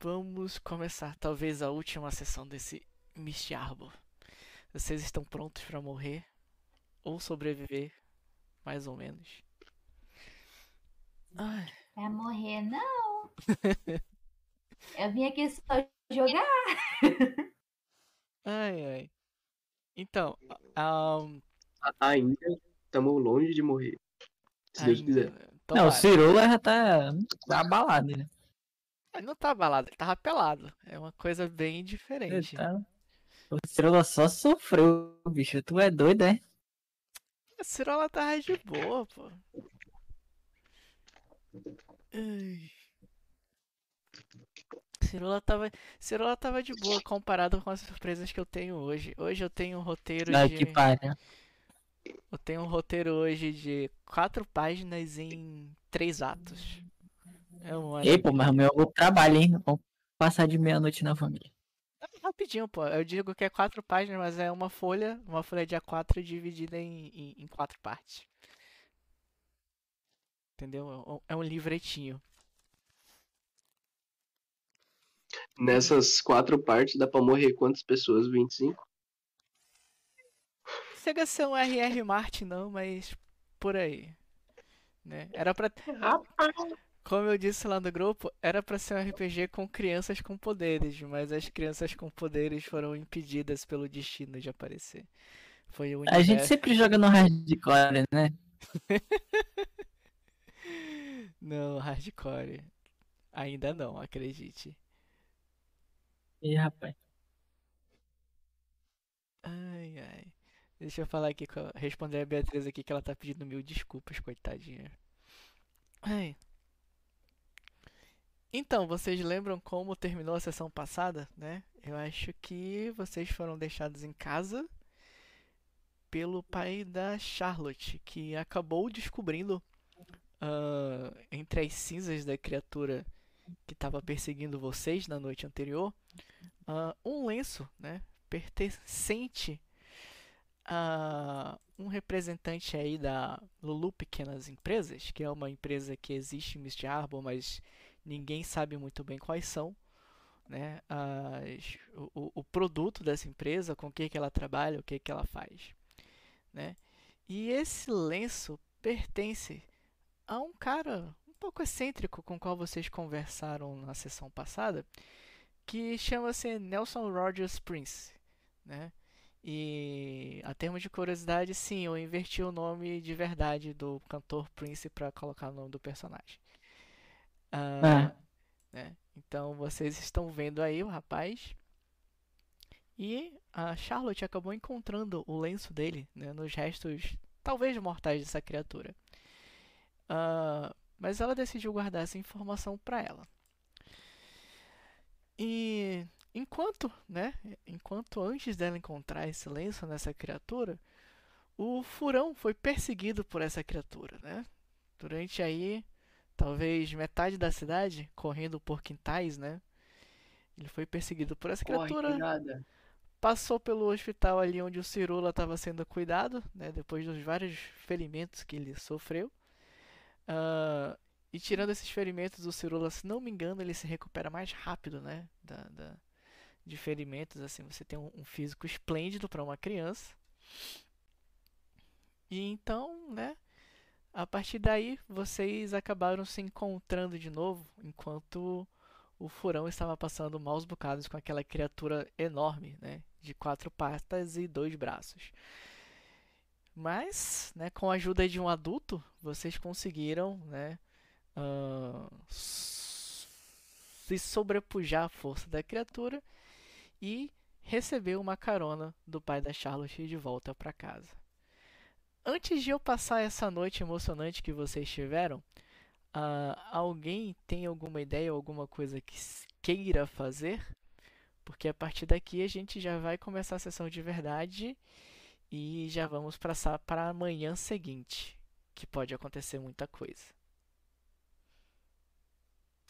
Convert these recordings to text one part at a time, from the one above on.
vamos começar talvez a última sessão desse Misty Arbor. Vocês estão prontos para morrer ou sobreviver, mais ou menos? Ai. Pra morrer, não. Eu vim aqui só jogar. ai, ai. Então, um... ainda estamos longe de morrer. Se Deus quiser. Tomara. Não, o Cirula já tá, tá abalado, né? Ele não tá abalado, ele tava pelado. É uma coisa bem diferente. Tá... O Cirula só sofreu, bicho. Tu é doido, é? A Cirola tava de boa, pô. Ai. Cirola tava, Cirola tava de boa comparado com as surpresas que eu tenho hoje. Hoje eu tenho um roteiro Não, de. Que para. Eu tenho um roteiro hoje de quatro páginas em três atos. É um Ei, pô, mas o meu trabalho, hein? Vamos passar de meia-noite na família. É rapidinho, pô. Eu digo que é quatro páginas, mas é uma folha, uma folha de A4 dividida em, em, em quatro partes. Entendeu? É um livretinho. Nessas quatro partes dá pra morrer quantas pessoas? 25? Chega a ser um RR Martin não, mas por aí. Né? Era pra. Como eu disse lá no grupo, era para ser um RPG com crianças com poderes, mas as crianças com poderes foram impedidas pelo destino de aparecer. Foi o universo... A gente sempre joga no hardcore, né? não, hardcore. Ainda não, acredite. Ih, rapaz. Ai, ai. Deixa eu falar aqui, responder a Beatriz aqui que ela tá pedindo mil desculpas, coitadinha. Ai. Então, vocês lembram como terminou a sessão passada, né? Eu acho que vocês foram deixados em casa pelo pai da Charlotte, que acabou descobrindo uh, entre as cinzas da criatura que estava perseguindo vocês na noite anterior uh, um lenço, né, pertencente a um representante aí da Lulu Pequenas Empresas, que é uma empresa que existe em Misty Harbor, mas ninguém sabe muito bem quais são, né, as, o, o produto dessa empresa, com o que, que ela trabalha, o que, que ela faz. Né? E esse lenço pertence a um cara um pouco excêntrico com o qual vocês conversaram na sessão passada, que chama-se Nelson Rogers Prince. Né? E a termo de curiosidade, sim, eu inverti o nome de verdade do cantor Prince para colocar o nome do personagem. Uh, né? Então vocês estão vendo aí o rapaz. E a Charlotte acabou encontrando o lenço dele né, nos restos, talvez mortais dessa criatura. Uh, mas ela decidiu guardar essa informação para ela. E enquanto, né, enquanto antes dela encontrar esse lenço nessa criatura, o furão foi perseguido por essa criatura, né? Durante aí talvez metade da cidade correndo por quintais, né? Ele foi perseguido por essa criatura. Passou pelo hospital ali onde o Cirula estava sendo cuidado, né? Depois dos vários ferimentos que ele sofreu. Uh, e tirando esses ferimentos, o Cirula, se não me engano, ele se recupera mais rápido, né? Da, da de ferimentos, assim, você tem um, um físico esplêndido para uma criança. E então, né? A partir daí, vocês acabaram se encontrando de novo, enquanto o furão estava passando maus bocados com aquela criatura enorme, né, de quatro patas e dois braços. Mas, né, com a ajuda de um adulto, vocês conseguiram, né, uh, se sobrepujar à força da criatura e receber uma carona do pai da Charlotte de volta para casa. Antes de eu passar essa noite emocionante que vocês tiveram, uh, alguém tem alguma ideia, alguma coisa que queira fazer? Porque a partir daqui a gente já vai começar a sessão de verdade e já vamos passar para a manhã seguinte, que pode acontecer muita coisa.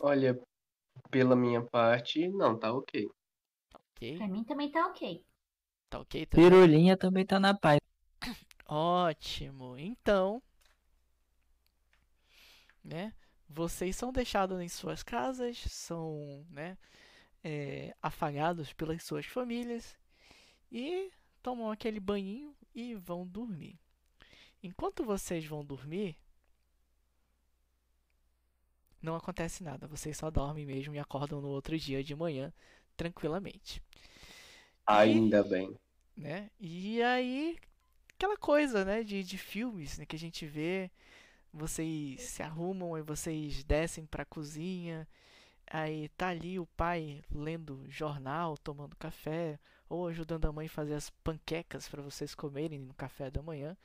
Olha, pela minha parte, não, tá ok. Tá ok. Pra mim também tá ok. Tá ok também? Pirulinha também tá na paz. Ótimo. Então, né? vocês são deixados em suas casas, são né, é, afagados pelas suas famílias e tomam aquele banhinho e vão dormir. Enquanto vocês vão dormir, não acontece nada. Vocês só dormem mesmo e acordam no outro dia de manhã tranquilamente. Ainda e, bem. Né? E aí, aquela coisa, né, de, de filmes né, que a gente vê, vocês se arrumam e vocês descem para a cozinha, aí tá ali o pai lendo jornal, tomando café, ou ajudando a mãe a fazer as panquecas para vocês comerem no café da manhã.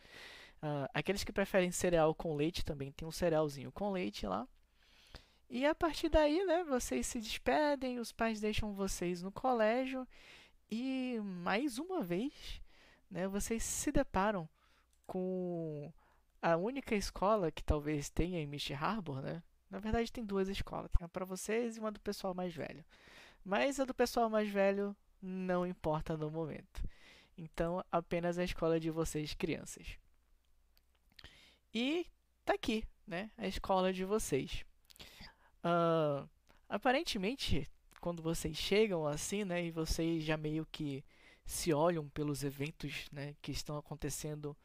Uh, aqueles que preferem cereal com leite também tem um cerealzinho com leite lá. E a partir daí, né, vocês se despedem, os pais deixam vocês no colégio e mais uma vez, né, vocês se deparam com a única escola que talvez tenha em Misty Harbor, né? Na verdade tem duas escolas, tem uma para vocês e uma do pessoal mais velho. Mas a do pessoal mais velho não importa no momento. Então, apenas a escola de vocês, crianças. E tá aqui, né? A escola de vocês. Uh, aparentemente, quando vocês chegam assim, né, e vocês já meio que se olham pelos eventos, né, que estão acontecendo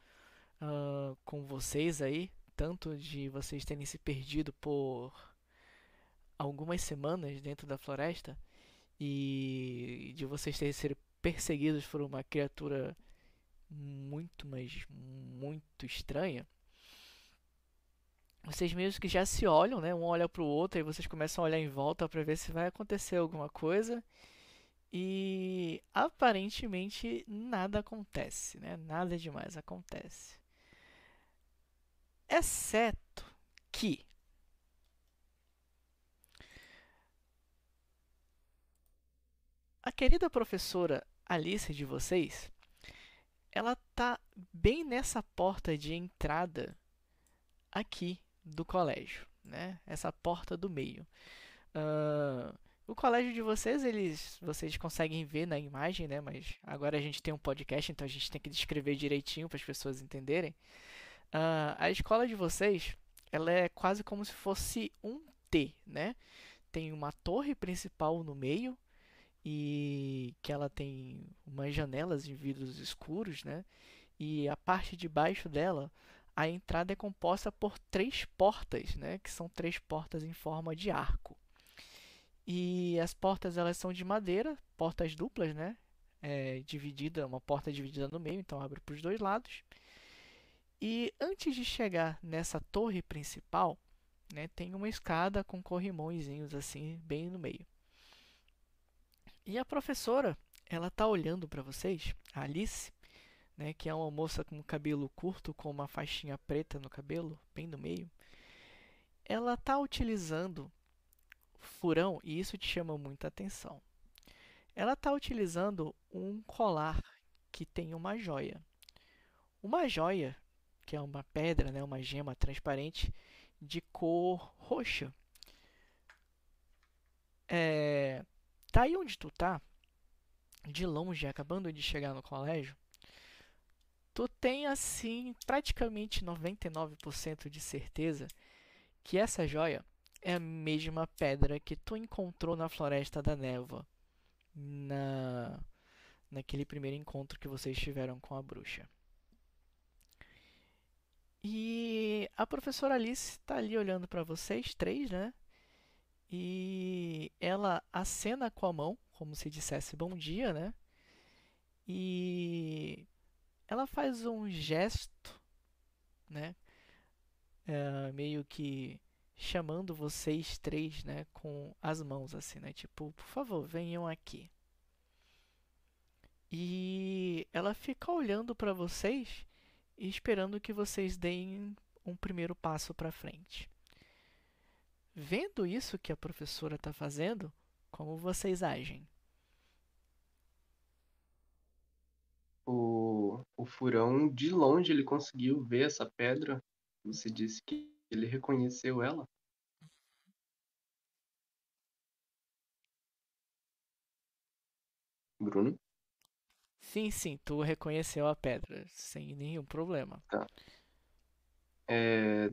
uh, com vocês aí, tanto de vocês terem se perdido por algumas semanas dentro da floresta e de vocês terem sido perseguidos por uma criatura muito, mas muito estranha vocês mesmos que já se olham, né? Um olha para o outro e vocês começam a olhar em volta para ver se vai acontecer alguma coisa. E aparentemente nada acontece, né? Nada demais acontece. Exceto que a querida professora Alice de vocês, ela tá bem nessa porta de entrada aqui do colégio, né? Essa porta do meio. Uh, o colégio de vocês, eles, vocês conseguem ver na imagem, né? Mas agora a gente tem um podcast, então a gente tem que descrever direitinho para as pessoas entenderem. Uh, a escola de vocês, ela é quase como se fosse um T, né? Tem uma torre principal no meio e que ela tem umas janelas em vidros escuros, né? E a parte de baixo dela a entrada é composta por três portas, né, que são três portas em forma de arco. E as portas elas são de madeira, portas duplas, né, é, dividida, uma porta dividida no meio, então abre para os dois lados. E antes de chegar nessa torre principal, né, tem uma escada com corrimõezinhos assim, bem no meio. E a professora, ela tá olhando para vocês, a Alice, né, que é uma moça com cabelo curto com uma faixinha preta no cabelo, bem no meio, ela está utilizando furão e isso te chama muita atenção. Ela está utilizando um colar que tem uma joia. Uma joia, que é uma pedra, né, uma gema transparente de cor roxa. É, tá aí onde tu tá, de longe, acabando de chegar no colégio, tu tem assim praticamente 99% de certeza que essa joia é a mesma pedra que tu encontrou na Floresta da Névoa, na naquele primeiro encontro que vocês tiveram com a bruxa. E a professora Alice está ali olhando para vocês três, né? E ela acena com a mão, como se dissesse bom dia, né? E ela faz um gesto, né? É, meio que chamando vocês três, né, com as mãos assim, né? Tipo, por favor, venham aqui. E ela fica olhando para vocês e esperando que vocês deem um primeiro passo para frente. Vendo isso que a professora está fazendo, como vocês agem? o, o furão, de longe ele conseguiu ver essa pedra. Você disse que ele reconheceu ela. Bruno? Sim, sim, tu reconheceu a pedra, sem nenhum problema. Tá. É...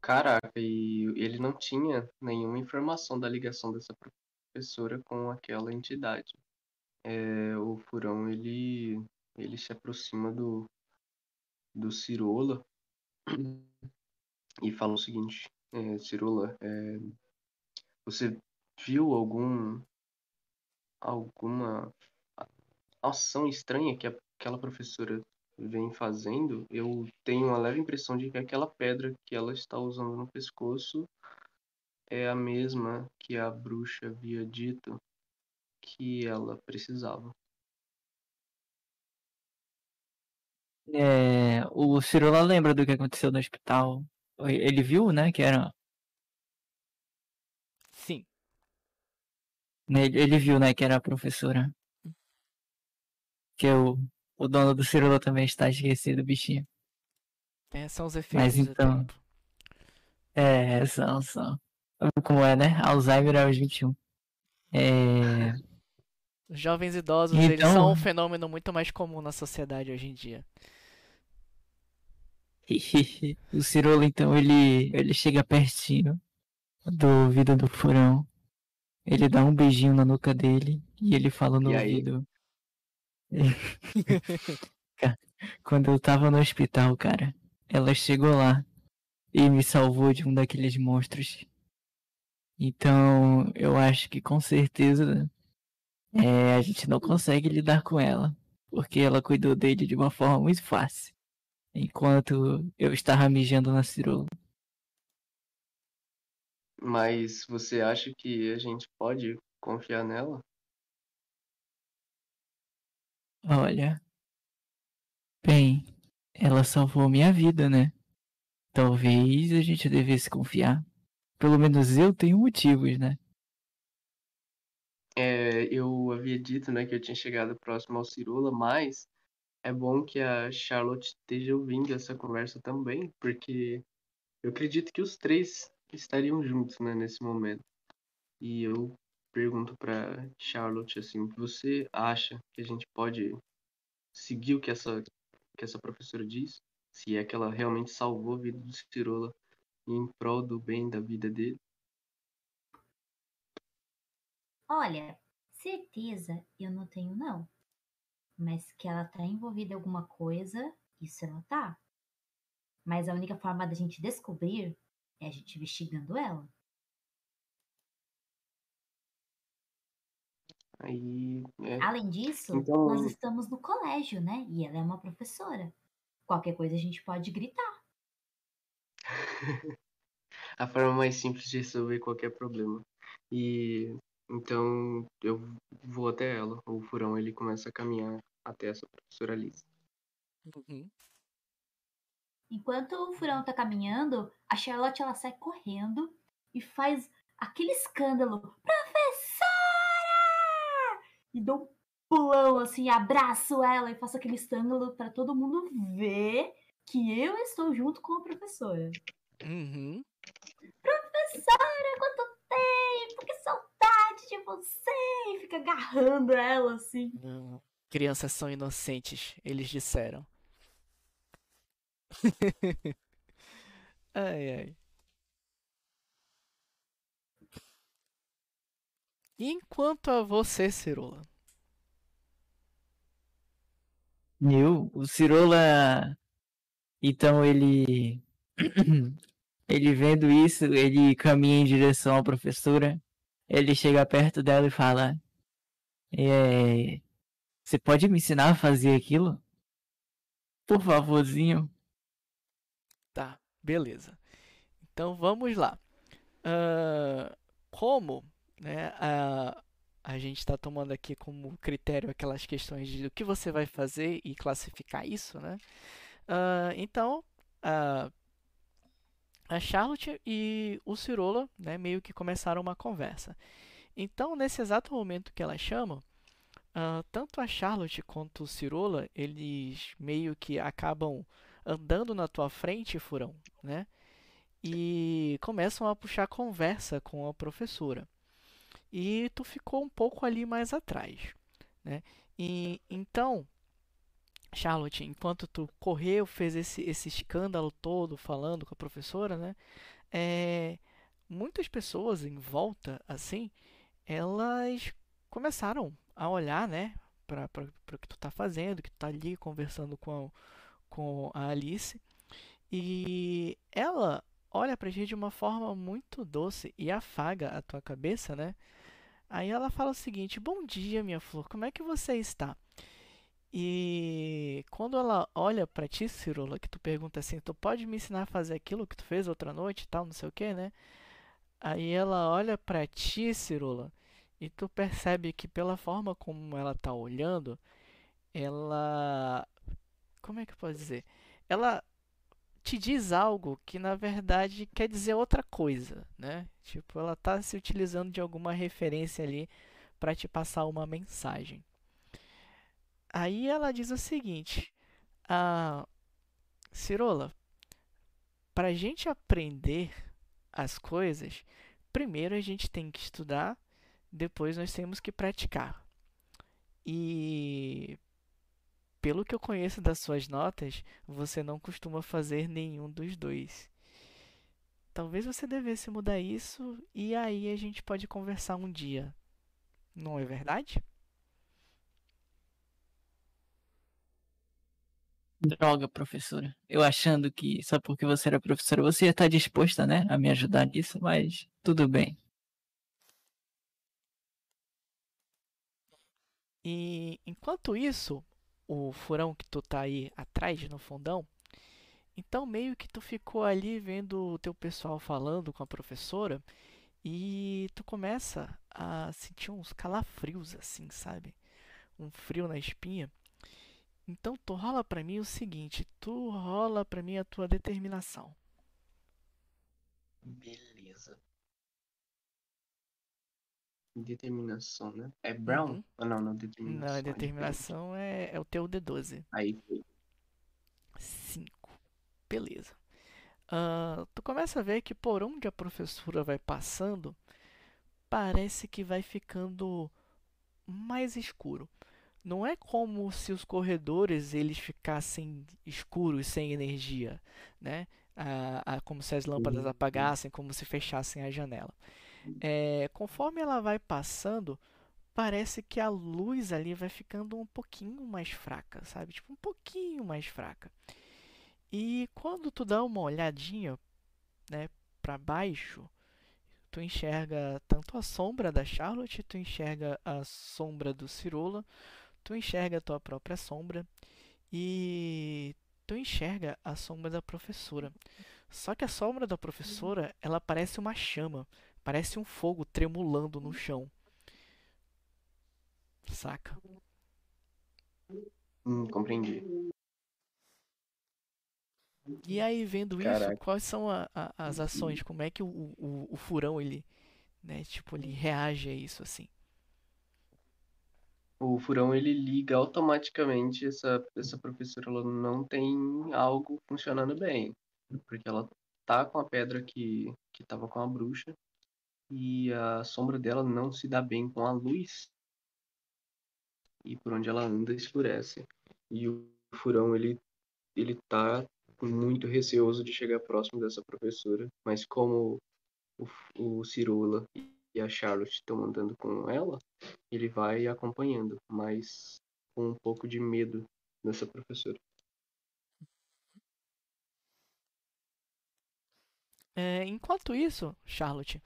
Caraca, e ele não tinha nenhuma informação da ligação dessa professora com aquela entidade. É, o Furão, ele, ele se aproxima do, do Cirola e fala o seguinte, é, Cirola, é, você viu algum alguma ação estranha que aquela professora vem fazendo, eu tenho uma leve impressão de que aquela pedra que ela está usando no pescoço é a mesma que a bruxa havia dito que ela precisava. É, o Cirola lembra do que aconteceu no hospital. Ele viu, né, que era... Sim. Ele viu, né, que era a professora. Que o, o dono do Cirola também está esquecido, bichinho. É, são os efeitos Mas então... É, são, são. Como é, né? Alzheimer aos 21. É... Os jovens idosos, eles Então- são um fenômeno muito mais comum na sociedade hoje em dia. o Cirola, então, ele, ele chega pertinho do ouvido do furão. Ele dá um beijinho na nuca dele e ele fala no E ouvido. Quando eu tava no hospital, cara, ela chegou lá e me salvou de um daqueles monstros. Então, eu acho que com certeza é, a gente não consegue lidar com ela, porque ela cuidou dele de uma forma muito fácil, enquanto eu estava mijando na cirola. Mas você acha que a gente pode confiar nela? Olha, bem, ela salvou minha vida, né? Talvez a gente devesse confiar. Pelo menos eu tenho motivos, né? É, eu havia dito, né, que eu tinha chegado próximo ao Cirula, mas é bom que a Charlotte esteja ouvindo essa conversa também, porque eu acredito que os três estariam juntos, né, nesse momento. E eu pergunto pra Charlotte assim, você acha que a gente pode seguir o que essa que essa professora diz? Se é que ela realmente salvou a vida do Cirola em prol do bem da vida dele? Olha, certeza eu não tenho, não. Mas que ela tá envolvida em alguma coisa, isso ela tá. Mas a única forma da gente descobrir é a gente investigando ela. Aí, é, Além disso, Então- nós estamos no colégio, né? E ela é uma professora. Qualquer coisa a gente pode gritar. a forma mais simples de resolver qualquer problema. E então eu vou até ela. O furão ele começa a caminhar até essa professora Alice. Uhum. Enquanto o furão tá caminhando, a Charlotte ela sai correndo e faz aquele escândalo. Professora! E dou um pulão assim, abraço ela e faço aquele escândalo pra todo mundo ver que eu estou junto com a professora. Uhum. Professora, quanto tempo! Que saudade de você! E fica agarrando ela assim. Não. Crianças são inocentes, eles disseram. ai, ai. Enquanto a você, Cirula? Eu, o Cirola, então ele, ele vendo isso, ele caminha em direção à professora, ele chega perto dela e fala, é, você pode me ensinar a fazer aquilo? Por favorzinho. Tá, beleza. Então vamos lá. Ahn, como né, a, a gente está tomando aqui como critério aquelas questões de o que você vai fazer e classificar isso, né? Ah, então, a, a Charlotte e o Cirola né, meio que começaram uma conversa. Então, nesse exato momento que elas chamam, ah, tanto a Charlotte quanto o Cirola, eles meio que acabam andando na tua frente, Furão, né? E começam a puxar conversa com a professora. E tu ficou um pouco ali mais atrás, né? E então Charlotte, enquanto tu correu, fez esse, esse escândalo todo falando com a professora, né? É, muitas pessoas em volta, assim, elas começaram a olhar, né, para o que tu tá fazendo, que tu tá ali conversando com a, com a Alice. E ela olha pra gente de uma forma muito doce e afaga a tua cabeça, né? Aí ela fala o seguinte: Bom dia, minha flor, como é que você está? E quando ela olha para ti, Cirula, que tu pergunta assim, tu pode me ensinar a fazer aquilo que tu fez outra noite e tal, não sei o que, né? Aí ela olha para ti, Cirula, e tu percebe que pela forma como ela tá olhando, ela como é que eu posso dizer? Ela te diz algo que na verdade quer dizer outra coisa, né? Tipo, ela tá se utilizando de alguma referência ali para te passar uma mensagem. Aí ela diz o seguinte: a Cirola, para a gente aprender as coisas, primeiro a gente tem que estudar, depois nós temos que praticar. E pelo que eu conheço das suas notas, você não costuma fazer nenhum dos dois. Talvez você devesse mudar isso e aí a gente pode conversar um dia. Não é verdade? Droga, professora. Eu achando que só porque você era professora você ia estar disposta, né, a me ajudar nisso, mas tudo bem. E enquanto isso, o furão que tu tá aí atrás no fundão, então meio que tu ficou ali vendo o teu pessoal falando com a professora e tu começa a sentir uns calafrios assim, sabe? Um frio na espinha. Então tu rola para mim o seguinte, tu rola para mim a tua determinação. Beleza. Determinação, né? É Brown? Uhum. Ah, não, não, determinação. Não, foi. determinação é, é o teu D12. Aí foi. 5. Beleza. Ah, tu começa a ver que por onde a professora vai passando, parece que vai ficando mais escuro. Não é como se os corredores eles ficassem escuros sem energia, né? Ah, ah, como se as lâmpadas Uhum. apagassem, como se fechassem a janela. É, conforme ela vai passando, parece que a luz ali vai ficando um pouquinho mais fraca, sabe? Tipo, um pouquinho mais fraca. E quando tu dá uma olhadinha, né, para baixo, tu enxerga tanto a sombra da Charlotte, tu enxerga a sombra do Cirola, tu enxerga a tua própria sombra e tu enxerga a sombra da professora. Só que a sombra da professora, ela parece uma chama, parece um fogo tremulando no chão. Saca? Hum, compreendi. E aí, vendo isso, Caraca. quais são a- a- as ações? Como é que o, o, o furão ele, né, tipo, ele reage a isso assim? O furão ele liga automaticamente essa, essa professora ela não tem algo funcionando bem. Porque ela tá com a pedra que, que tava com a bruxa e a sombra dela não se dá bem com a luz. E por onde ela anda escurece. E o furão ele, ele tá muito receoso de chegar próximo dessa professora. Mas como o, o Cirula e a Charlotte estão andando com ela, ele vai acompanhando, mas com um pouco de medo dessa professora. É, enquanto isso, Charlotte,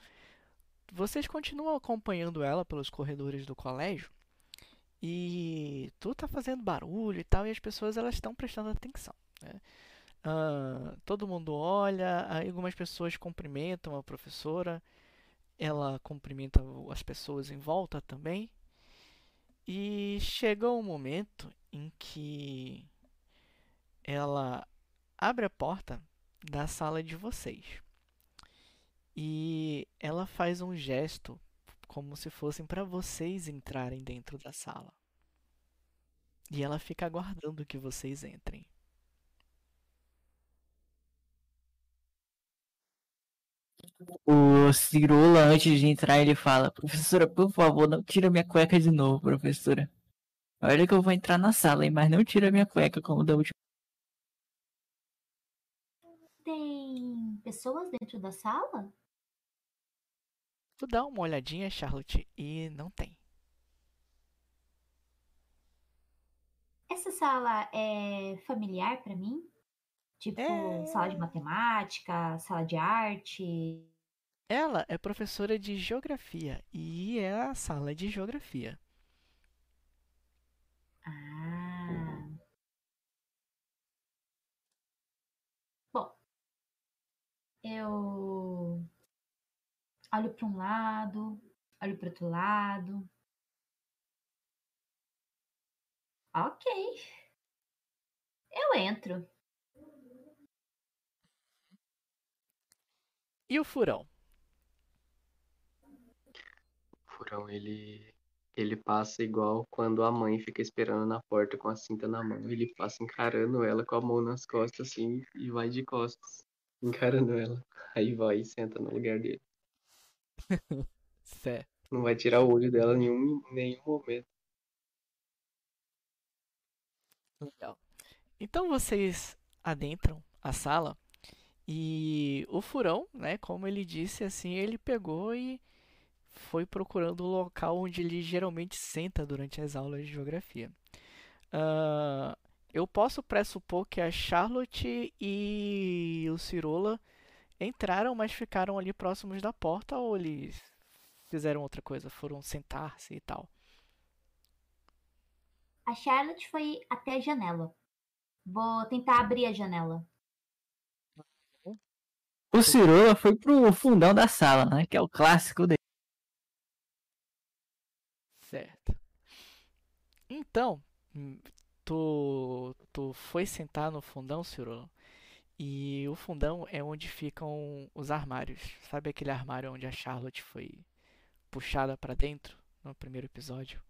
vocês continuam acompanhando ela pelos corredores do colégio e tu tá fazendo barulho e tal e as pessoas elas estão prestando atenção, né? Ah, todo mundo olha, algumas pessoas cumprimentam a professora, ela cumprimenta as pessoas em volta também e chega um momento em que ela abre a porta da sala de vocês. E ela faz um gesto como se fossem para vocês entrarem dentro da sala. E ela fica aguardando que vocês entrem. O Cirola, antes de entrar, ele fala: Professora, por favor, não tira minha cueca de novo, professora. Olha que eu vou entrar na sala, hein? Mas não tira minha cueca como da última. Tem pessoas dentro da sala? Tu dá uma olhadinha, Charlotte, e não tem. Essa sala é familiar pra mim? Tipo, É. sala de matemática, sala de arte. Ela é professora de geografia e é a sala de geografia. Ah. Bom, eu olho para um lado, olho para outro lado. Ok. Eu entro. E o furão? O furão, ele, ele passa igual quando a mãe fica esperando na porta com a cinta na mão. Ele passa encarando ela com a mão nas costas, assim, e vai de costas, encarando ela. Aí vai e senta no lugar dele. Não vai tirar o olho dela em nenhum, nenhum momento. Legal. Então vocês adentram a sala e o furão, né, como ele disse, assim, ele pegou e foi procurando o local onde ele geralmente senta durante as aulas de geografia. Ah, eu posso pressupor que a Charlotte e o Cirola entraram, mas ficaram ali próximos da porta ou eles fizeram outra coisa, foram sentar-se e tal. A Charlotte foi até a janela. Vou tentar abrir a janela. O Cirola foi pro fundão da sala, né? Que é o clássico dele. Certo. Então, hum, tu, tu foi sentar no fundão, Cirola, e o fundão é onde ficam os armários. Sabe aquele armário onde a Charlotte foi puxada pra dentro no primeiro episódio?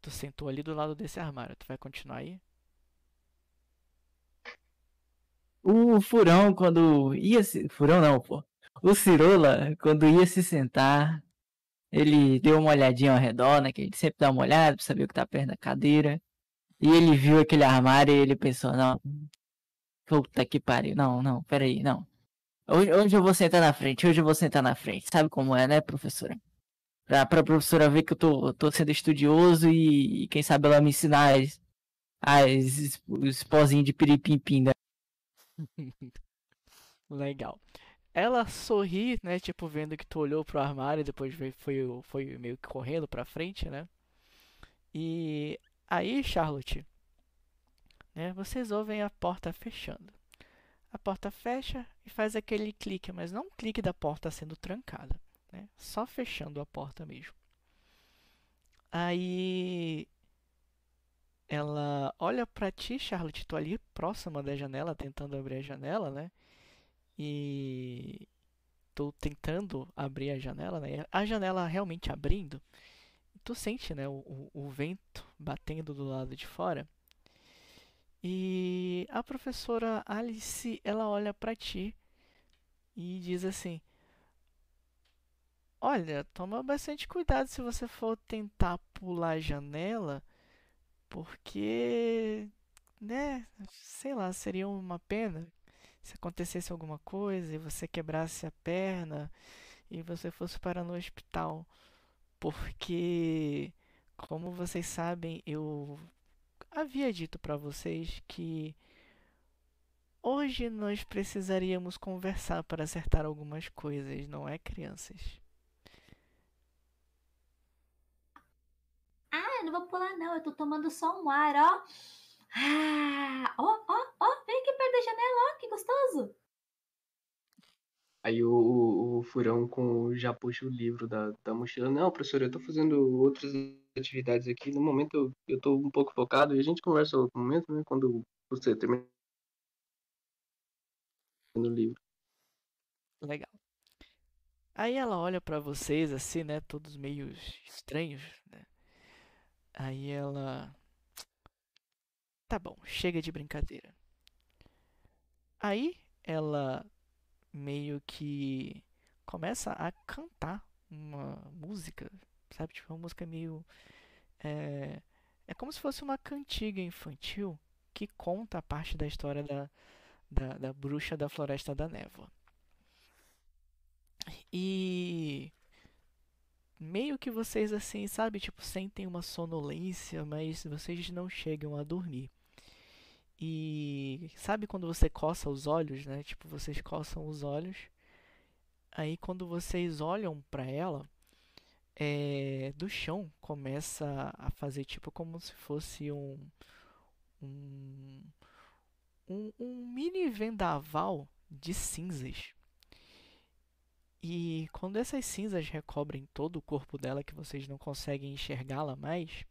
Tu sentou ali do lado desse armário. Tu vai continuar aí? O Furão, quando ia se... Furão não, pô. O Cirola, quando ia se sentar, ele deu uma olhadinha ao redor, né? Que ele sempre dá uma olhada pra saber o que tá perto da cadeira. E ele viu aquele armário e ele pensou, não. Puta que pariu. Não, não, peraí, não. Hoje, hoje eu vou sentar na frente, hoje eu vou sentar na frente. Sabe como é, né, professora? Pra, pra professora ver que eu tô, tô sendo estudioso e, e quem sabe ela me ensinar as, as, os pozinhos de piripimpim da Legal. Ela sorri, né? Tipo, vendo que tu olhou pro armário e depois foi, foi meio que correndo pra frente, né? E aí, Charlotte, né? Vocês ouvem a porta fechando. A porta fecha e faz aquele clique, mas não um clique da porta sendo trancada, né? Só fechando a porta mesmo. Aí ela olha pra ti, Charlotte, tu ali próxima da janela, tentando abrir a janela, né? E tô tentando abrir a janela, né? A janela realmente abrindo, tu sente, né, o, o, o vento batendo do lado de fora. E a professora Alice, ela olha pra ti e diz assim: Olha, toma bastante cuidado se você for tentar pular a janela, porque, né, sei lá, seria uma pena se acontecesse alguma coisa e você quebrasse a perna e você fosse parar no hospital. Porque, como vocês sabem, eu havia dito para vocês que hoje nós precisaríamos conversar para acertar algumas coisas, não é, crianças? Ah, eu não vou pular, não. Eu tô tomando só um ar, ó. Ah, ó, ó, ó. Vem aqui perto da janela, ó. Que gostoso. Aí o, o, o furão com, já puxa o livro da, da mochila. Não, professor, eu tô fazendo outras atividades aqui. No momento eu, tô um pouco focado e a gente conversa outro momento, né? Quando você terminar no livro. Legal. Aí ela olha pra vocês assim, né, todos meio estranhos, né? Aí ela Tá bom, chega de brincadeira. Aí ela meio que começa a cantar uma música, sabe? Tipo, uma música meio. É, É como se fosse uma cantiga infantil que conta a parte da história da, da, da bruxa da Floresta da Névoa. E meio que vocês assim, sabe, tipo, sentem uma sonolência, mas vocês não chegam a dormir. E sabe quando você coça os olhos, né? Tipo, vocês coçam os olhos. Aí quando vocês olham para ela, é, do chão começa a fazer tipo como se fosse um um, um, um mini vendaval de cinzas. E quando essas cinzas recobrem todo o corpo dela, que vocês não conseguem enxergá-la mais,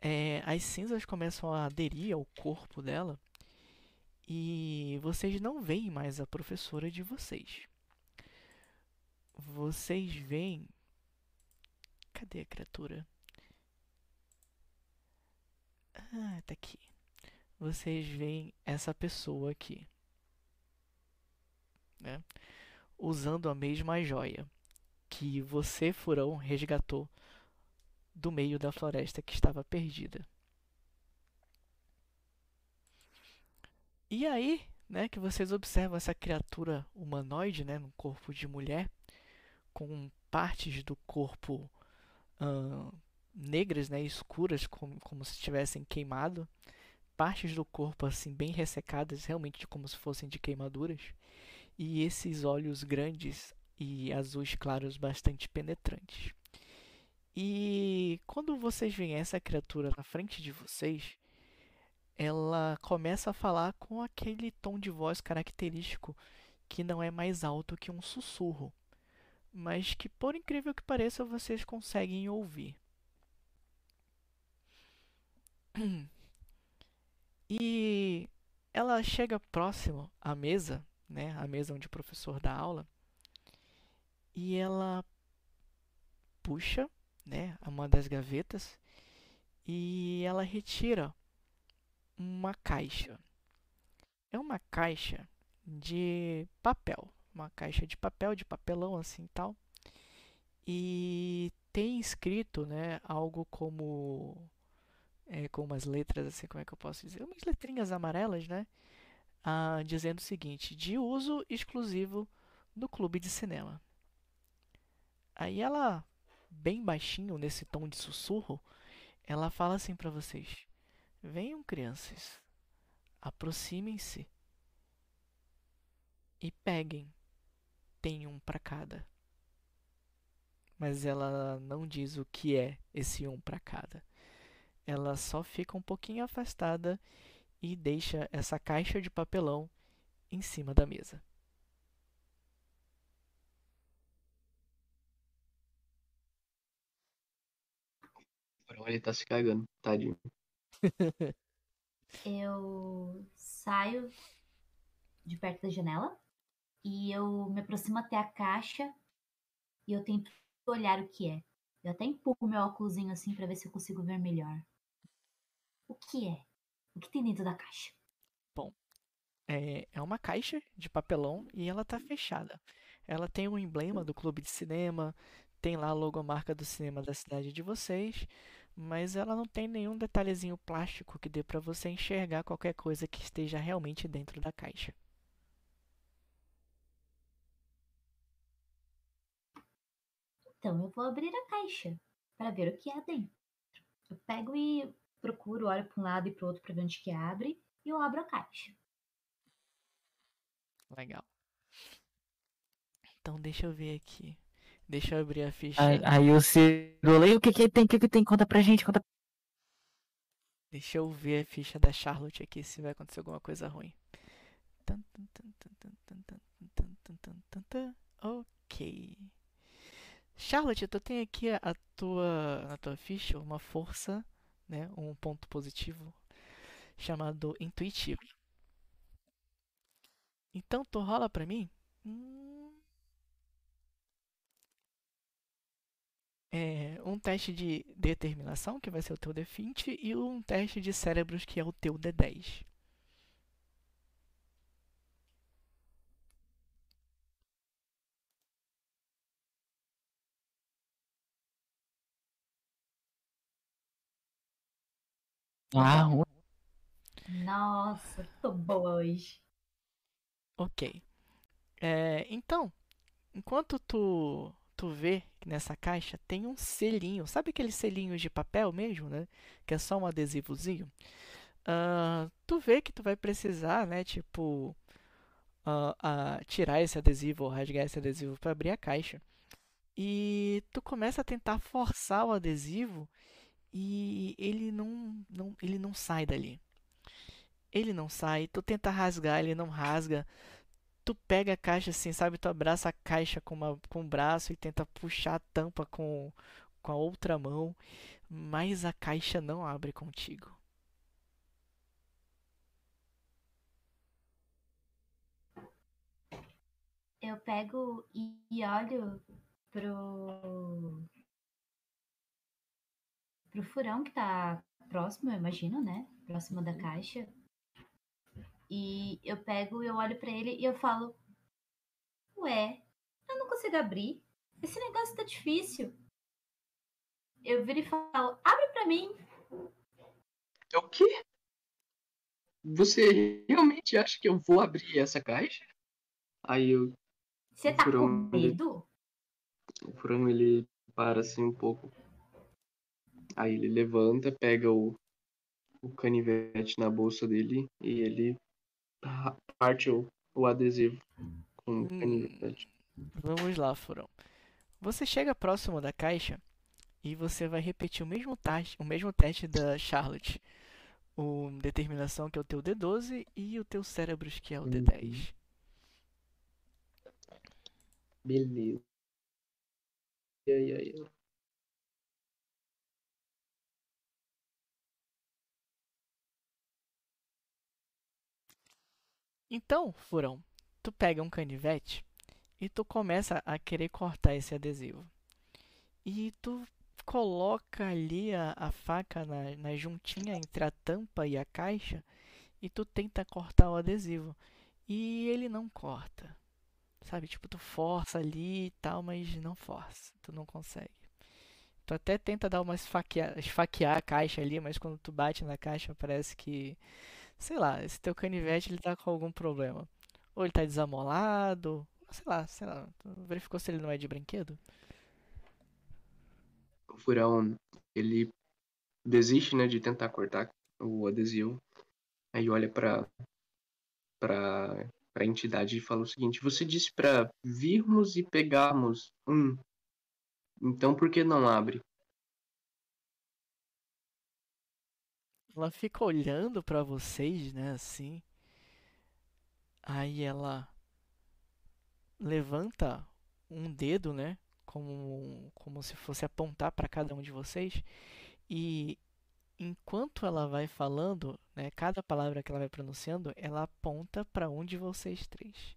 é, as cinzas começam a aderir ao corpo dela e vocês não veem mais a professora de vocês. Vocês veem. Cadê a criatura? Ah, tá aqui. Vocês veem essa pessoa aqui. Né? Usando a mesma joia que você, Furão, resgatou do meio da floresta que estava perdida. E aí, né, que vocês observam essa criatura humanoide, né, no corpo de mulher, com partes do corpo uh, negras, né, escuras, como, como se tivessem queimado, partes do corpo assim bem ressecadas, realmente como se fossem de queimaduras, e esses olhos grandes e azuis claros bastante penetrantes. E quando vocês veem essa criatura na frente de vocês, ela começa a falar com aquele tom de voz característico que não é mais alto que um sussurro, mas que, por incrível que pareça, vocês conseguem ouvir. E ela chega próximo à mesa, né, à mesa onde o professor dá aula, e ela puxa né, uma das gavetas e ela retira uma caixa. É uma caixa de papel, uma caixa de papel, de papelão assim tal. E tem escrito, né, algo como é, com umas letras assim, como é que eu posso dizer? Umas letrinhas amarelas, né? Ah, dizendo o seguinte: de uso exclusivo no clube de cinema. Aí ela bem baixinho, nesse tom de sussurro, ela fala assim para vocês: Venham, crianças, aproximem-se e peguem. Tem um para cada. Mas ela não diz o que é esse um para cada. Ela só fica um pouquinho afastada e deixa essa caixa de papelão em cima da mesa. Ele tá se cagando, tadinho. Eu saio de perto da janela e eu me aproximo até a caixa e eu tento olhar o que é. Eu até empurro meu óculos assim para ver se eu consigo ver melhor. O que é? O que tem dentro da caixa? Bom, é, é uma caixa de papelão e ela tá fechada. Ela tem um emblema do clube de cinema, tem lá a logomarca do cinema da cidade de vocês, mas ela não tem nenhum detalhezinho plástico que dê para você enxergar qualquer coisa que esteja realmente dentro da caixa. Então eu vou abrir a caixa para ver o que há dentro. Eu pego e procuro, olho para um lado e para o outro para ver onde que abre e eu abro a caixa. Legal. Então deixa eu ver aqui. Deixa eu abrir a ficha. Aí, aí o Ciro o que que tem, o que que tem, conta pra gente, conta. Deixa eu ver a ficha da Charlotte aqui se vai acontecer alguma coisa ruim. Ok. Charlotte, tu tem aqui a tua, na tua ficha uma força, né, um ponto positivo chamado intuitivo. Então tu rola pra mim. Hum, é, um teste de determinação, que vai ser o teu D20, e um teste de cérebros, que é o teu D10. Ah, ruim. Nossa, tô boa hoje. Ok. É, então, enquanto tu, tu vê que nessa caixa tem um selinho, sabe aqueles selinhos de papel mesmo, né? Que é só um adesivozinho. Ah, tu vê que tu vai precisar, né? Tipo, ah, ah, tirar esse adesivo ou rasgar esse adesivo para abrir a caixa. E tu começa a tentar forçar o adesivo e ele não, não, ele não sai dali. Ele não sai, tu tenta rasgar, ele não rasga. Tu pega a caixa assim, sabe? Tu abraça a caixa com, uma, com o braço e tenta puxar a tampa com, com a outra mão, mas a caixa não abre contigo. Eu pego e olho pro. Pro furão que tá próximo, eu imagino, né? Próximo da caixa. E eu pego e eu olho pra ele e eu falo: Ué, eu não consigo abrir. Esse negócio tá difícil. Eu viro e falo: Abre pra mim. É o quê? Você realmente acha que eu vou abrir essa caixa? Aí eu, Você tá com Furão, ele- medo? o Furão ele para assim um pouco. Aí ele levanta, pega o, o canivete na bolsa dele e ele pa- parte o, o adesivo com o Hum. canivete. Vamos lá, Furão. Você chega próximo da caixa e você vai repetir o mesmo teste, o mesmo teste da Charlotte. O determinação que é o teu D12 e o teu cérebros que é o Uhum. D10. Beleza. E aí, aí, Então, Furão, tu pega um canivete e tu começa a querer cortar esse adesivo. E tu coloca ali a, a faca na, na juntinha entre a tampa e a caixa e tu tenta cortar o adesivo. E ele não corta. Sabe? Tipo, tu força ali e tal, mas não força. Tu não consegue. Tu até tenta dar uma esfaquear, esfaquear a caixa ali, mas quando tu bate na caixa parece que Sei lá, esse teu canivete ele tá com algum problema. Ou ele tá desamolado, sei lá, sei lá. Verificou se ele não é de brinquedo? O Furão, ele desiste, né, de tentar cortar o adesivo. Aí olha pra, pra, pra entidade e fala o seguinte: Você disse pra virmos e pegarmos um. Então por que não abre? Ela fica olhando pra vocês, né, assim. Aí ela levanta um dedo, né, como como se fosse apontar pra cada um de vocês. E enquanto ela vai falando, né, cada palavra que ela vai pronunciando, ela aponta pra um de vocês três.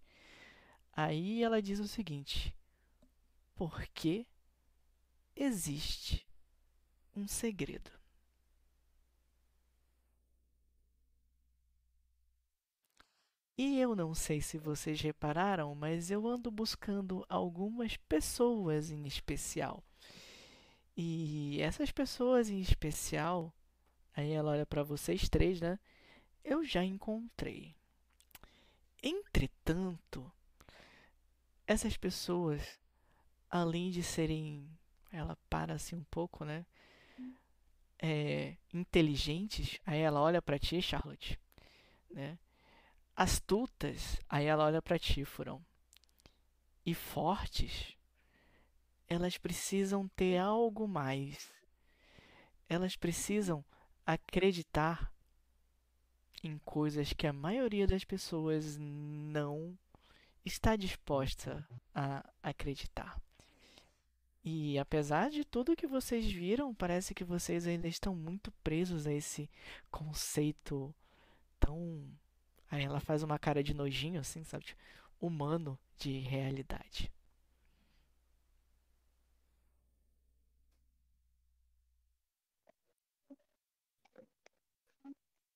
Aí ela diz o seguinte: Porque existe um segredo. E eu não sei se vocês repararam, mas eu ando buscando algumas pessoas em especial. E essas pessoas em especial, aí ela olha para vocês três, né? Eu já encontrei. Entretanto, essas pessoas, além de serem, ela para assim um pouco, né? É, inteligentes, aí ela olha para ti, Charlotte, né? Astutas, aí ela olha para Furão. E fortes, elas precisam ter algo mais. Elas precisam acreditar em coisas que a maioria das pessoas não está disposta a acreditar. E apesar de tudo que vocês viram, parece que vocês ainda estão muito presos a esse conceito tão Aí ela faz uma cara de nojinho, assim, sabe? Tipo, humano de realidade.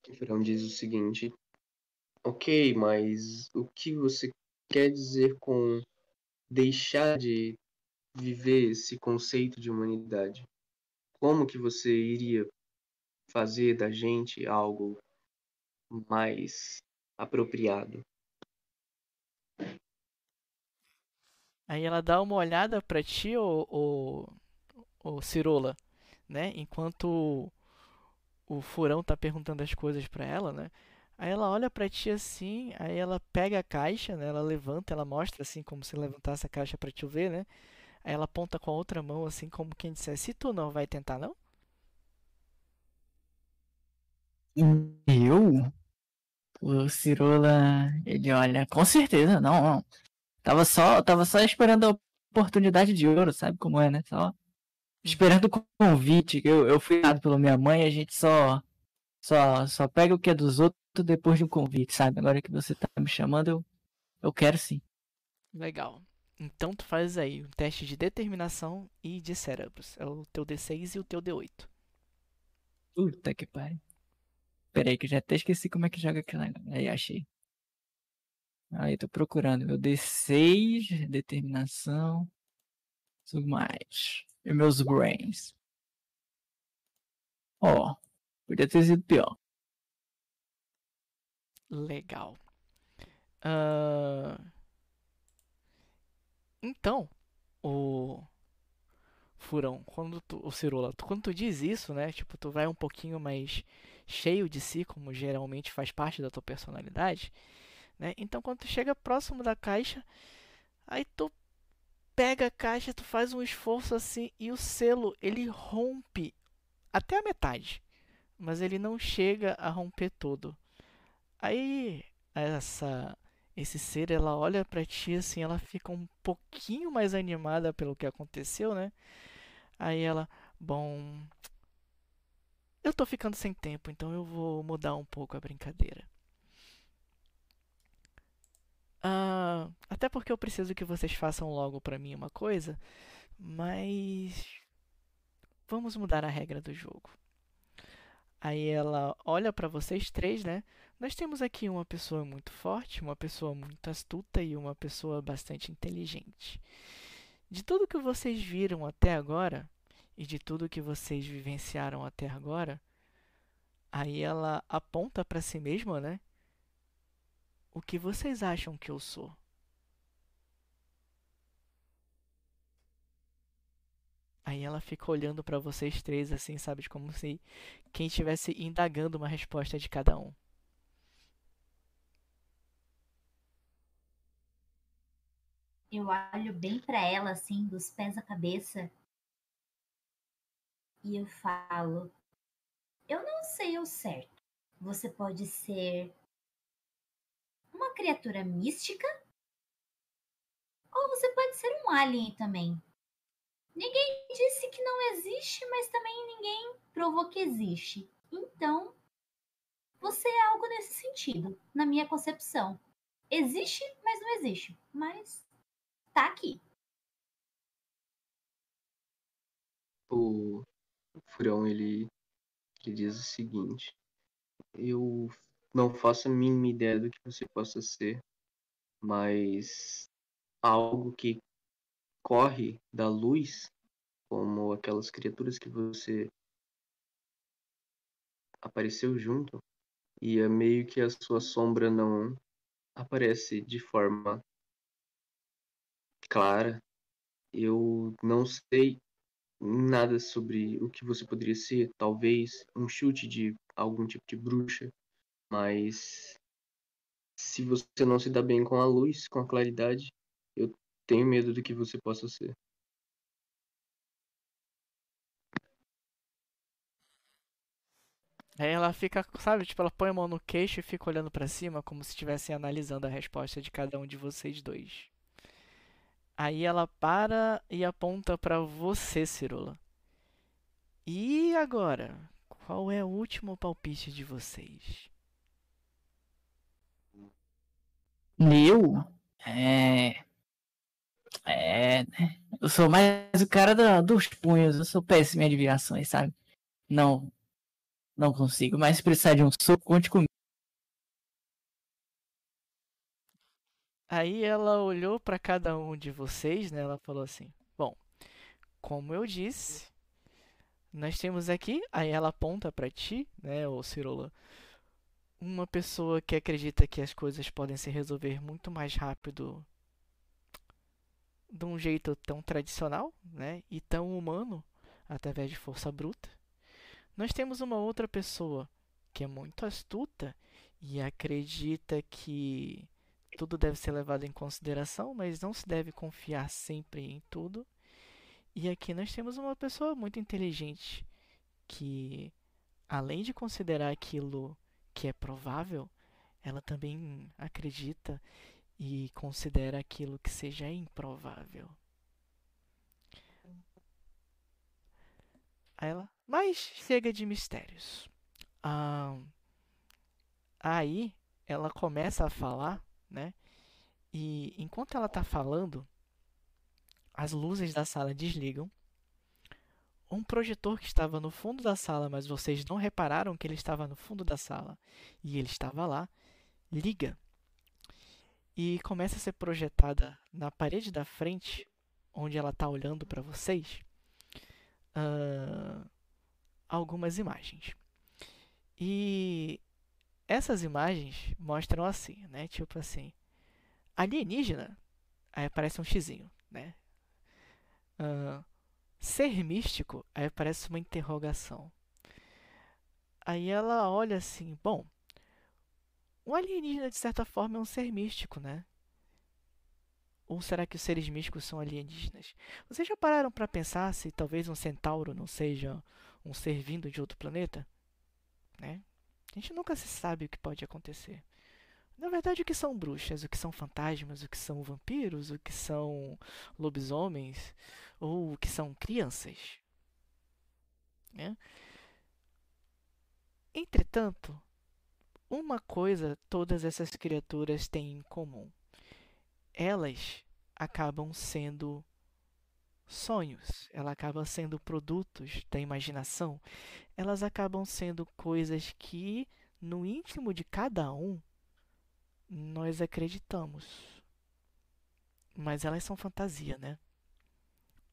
O diz o seguinte: Ok, mas o que você quer dizer com deixar de viver esse conceito de humanidade? Como que você iria fazer da gente algo mais apropriado. Aí ela dá uma olhada pra ti, ô, ô, ô Cirola, né? Enquanto o, o furão tá perguntando as coisas pra ela, né? Aí ela olha pra ti assim, aí ela pega a caixa, né? Ela levanta, ela mostra assim como se levantasse a caixa pra te ver, né? Aí ela aponta com a outra mão assim como quem dissesse, se tu não vai tentar não? Eu? O Cirola, ele olha, com certeza, não, não. Tava só, tava só esperando a oportunidade de ouro, sabe como é, né? Só esperando o convite. Eu, eu fui dado pela minha mãe, a gente só, só, só pega o que é dos outros depois de um convite, sabe? Agora que você tá me chamando, eu, eu quero sim. Legal. Então tu faz aí um teste de determinação e de cérebros. É o teu D6 e o teu D8. Puta que pariu. Pera aí que eu já até esqueci como é que joga aquela. Aí achei. Aí tô procurando. Meu D6, determinação. Tudo mais. E meus brains. Ó, podia ter sido pior. Legal. Ah, Então, o Furão, quando tu, o Cirola, tu- quando tu diz isso, né? Tipo, tu vai um pouquinho mais cheio de si, como geralmente faz parte da tua personalidade, né? Então, quando tu chega próximo da caixa, aí tu pega a caixa, tu faz um esforço assim e o selo ele rompe até a metade, mas ele não chega a romper todo. Aí essa esse ser ela olha pra ti assim, ela fica um pouquinho mais animada pelo que aconteceu, né? Aí ela, bom, eu tô ficando sem tempo, então eu vou mudar um pouco a brincadeira. Ah, até porque eu preciso que vocês façam logo pra mim uma coisa, mas vamos mudar a regra do jogo. Aí ela olha pra vocês três, né? Nós temos aqui uma pessoa muito forte, uma pessoa muito astuta e uma pessoa bastante inteligente. De tudo que vocês viram até agora e de tudo que vocês vivenciaram até agora, aí ela aponta pra si mesma, né? O que vocês acham que eu sou? Aí ela fica olhando pra vocês três assim, sabe, como se quem estivesse indagando uma resposta de cada um. Eu olho bem pra ela, assim, dos pés à cabeça. E eu falo: Eu não sei o certo. Você pode ser uma criatura mística? Ou você pode ser um alien também. Ninguém disse que não existe, mas também ninguém provou que existe. Então, você é algo nesse sentido, na minha concepção. Existe, mas não existe. Mas tá aqui. O Furão, ele, ele diz o seguinte. Eu não faço a mínima ideia do que você possa ser, mas algo que corre da luz, como aquelas criaturas que você apareceu junto, e é meio que a sua sombra não aparece de forma clara. Eu não sei nada sobre o que você poderia ser, talvez um chute de algum tipo de bruxa, mas se você não se dá bem com a luz, com a claridade, eu tenho medo do que você possa ser. Aí ela fica, sabe, tipo, ela põe a mão no queixo e fica olhando pra cima como se estivesse analisando a resposta de cada um de vocês dois. Aí ela para e aponta pra você, Cirula. E agora? Qual é o último palpite de vocês? Eu? É. É. né? Eu sou mais o cara dos punhos. Eu sou péssimo em adivinhações, sabe? Não. Não consigo. Mas se precisar de um soco, conte comigo. Aí ela olhou pra cada um de vocês, né? Ela falou assim: Bom, como eu disse, nós temos aqui, aí ela aponta para ti, né, ô Cirola, uma pessoa que acredita que as coisas podem se resolver muito mais rápido de um jeito tão tradicional, né, e tão humano, através de força bruta. Nós temos uma outra pessoa que é muito astuta e acredita que tudo deve ser levado em consideração, mas não se deve confiar sempre em tudo. E aqui nós temos uma pessoa muito inteligente que, além de considerar aquilo que é provável, ela também acredita e considera aquilo que seja improvável. Ela, mas chega de mistérios. Ah, aí ela começa a falar, né? E enquanto ela está falando, as luzes da sala desligam. Um projetor que estava no fundo da sala, mas vocês não repararam que ele estava no fundo da sala e ele estava lá, liga e começa a ser projetada na parede da frente, onde ela está olhando para vocês, uh, algumas imagens. E essas imagens mostram assim, né? Tipo assim, alienígena, aí aparece um xizinho, né? Uh, ser místico, aí aparece uma interrogação. Aí ela olha assim, bom, um alienígena de certa forma é um ser místico, né? Ou será que os seres místicos são alienígenas? Vocês já pararam para pensar se talvez um centauro não seja um ser vindo de outro planeta? Né? A gente nunca se sabe o que pode acontecer. Na verdade, o que são bruxas, o que são fantasmas, o que são vampiros, o que são lobisomens, ou o que são crianças. Né? Entretanto, uma coisa todas essas criaturas têm em comum: elas acabam sendo sonhos, elas acabam sendo produtos da imaginação, elas acabam sendo coisas que no íntimo de cada um nós acreditamos. Mas elas são fantasia, né?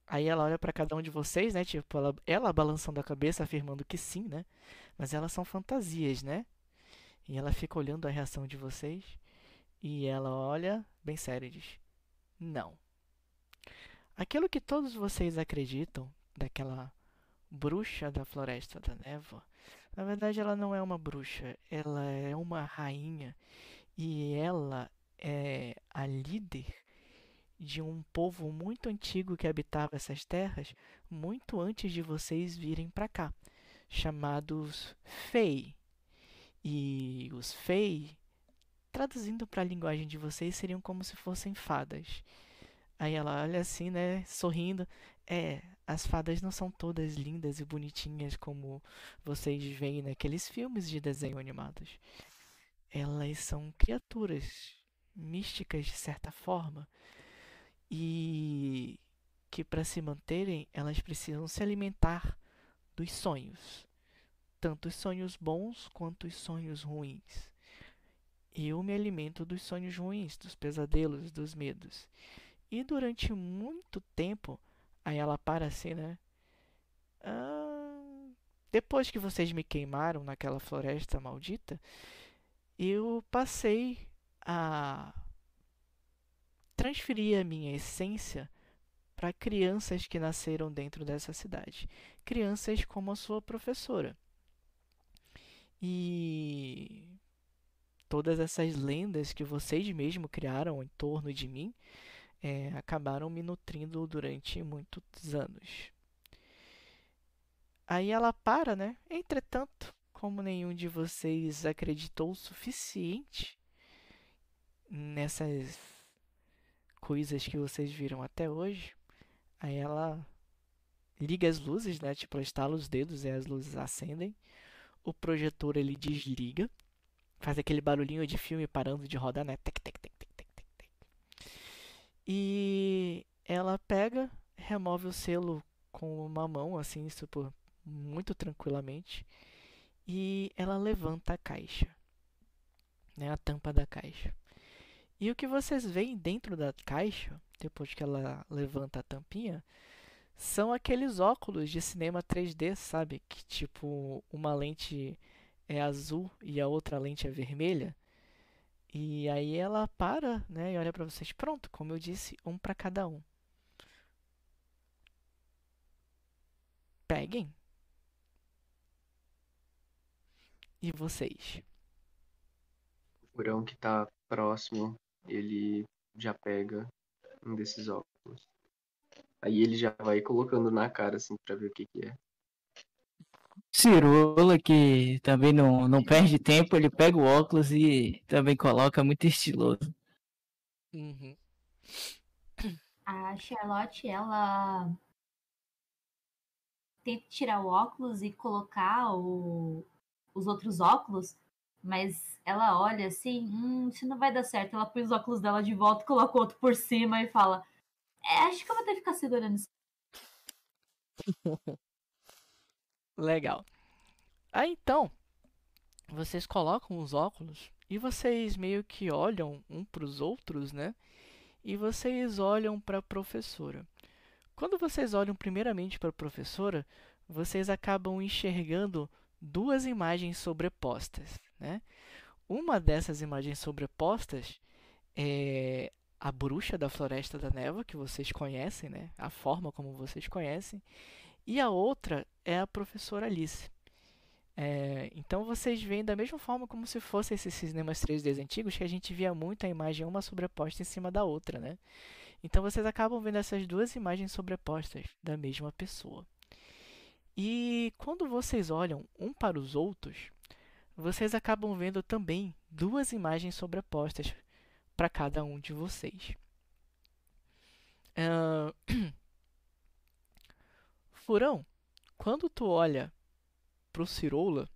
Aí ela olha para cada um de vocês, né? Tipo, ela, ela balançando a cabeça, afirmando que sim, né? Mas elas são fantasias, né? E ela fica olhando a reação de vocês. E ela olha bem sério e diz: Não. Aquilo que todos vocês acreditam daquela bruxa da Floresta da Névoa, na verdade ela não é uma bruxa, ela é uma rainha e ela é a líder de um povo muito antigo que habitava essas terras muito antes de vocês virem para cá, chamados Fei. E os Fei, traduzindo para a linguagem de vocês, seriam como se fossem fadas. Aí ela olha assim, né, sorrindo. É, as fadas não são todas lindas e bonitinhas como vocês veem naqueles filmes de desenho animados. Elas são criaturas místicas de certa forma e que para se manterem elas precisam se alimentar dos sonhos, tanto os sonhos bons quanto os sonhos ruins. Eu me alimento dos sonhos ruins, dos pesadelos, dos medos. E durante muito tempo, aí ela para assim, né? Ah, depois que vocês me queimaram naquela floresta maldita, eu passei a transferir a minha essência para crianças que nasceram dentro dessa cidade. Crianças como a sua professora. E todas essas lendas que vocês mesmos criaram em torno de mim é, acabaram me nutrindo durante muitos anos. Aí ela para, né? Entretanto, como nenhum de vocês acreditou o suficiente nessas coisas que vocês viram até hoje, aí ela liga as luzes, né? Tipo, ela estala os dedos e as luzes acendem. O projetor ele desliga, faz aquele barulhinho de filme parando de rodar, né? Tec, tec, e ela pega, remove o selo com uma mão, assim, super, muito tranquilamente. E ela levanta a caixa, né, a tampa da caixa. E o que vocês veem dentro da caixa, depois que ela levanta a tampinha, são aqueles óculos de cinema 3D, sabe? Que tipo, uma lente é azul e a outra lente é vermelha. E aí ela para, né, e olha para vocês. Pronto, como eu disse, um para cada um. Peguem. E vocês? O furão que tá próximo, ele já pega um desses óculos. Aí ele já vai colocando na cara, assim, pra ver o que que é. Cirola, que também não, não perde tempo, ele pega o óculos e também coloca muito estiloso. Uhum. A Charlotte, ela tenta tirar o óculos e colocar o- os outros óculos, mas ela olha assim, hum, isso não vai dar certo. Ela põe os óculos dela de volta, coloca o outro por cima e fala: É, acho que eu vou ter que ficar segurando isso. Legal. Aí então, vocês colocam os óculos e vocês meio que olham um para os outros, né? E vocês olham para a professora. Quando vocês olham primeiramente para a professora, vocês acabam enxergando duas imagens sobrepostas, né? Uma dessas imagens sobrepostas é a bruxa da Floresta da Neva, que vocês conhecem, né? A forma como vocês conhecem. E a outra é a professora Alice. É, então vocês veem da mesma forma como se fossem esses cinemas 3D antigos, que a gente via muito a imagem uma sobreposta em cima da outra, né? Então vocês acabam vendo essas duas imagens sobrepostas da mesma pessoa. E quando vocês olham um para os outros, vocês acabam vendo também duas imagens sobrepostas para cada um de vocês. Ahn, Furão, quando tu olha pro Cirola,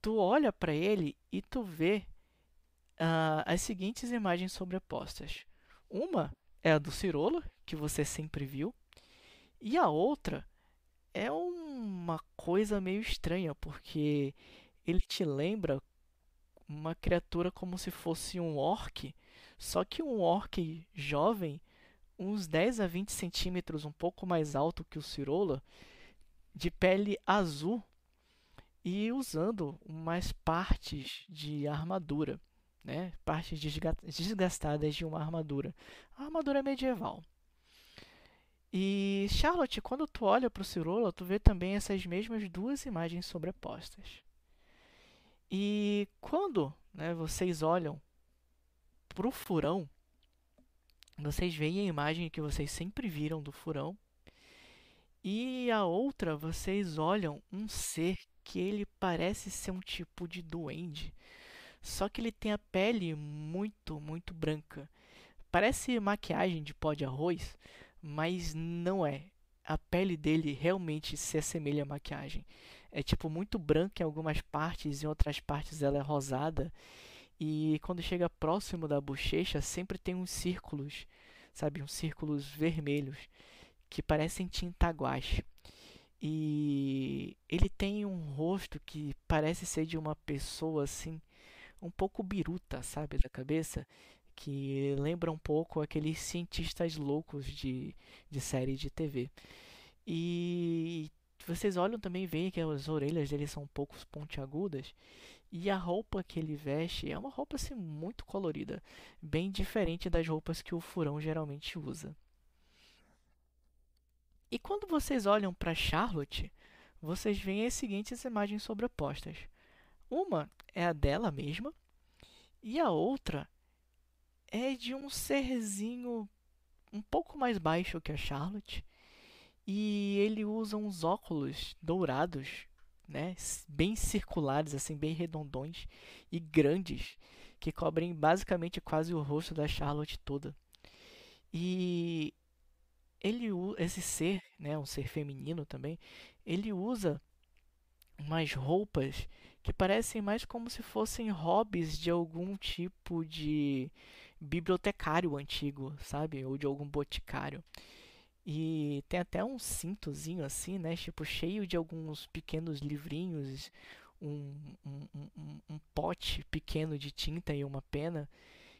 tu olha para ele e tu vê ah, as seguintes imagens sobrepostas. Uma é a do Cirola, que você sempre viu, e a outra é uma coisa meio estranha, porque ele te lembra uma criatura como se fosse um orc, só que um orc jovem, uns 10 a 20 centímetros, um pouco mais alto que o Cirola, de pele azul e usando umas partes de armadura, né? Partes desga- desgastadas de uma armadura, a armadura medieval. E Charlotte, quando tu olha para o Cirola, tu vê também essas mesmas duas imagens sobrepostas. E quando né, vocês olham para o furão, vocês veem a imagem que vocês sempre viram do furão. E a outra, vocês olham um ser que ele parece ser um tipo de duende. Só que ele tem a pele muito, muito branca. Parece maquiagem de pó de arroz, mas não é. A pele dele realmente se assemelha à maquiagem. É tipo muito branca em algumas partes, em outras partes ela é rosada. E quando chega próximo da bochecha, sempre tem uns círculos, sabe, uns círculos vermelhos que parecem tinta guache. E ele tem um rosto que parece ser de uma pessoa assim, um pouco biruta, sabe, da cabeça, que lembra um pouco aqueles cientistas loucos de, de série de TV. E vocês olham também e veem que as orelhas dele são um pouco pontiagudas. E a roupa que ele veste é uma roupa assim muito colorida, bem diferente das roupas que o furão geralmente usa. E quando vocês olham para Charlotte, vocês veem as seguintes imagens sobrepostas. Uma é a dela mesma e a outra é de um serzinho um pouco mais baixo que a Charlotte. E ele usa uns óculos dourados, né, bem circulares, assim, bem redondões e grandes, que cobrem basicamente quase o rosto da Charlotte toda. E ele, esse ser, né, um ser feminino também, ele usa umas roupas que parecem mais como se fossem hobbies de algum tipo de bibliotecário antigo, sabe? Ou de algum boticário. E tem até um cintozinho assim, né? Tipo, cheio de alguns pequenos livrinhos, um, um, um, um- pote pequeno de tinta e uma pena.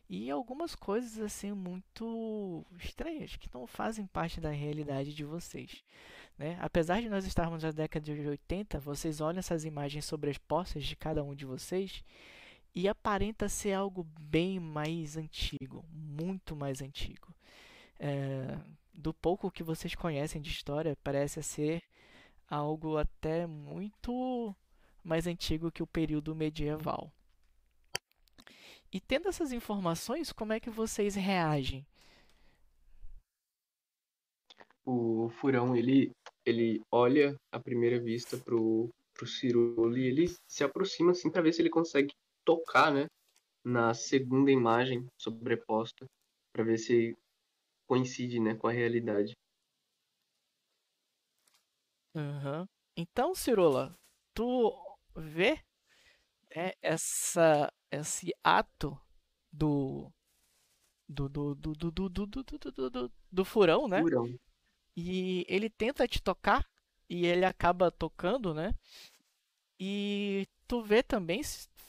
e algumas coisas assim muito estranhas que não fazem parte da realidade de vocês. Né? Apesar de nós estarmos na década de 80, vocês olham essas imagens sobrepostas de cada um de vocês e aparenta ser algo bem mais antigo, muito mais antigo. É, do pouco que vocês conhecem de história, parece ser algo até muito mais antigo que o período medieval. E tendo essas informações, como é que vocês reagem? O Furão, ele, ele olha à primeira vista pro, pro Cirolo e ele se aproxima assim para ver se ele consegue tocar, né, na segunda imagem sobreposta, para ver se coincide, né, com a realidade. Uhum. Então, Cirola, tu vê né, essa, esse ato do do do do do do do, do, do, do, do furão, né? Furão. E ele tenta te tocar e ele acaba tocando, né? E tu vê também,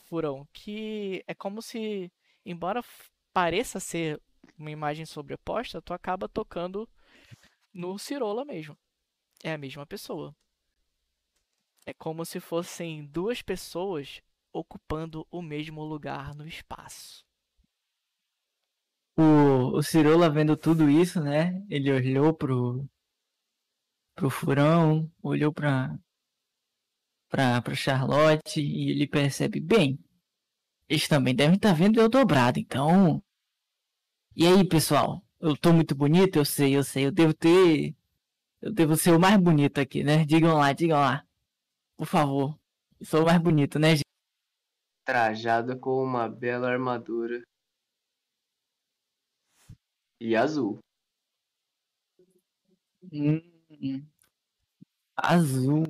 Furão, que é como se, embora pareça ser uma imagem sobreposta, tu acaba tocando no Cirola mesmo. É a mesma pessoa. É como se fossem duas pessoas ocupando o mesmo lugar no espaço. O, o Cirola vendo tudo isso, né? Ele olhou pro, pro furão, olhou pra, pra, pra Charlotte e ele percebe, bem, eles também devem estar tá vendo eu dobrado, então. E aí, pessoal? Eu tô muito bonito, eu sei, eu sei, eu devo ter. Eu devo ser o mais bonito aqui, né? Digam lá, digam lá. Por favor. Eu sou o mais bonito, né, gente? Trajado com uma bela armadura. E azul. Hum, azul.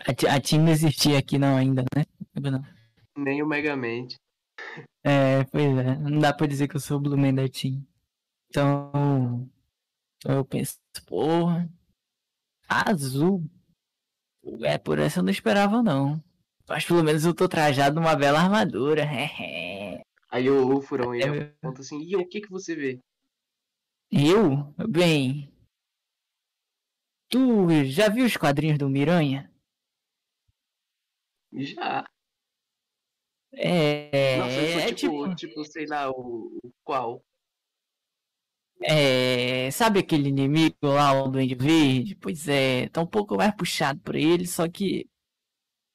A, a Team não existia aqui não ainda, né? Não. Nem o Megamente. É, pois é. Não dá pra dizer que eu sou o Blumen da Team. Então. Eu penso, porra. Azul. É, por essa eu não esperava, não. Mas pelo menos eu tô trajado numa bela armadura. Aí o, o Furão ele é... pergunta assim, e o que que você vê? Eu? Bem... Tu já viu os quadrinhos do Miranha? Já. É... Nossa, é tipo, tipo, tipo, sei lá, o, o qual? É, sabe aquele inimigo lá, o Duende Verde? Pois é, tá um pouco mais puxado por ele, só que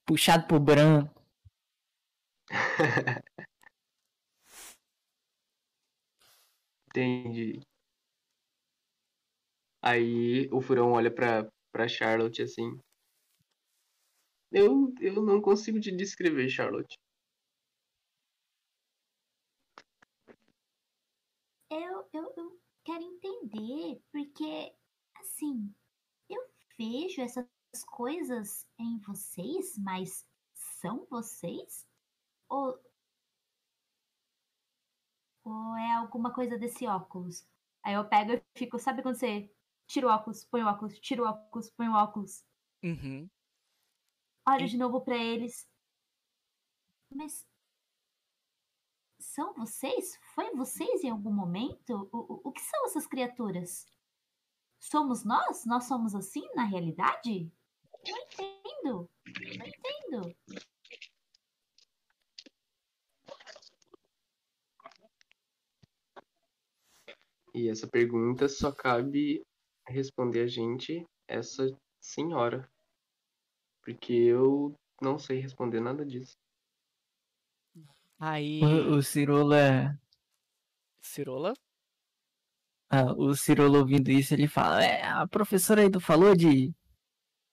puxado pro branco. Entendi. Aí o Furão olha pra, pra Charlotte assim. Eu, eu não consigo te descrever, Charlotte. Eu, eu, eu quero entender, porque, assim, eu vejo essas coisas em vocês, mas são vocês? Ou, ou é alguma coisa desse óculos? Aí eu pego e fico, sabe quando você tira o óculos, põe o óculos, tira o óculos, põe o óculos? Uhum. Olho de novo para eles. Mas são vocês? Foi vocês em algum momento? O, o, o que são essas criaturas? Somos nós? Nós somos assim na realidade? Não entendo. Não entendo. E essa pergunta só cabe responder a gente, essa senhora. Porque eu não sei responder nada disso. Aí. O, o Cirola. Cirola? Ah, o Cirola ouvindo isso, ele fala: é, a professora aí falou de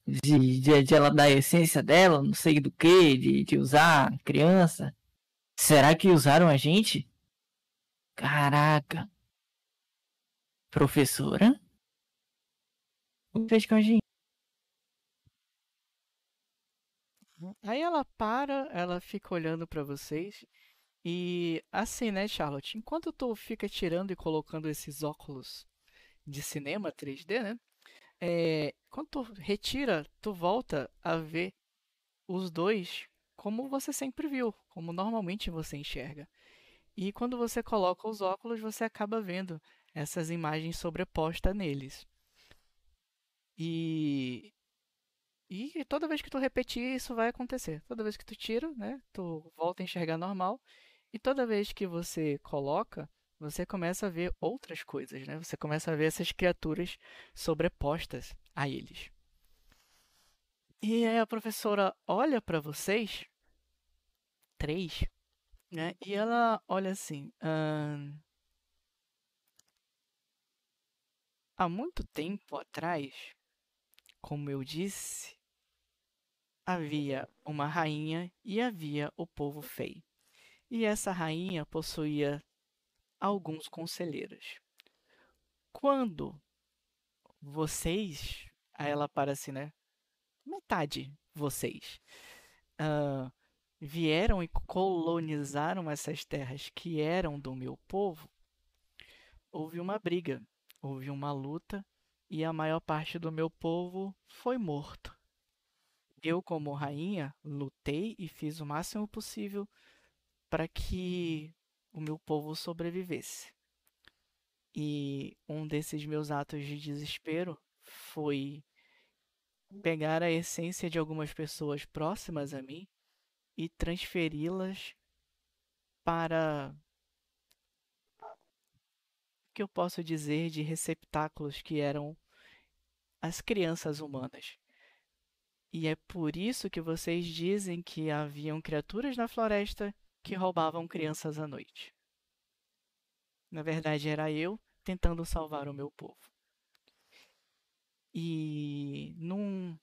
de, de, de, ela dar a essência dela, não sei do que, de, de usar criança. Será que usaram a gente? Caraca. Professora? O que fez com a gente? Aí ela para, ela fica olhando para vocês e assim, né, Charlotte? Enquanto tu fica tirando e colocando esses óculos de cinema 3D, né? É, quando tu retira, tu volta a ver os dois como você sempre viu, como normalmente você enxerga. E quando você coloca os óculos, você acaba vendo essas imagens sobrepostas neles. E e toda vez que tu repetir, isso vai acontecer. Toda vez que tu tira, né, tu volta a enxergar normal. E toda vez que você coloca, você começa a ver outras coisas, né? Você começa a ver essas criaturas sobrepostas a eles. E aí a professora olha para vocês, três, né? E ela olha assim. "Ahn, há muito tempo atrás, como eu disse, havia uma rainha e havia o povo Fei. E essa rainha possuía alguns conselheiros. Quando vocês, aí ela para assim, né? Metade vocês ah, vieram e colonizaram essas terras que eram do meu povo, houve uma briga, houve uma luta e a maior parte do meu povo foi morto. Eu, como rainha, lutei e fiz o máximo possível para que o meu povo sobrevivesse. E um desses meus atos de desespero foi pegar a essência de algumas pessoas próximas a mim e transferi-las para o que eu posso dizer de receptáculos que eram as crianças humanas. E é por isso que vocês dizem que haviam criaturas na floresta que roubavam crianças à noite. Na verdade, era eu tentando salvar o meu povo. E num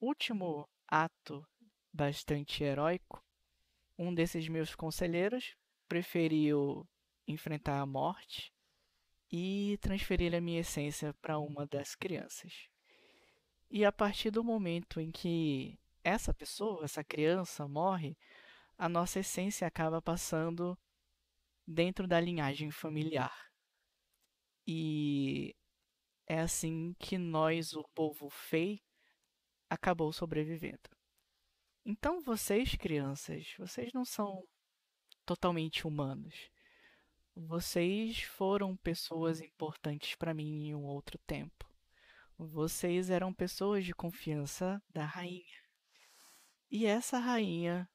último ato bastante heróico, um desses meus conselheiros preferiu enfrentar a morte e transferir a minha essência para uma das crianças. E a partir do momento em que essa pessoa, essa criança morre, a nossa essência acaba passando dentro da linhagem familiar. E é assim que nós, o povo Fei, acabou sobrevivendo. Então vocês, crianças, vocês não são totalmente humanos. Vocês foram pessoas importantes para mim em um outro tempo. Vocês eram pessoas de confiança da rainha. E essa rainha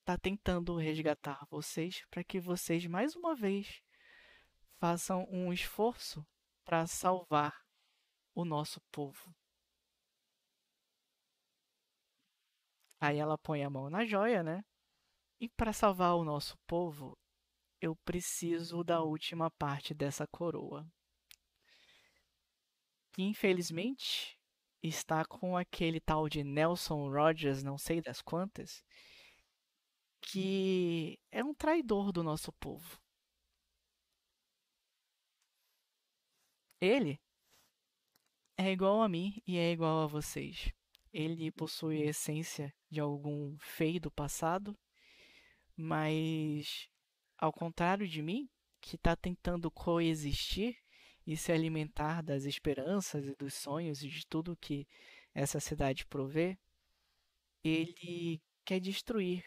está tentando resgatar vocês para que vocês, mais uma vez, façam um esforço para salvar o nosso povo. Aí ela põe a mão na joia, né? E para salvar o nosso povo, eu preciso da última parte dessa coroa. Que infelizmente está com aquele tal de Nelson Rogers, não sei das quantas, que é um traidor do nosso povo. Ele é igual a mim e é igual a vocês. Ele possui a essência de algum feio do passado, mas ao contrário de mim, que está tentando coexistir e se alimentar das esperanças e dos sonhos e de tudo que essa cidade provê, ele quer destruir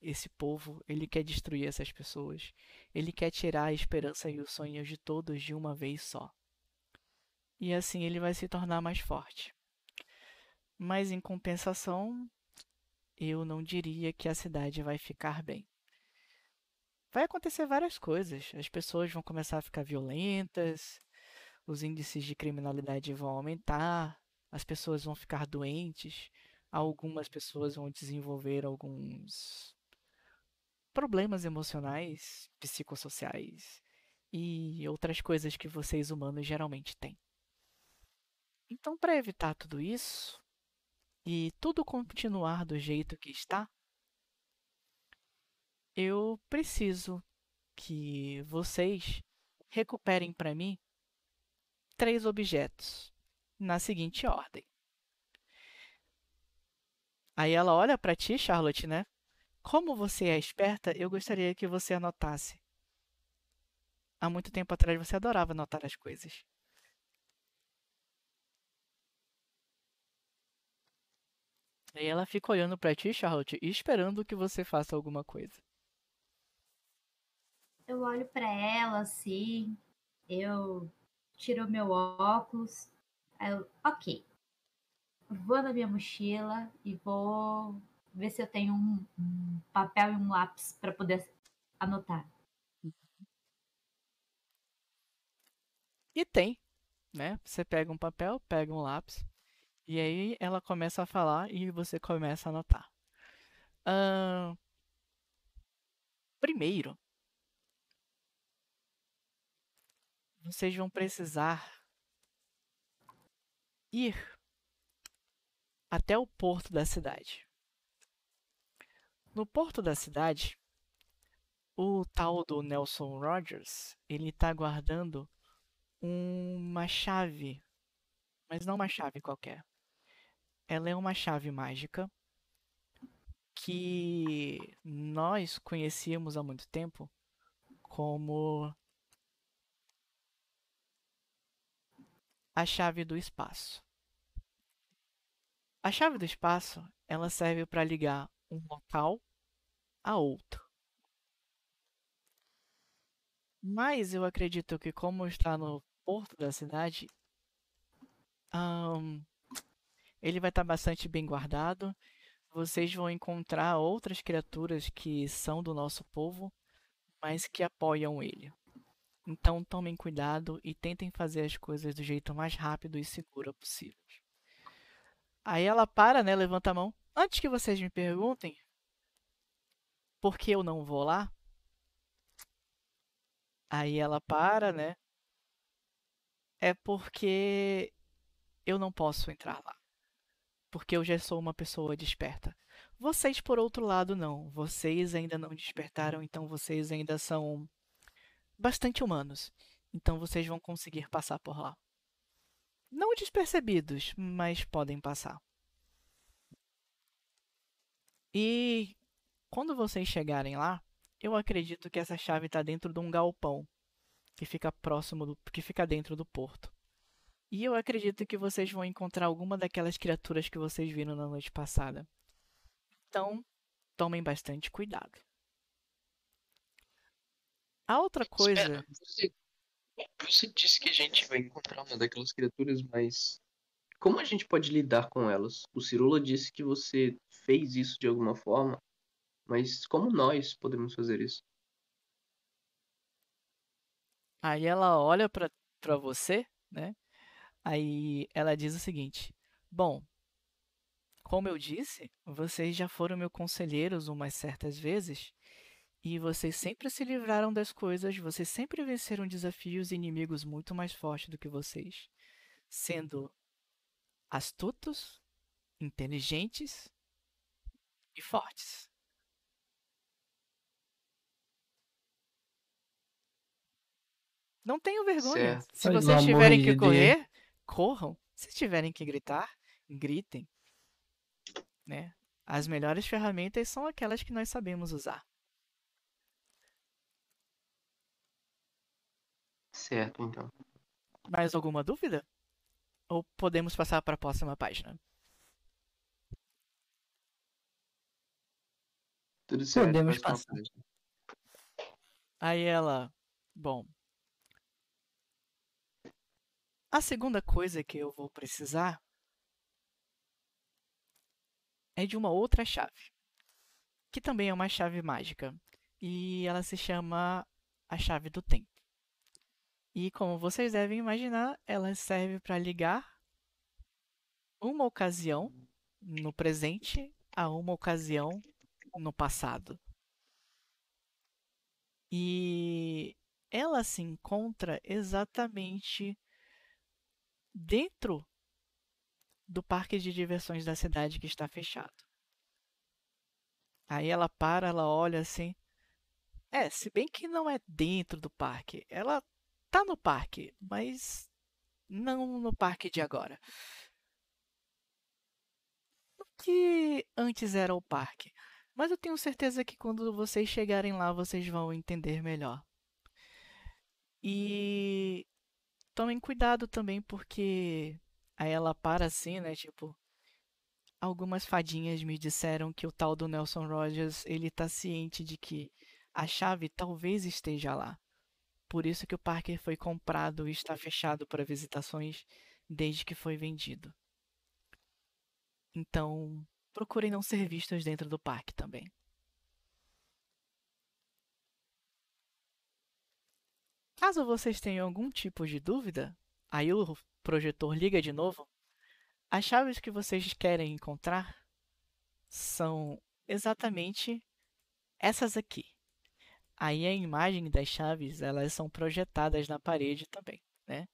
esse povo, ele quer destruir essas pessoas, ele quer tirar a esperança e os sonhos de todos de uma vez só. E assim ele vai se tornar mais forte. Mas em compensação, eu não diria que a cidade vai ficar bem. Vai acontecer várias coisas. As pessoas vão começar a ficar violentas, os índices de criminalidade vão aumentar, as pessoas vão ficar doentes, algumas pessoas vão desenvolver alguns problemas emocionais, psicossociais e outras coisas que vocês humanos geralmente têm. Então, para evitar tudo isso e tudo continuar do jeito que está, eu preciso que vocês recuperem para mim três objetos na seguinte ordem. Aí ela olha para ti, Charlotte, né? Como você é esperta, eu gostaria que você anotasse. Há muito tempo atrás você adorava anotar as coisas. Aí ela fica olhando para ti, Charlotte, esperando que você faça alguma coisa. Eu olho pra ela assim, eu tiro meu óculos, eu, ok. Vou na minha mochila e vou ver se eu tenho um, um papel e um lápis pra poder anotar. E tem, né? Você pega um papel, pega um lápis, e aí ela começa a falar e você começa a anotar. Ahn, primeiro, vocês vão precisar ir até o porto da cidade. No porto da cidade, o tal do Nelson Rogers, ele está guardando uma chave, mas não uma chave qualquer. Ela é uma chave mágica que nós conhecíamos há muito tempo como a chave do espaço. A chave do espaço, ela serve para ligar um local a outro. Mas eu acredito que como está no porto da cidade, ahn, ele vai estar bastante bem guardado. Vocês vão encontrar outras criaturas que são do nosso povo, mas que apoiam ele. Então tomem cuidado e tentem fazer as coisas do jeito mais rápido e seguro possível. Aí ela para, né? Levanta a mão. Antes que vocês me perguntem por que eu não vou lá, aí ela para, né? É porque eu não posso entrar lá. Porque eu já sou uma pessoa desperta. Vocês, por outro lado, não. Vocês ainda não despertaram, então vocês ainda são bastante humanos. Então vocês vão conseguir passar por lá. Não despercebidos, mas podem passar. E quando vocês chegarem lá, eu acredito que essa chave está dentro de um galpão que fica próximo do, que fica dentro do porto. E eu acredito que vocês vão encontrar alguma daquelas criaturas que vocês viram na noite passada. Então, tomem bastante cuidado. A outra coisa. Espera, você, você disse que a gente vai encontrar uma daquelas criaturas, mas como a gente pode lidar com elas? O Cirula disse que você fez isso de alguma forma, mas como nós podemos fazer isso? Aí ela olha pra pra você, né? Aí ela diz o seguinte: Bom, como eu disse, vocês já foram meus conselheiros umas certas vezes e vocês sempre se livraram das coisas, vocês sempre venceram desafios e inimigos muito mais fortes do que vocês, sendo astutos, inteligentes e fortes. Não tenham vergonha. Certo. Se Pelo vocês amor tiverem que Deus. correr, corram. Se tiverem que gritar, gritem. Né? As melhores ferramentas são aquelas que nós sabemos usar. Certo, então. Mais alguma dúvida? Ou podemos passar para a próxima página? Tudo certo. Podemos passar. Aí ela. Bom. A segunda coisa que eu vou precisar é de uma outra chave, que também é uma chave mágica, e ela se chama a chave do tempo. E como vocês devem imaginar, ela serve para ligar uma ocasião no presente a uma ocasião no passado. E ela se encontra exatamente dentro do parque de diversões da cidade que está fechado. Aí ela para, ela olha assim. É, se bem que não é dentro do parque. Ela tá no parque, mas não no parque de agora. O que antes era o parque. Mas eu tenho certeza que quando vocês chegarem lá, vocês vão entender melhor. E tomem cuidado também, porque aí ela para assim, né? Tipo, algumas fadinhas me disseram que o tal do Nelson Rogers, ele tá ciente de que A chave talvez esteja lá. Por isso que o parque foi comprado e está fechado para visitações desde que foi vendido. Então, procurem não ser vistos dentro do parque também. Caso vocês tenham algum tipo de dúvida, aí o projetor liga de novo. As chaves que vocês querem encontrar são exatamente essas aqui. Aí a imagem das chaves, elas são projetadas na parede também, né?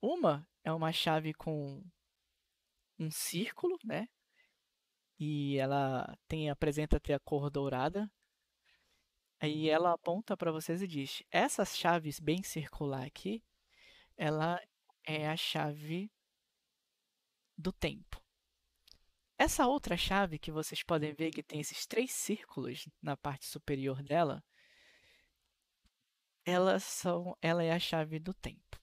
Uma é uma chave com um círculo, né? E ela tem apresenta ter a cor dourada. Aí ela aponta para vocês e diz: essas chaves bem circular aqui, ela é a chave do tempo. Essa outra chave que vocês podem ver que tem esses três círculos na parte superior dela, elas são, ela é a chave do tempo.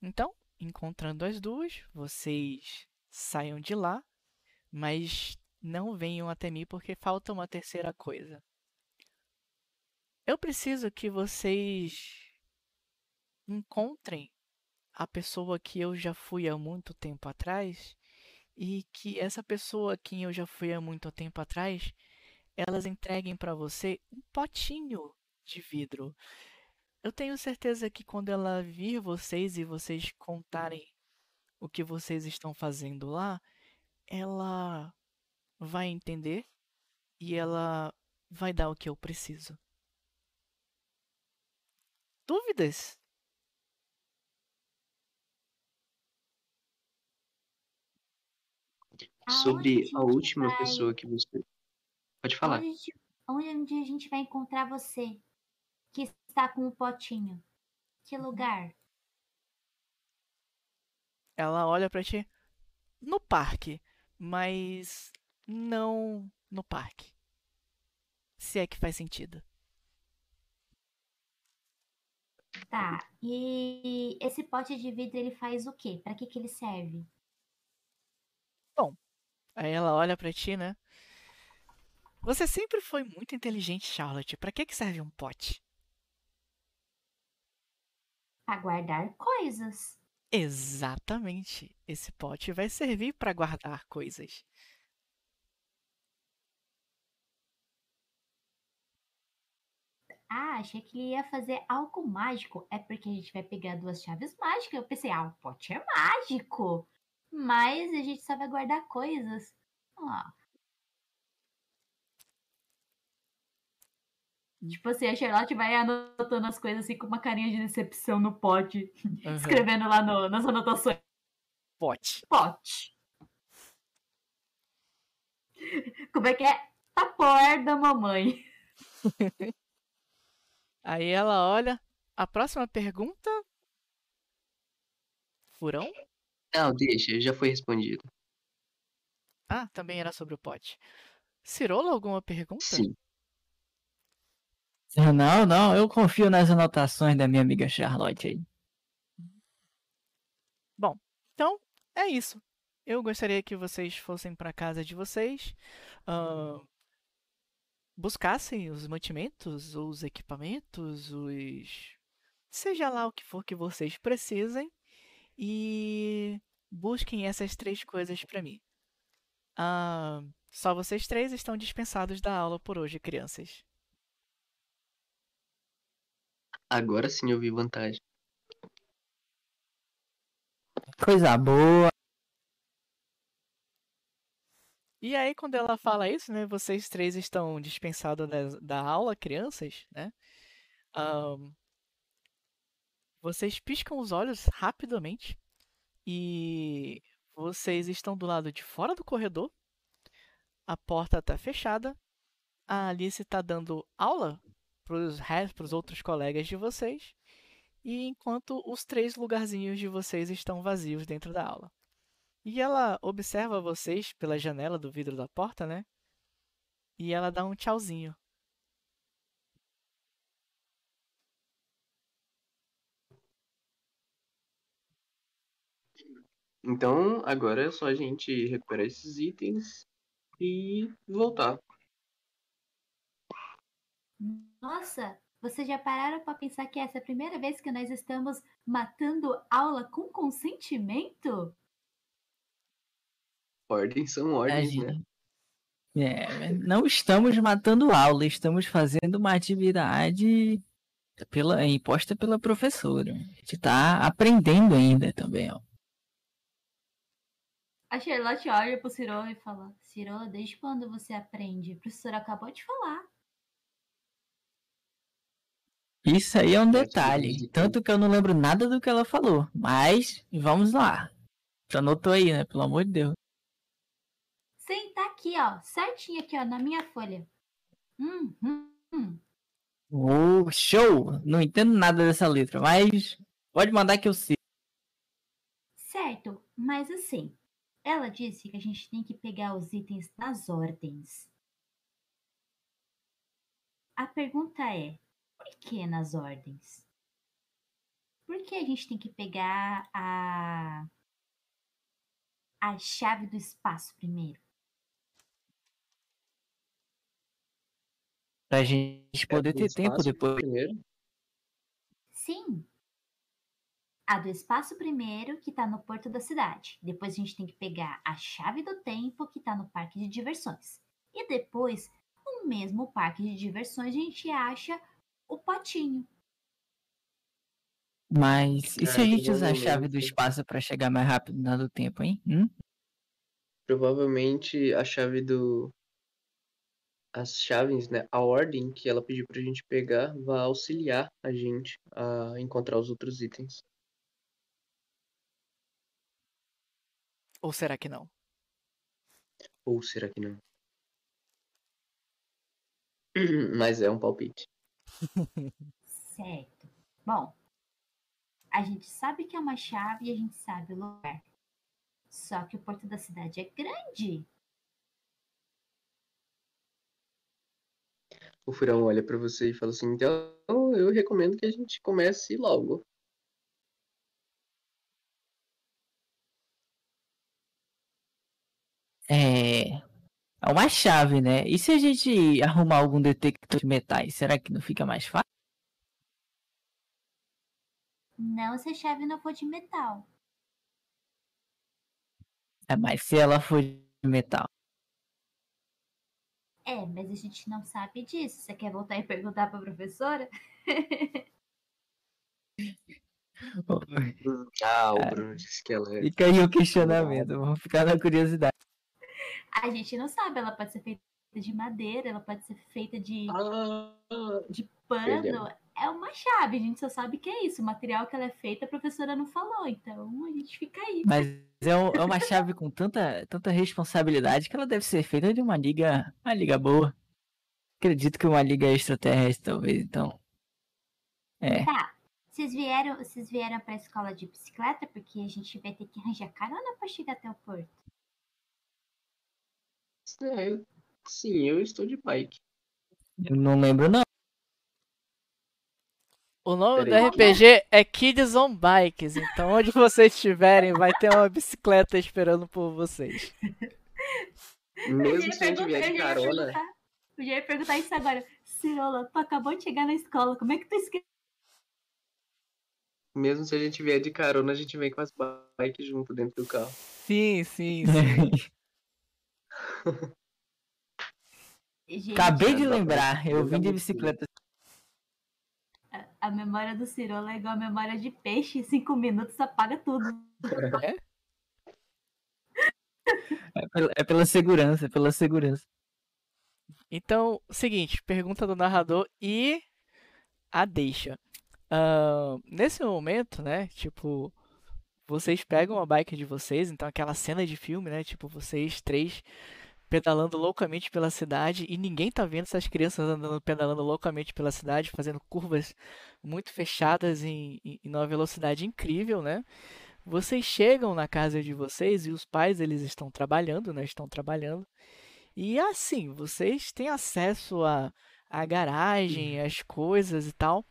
Então, encontrando as duas, vocês saiam de lá, mas não venham até mim porque falta uma terceira coisa. Eu preciso que vocês encontrem a pessoa que eu já fui há muito tempo atrás e que essa pessoa quem eu já fui há muito tempo atrás, elas entreguem para você um potinho de vidro. Eu tenho certeza que quando ela vir vocês e vocês contarem o que vocês estão fazendo lá, ela vai entender e ela vai dar o que eu preciso. Dúvidas? Sobre Aonde a gente última vai- pessoa que você. Pode falar. Onde, onde a gente vai encontrar você? Está com o potinho. Que lugar? Ela olha pra ti no parque, mas não no parque. Se é que faz sentido. Tá. E esse pote de vidro ele faz o quê? Pra que que ele serve? Aí ela olha pra ti, né? Você sempre foi muito inteligente, Charlotte. Pra que que serve um pote? Pra guardar coisas. Exatamente. Esse pote vai servir pra guardar coisas. Ah, achei que ele ia fazer algo mágico. É porque a gente vai pegar duas chaves mágicas. Eu pensei, ah, o pote é mágico. Mas a gente só vai guardar coisas. Tipo assim, a Charlotte vai anotando as coisas assim com uma carinha de decepção no pote, Aham. escrevendo lá no- nas anotações. Pote. Pote. Como é que é? Tapor da mamãe. Aí ela olha. A próxima pergunta. Furão? Não, deixa, já foi respondido. Ah, também era sobre o pote. Cirola, alguma pergunta? Sim. Não, não, eu confio nas anotações da minha amiga Charlotte aí. Então, é isso. Eu gostaria que vocês fossem para casa de vocês, ahn, buscassem os mantimentos, os equipamentos, os. seja lá o que for que vocês precisem, e busquem essas três coisas para mim. Ah, só vocês três estão dispensados da aula por hoje, crianças. Agora sim eu vi vantagem. Coisa boa. E aí, quando ela fala isso, né? Vocês três estão dispensados da, da aula, crianças, né? Ahn, vocês piscam os olhos rapidamente e vocês estão do lado de fora do corredor. A porta está fechada. A Alice está dando aula para os outros colegas de vocês. E enquanto os três lugarzinhos de vocês estão vazios dentro da aula. E ela observa vocês pela janela do vidro da porta, né? E ela dá um tchauzinho. Então, agora é só a gente recuperar esses itens e voltar. Nossa, vocês já pararam para pensar que essa é a primeira vez que nós estamos matando aula com consentimento? Ordens são ordens, né? Imagina. É, não estamos matando aula, estamos fazendo uma atividade pela, imposta pela professora. A gente tá aprendendo ainda também, ó. A Charlotte olha pro Cirola e fala: Cirola, desde quando você aprende? O professor acabou de falar. Isso aí é um detalhe. de Tanto que eu não lembro nada do que ela falou. Mas vamos lá. Já anotou aí, né? Pelo amor de Deus. Sim, tá aqui, ó. Certinho aqui, ó, na minha folha. Hum, hum, hum. Oh, show! Não entendo nada dessa letra, mas pode mandar que eu sei. Certo, mas assim, ela disse que a gente tem que pegar os itens nas ordens. A pergunta é: por que nas ordens? Por que a gente tem que pegar a a chave do espaço primeiro? Pra gente poder ter tempo depois. Primeiro. Sim. A do espaço primeiro, que tá no porto da cidade. Depois a gente tem que pegar a chave do tempo, que tá no parque de diversões. E depois, no mesmo parque de diversões, a gente acha o potinho. Mas e se É, a gente usar a chave do espaço pra chegar mais rápido na do tempo, hein? Hum? Provavelmente a chave do. As chaves, né? A ordem que ela pediu pra gente pegar vai auxiliar a gente a encontrar os outros itens. Ou será que não? Ou será que não? Mas é um palpite. Certo. Bom, a gente sabe que é uma chave e a gente sabe o lugar. Só que o porto da cidade é grande. O Furão olha pra você e fala assim: então eu recomendo que a gente comece logo. É. É uma chave, né? E se a gente arrumar algum detector de metais, será que não fica mais fácil? Não se a chave não for de metal. É, mas se ela for de metal. É, mas a gente não sabe disso. Você quer voltar e perguntar pra professora? Ah, o. Bruno disse que ela é. Fica aí o questionamento, vamos ficar na curiosidade. A gente não sabe. Ela pode ser feita de madeira, ela pode ser feita de, Ah, de pano. É uma chave, a gente só sabe que é isso. O material que ela é feita, a professora não falou. Então a gente fica aí. Mas é, um- é uma chave com tanta, tanta responsabilidade que ela deve ser feita de uma liga, uma liga boa. Acredito que uma liga extraterrestre, talvez, então. É. Tá. Vocês vieram, vocês vieram pra escola de bicicleta porque a gente vai ter que arranjar carona pra chegar até o porto. É, sim, eu estou de bike. Eu não lembro, não. O nome do. RPG é Kids on Bikes, então onde vocês estiverem vai ter uma bicicleta esperando por vocês. Mesmo se a gente perguntar- vier de carona, Eu já ia perguntar isso agora. Cirola, tu acabou de chegar na escola, como é que tu esqueceu? mesmo se a gente vier de carona, a gente vem com as bikes junto dentro do carro. Sim, sim, sim. Gente, Acabei de lembrar, eu vim de bicicleta. A memória do Cirola é igual a memória de peixe. Em cinco minutos apaga tudo. É pela, é pela segurança, é pela segurança. Então, seguinte, pergunta do narrador e a deixa. Ahn, nesse momento, né, tipo, vocês pegam a bike de vocês, então aquela cena de filme, né, tipo, vocês três pedalando loucamente pela cidade e ninguém tá vendo essas crianças andando, pedalando loucamente pela cidade, fazendo curvas muito fechadas em, em, em uma velocidade incrível, né? Vocês chegam na casa de vocês e os pais, eles estão trabalhando, né, estão trabalhando. E assim, vocês têm acesso à, à garagem, às coisas e tal.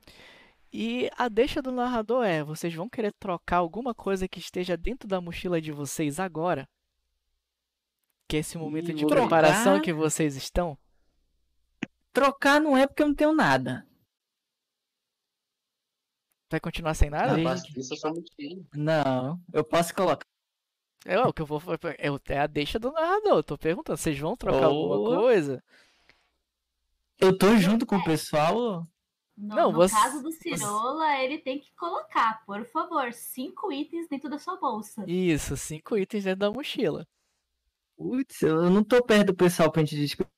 E a deixa do narrador é: vocês vão querer trocar alguma coisa que esteja dentro da mochila de vocês agora? Que é esse momento Ih, de vou preparação trocar. que vocês estão? trocar não é porque eu não tenho nada. Vai continuar sem nada? Aí- Abasteça sua mochila. Não, eu posso colocar. É o que eu vou. É é a deixa do narrador. Tô perguntando, vocês vão trocar alguma Oh. coisa? Eu tô junto com o pessoal. No, Não, no você- caso do Cirola, ele tem que colocar, por favor, cinco itens dentro da sua bolsa. Isso, cinco itens dentro da mochila. Putz, eu não tô perto do pessoal pra gente discutir.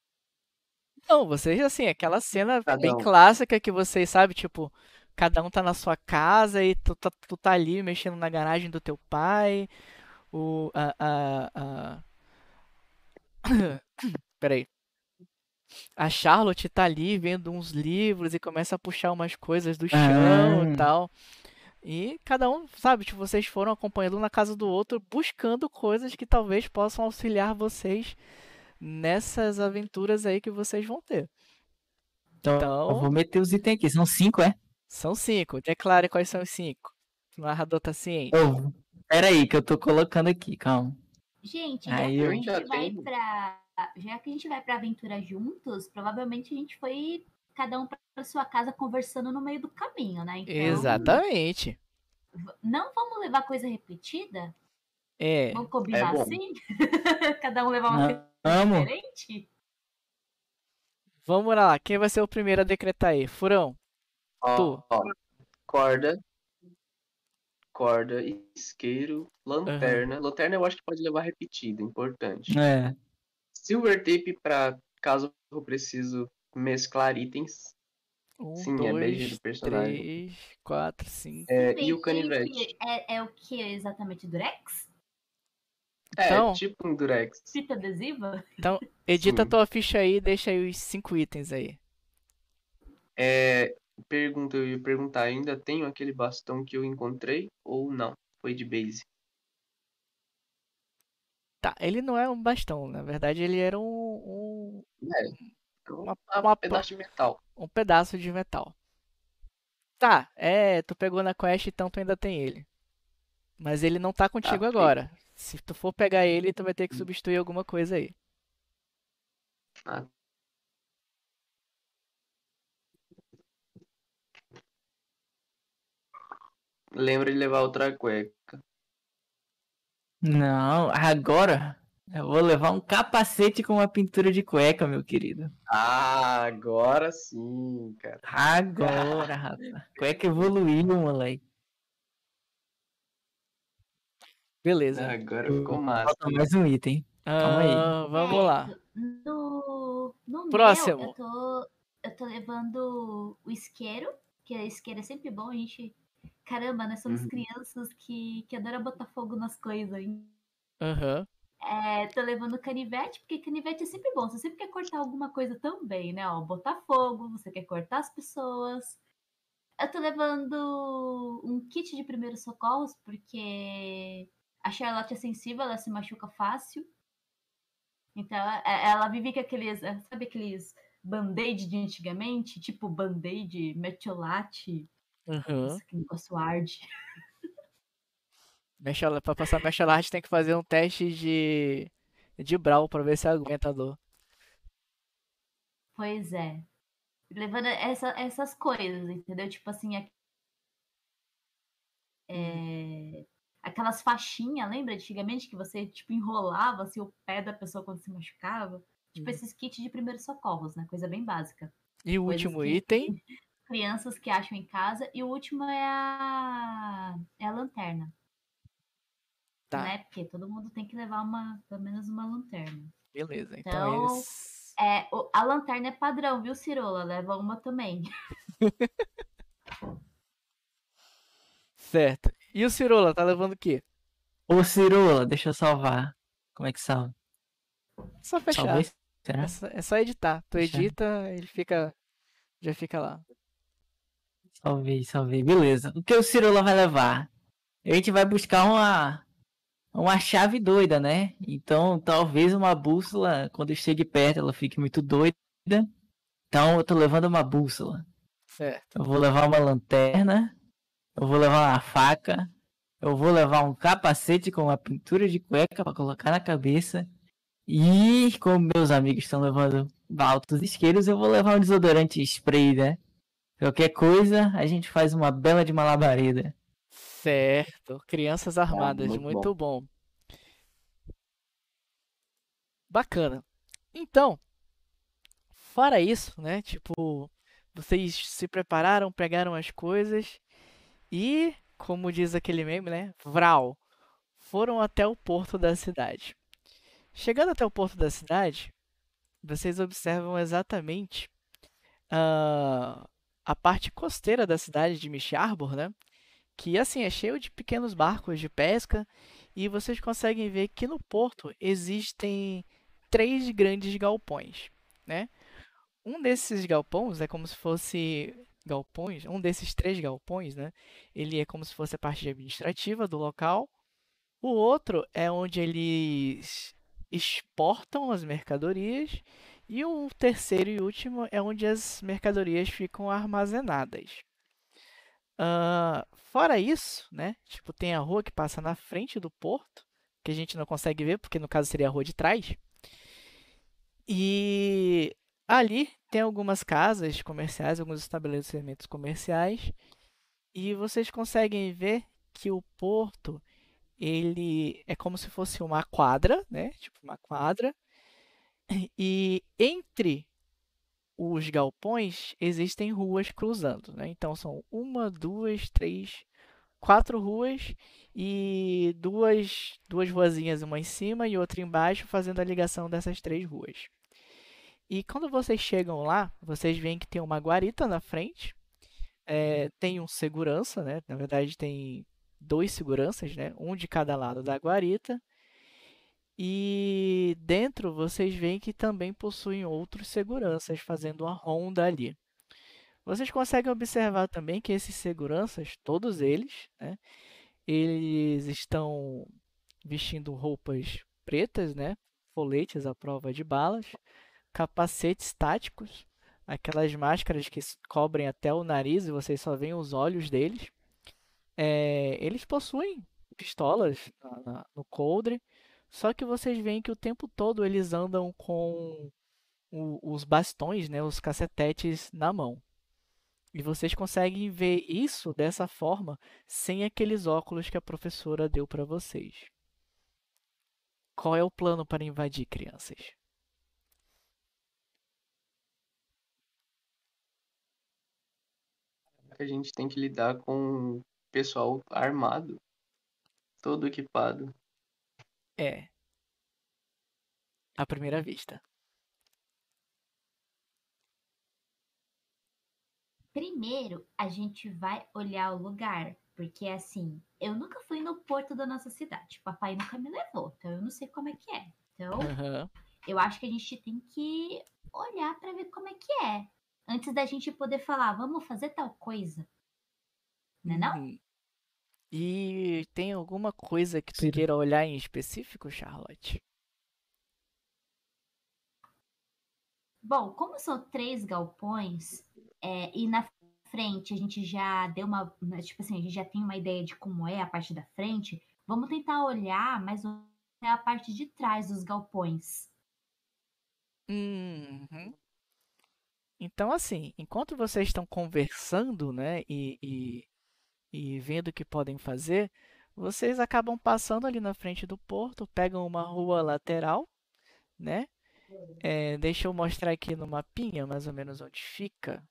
Não, vocês, assim, aquela cena bem clássica que vocês, sabe, tipo, cada um tá na sua casa e tu, tá- tu tá ali mexendo na garagem do teu pai. O. A. a, a... Peraí. A Charlotte tá ali vendo uns livros e começa a puxar umas coisas do chão e Ah. tal. E cada um, sabe, tipo, vocês foram acompanhando um na casa do outro, buscando coisas que talvez possam auxiliar vocês nessas aventuras aí que vocês vão ter. Então, Então- eu vou meter os itens aqui. São cinco, é? São cinco. Declare quais são os cinco. O narrador tá ciente. Eu... Pera aí, que eu tô colocando aqui, calma. Gente, já Aí que eu- a gente Já vai tenho. pra. Já que a gente vai pra aventura juntos, provavelmente a gente foi cada um pra sua casa conversando no meio do caminho, né? Então, Exatamente. não vamos levar coisa repetida? É. Vamos combinar bom. assim? cada um levar uma coisa Amo. diferente? Vamos lá. Quem vai ser o primeiro a decretar aí? Furão. Ó, Tu. ó, corda, corda, isqueiro, lanterna. Lanterna eu acho que pode levar repetido, importante. É. Silver tape pra caso eu preciso mesclar itens. Um, Sim, é BG dois, do personagem. três, quatro, cinco. É, e o canivete. que É, é o que exatamente? Durex? É, Então- tipo um durex. Fita adesiva? Edita Sim. tua ficha aí e deixa aí os cinco itens aí. É, pergunta, eu ia perguntar, ainda tenho aquele bastão que eu encontrei ou não? Foi de base. Tá, ele não é um bastão. Na verdade, ele era um, um, É, Uma- um uma pedaço de metal. um pedaço de metal. Tá, é, tu pegou na quest, então tu ainda tem ele. Mas ele não tá contigo ok. agora. Se tu for pegar ele, tu vai ter que substituir alguma coisa aí. Ah. Lembra de levar outra cueca. Não, agora eu vou levar um capacete com uma pintura de cueca, meu querido. Ah, agora sim, cara. Agora, rapaz. Cueca evoluiu, moleque. Beleza. Agora ficou massa. Falta mais um item. calma aí. Ah, vamos lá. No, no meu, Próximo. eu tô, eu tô levando o isqueiro, que o isqueiro é sempre bom, a gente... Caramba, nós somos Uhum. crianças que, que adoram botar fogo nas coisas, hein? Aham. É, tô levando canivete, porque canivete é sempre bom. Você sempre quer cortar alguma coisa também, né? Ó, botar fogo, você quer cortar as pessoas. Eu tô levando um kit de primeiros socorros, porque a Charlotte é sensível, ela se machuca fácil. Então, é- ela vive com aqueles, é, sabe aqueles band-aid de antigamente? Tipo band-aid, metiolate. Aham. Nossa, que negócio arde. Mecha- Pra passar Mecha Art tem que fazer um teste de. de Brawl pra ver se aguenta a dor. Pois é. Levando essa- essas coisas, entendeu? Tipo assim, a- é, aquelas faixinhas, lembra antigamente que você tipo enrolava assim, o pé da pessoa quando se machucava? Tipo Hum. esses kits de primeiros socorros, né? Coisa bem básica. E o Coisas último que- item. Crianças que acham em casa. E o último é a, é a lanterna, Tá, né? Porque todo mundo tem que levar uma, pelo menos uma lanterna. beleza. Então Então, eles. É, o- a lanterna é padrão, viu, Cirola? Leva uma também. Certo. E o Cirola, tá levando o quê? Ô, Cirola, deixa eu salvar. Como é que salva? Só fechar. Salvei? Será? É só, é só editar. Tu Fechar. edita, ele fica. Já fica lá. Salvei, salvei. Beleza. O que o Cirola vai levar? A gente vai buscar uma uma chave doida, né? Então, talvez uma bússola, quando chegue perto, ela fique muito doida. Então, eu tô levando uma bússola. Certo. Eu vou levar uma lanterna. Eu vou levar uma faca. Eu vou levar um capacete com uma pintura de cueca pra colocar na cabeça. E como meus amigos estão levando altos isqueiros, eu vou levar um desodorante spray, né? Qualquer coisa, a gente faz uma bela de malabareda. Certo. Crianças armadas, muito muito bom. Bacana. Então, fora isso, né? Tipo, vocês se prepararam, pegaram as coisas e, como diz aquele meme, né? Vral. Foram até o porto da cidade. Chegando até o porto da cidade, vocês observam exatamente ah, a parte costeira da cidade de Mish Harbor, né? Que assim é cheio de pequenos barcos de pesca e vocês conseguem ver que no porto existem três grandes galpões, né? Um desses galpões é como se fosse galpões, um desses três galpões, né? Ele é como se fosse a parte administrativa do local. O outro é onde eles exportam as mercadorias e o terceiro e último é onde as mercadorias ficam armazenadas. Ah, fora isso, né? Tipo, tem a rua que passa na frente do porto, que a gente não consegue ver, porque no caso seria a rua de trás. E ali tem algumas casas comerciais, alguns estabelecimentos comerciais, e vocês conseguem ver que o porto ele é como se fosse uma quadra, né? Tipo uma quadra. E entre os galpões existem ruas cruzando, né? Então são uma, duas, três, quatro ruas e duas duas ruazinhas, uma em cima e outra embaixo, fazendo a ligação dessas três ruas. E quando vocês chegam lá, vocês veem que tem uma guarita na frente, é, tem um segurança, né? Na verdade tem dois seguranças, né? Um de cada lado da guarita. E dentro vocês veem que também possuem outros seguranças fazendo uma ronda ali. Vocês conseguem observar também que esses seguranças, todos eles, né, eles estão vestindo roupas pretas, né, foletes à prova de balas, capacetes táticos, aquelas máscaras que cobrem até o nariz e vocês só veem os olhos deles. É, eles possuem pistolas no coldre, só que vocês veem que o tempo todo eles andam com o, os bastões, né, os cacetetes na mão. E vocês conseguem ver isso dessa forma sem aqueles óculos que a professora deu para vocês. Qual é o plano para invadir, crianças? A gente tem que lidar com pessoal armado, todo equipado. É. À primeira vista. Primeiro, a gente vai olhar o lugar, porque assim, eu nunca fui no porto da nossa cidade. Papai nunca me levou, então eu não sei como é que é. Então, Aham. eu acho que a gente tem que olhar para ver como é que é, antes da gente poder falar, vamos fazer tal coisa. Né não? E tem alguma coisa que tu Sim. queira olhar em específico, Charlotte? Bom, como são três galpões, é, e na frente a gente já deu uma. né, Tipo assim, a gente já tem uma ideia de como é a parte da frente, vamos tentar olhar mais a parte de trás dos galpões. Uhum. Então, assim, enquanto vocês estão conversando, né, e, e, e vendo o que podem fazer, vocês acabam passando ali na frente do porto, pegam uma rua lateral, né? É, deixa eu mostrar aqui no mapinha, mais ou menos onde fica.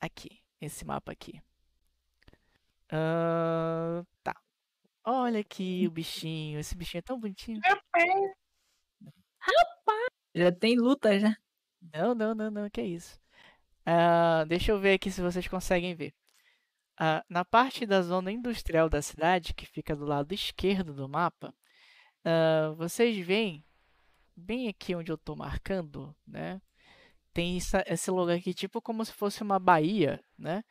Aqui, esse mapa aqui. Ah, tá. Olha aqui o bichinho, esse bichinho é tão bonitinho. Já tem luta já. Não, não, não, não, que é isso. Ah, deixa eu ver aqui se vocês conseguem ver. Ah, na parte da zona industrial da cidade, que fica do lado esquerdo do mapa, ah, vocês veem, bem aqui onde eu estou marcando, né? Tem essa- esse lugar aqui, tipo como se fosse uma baía, né?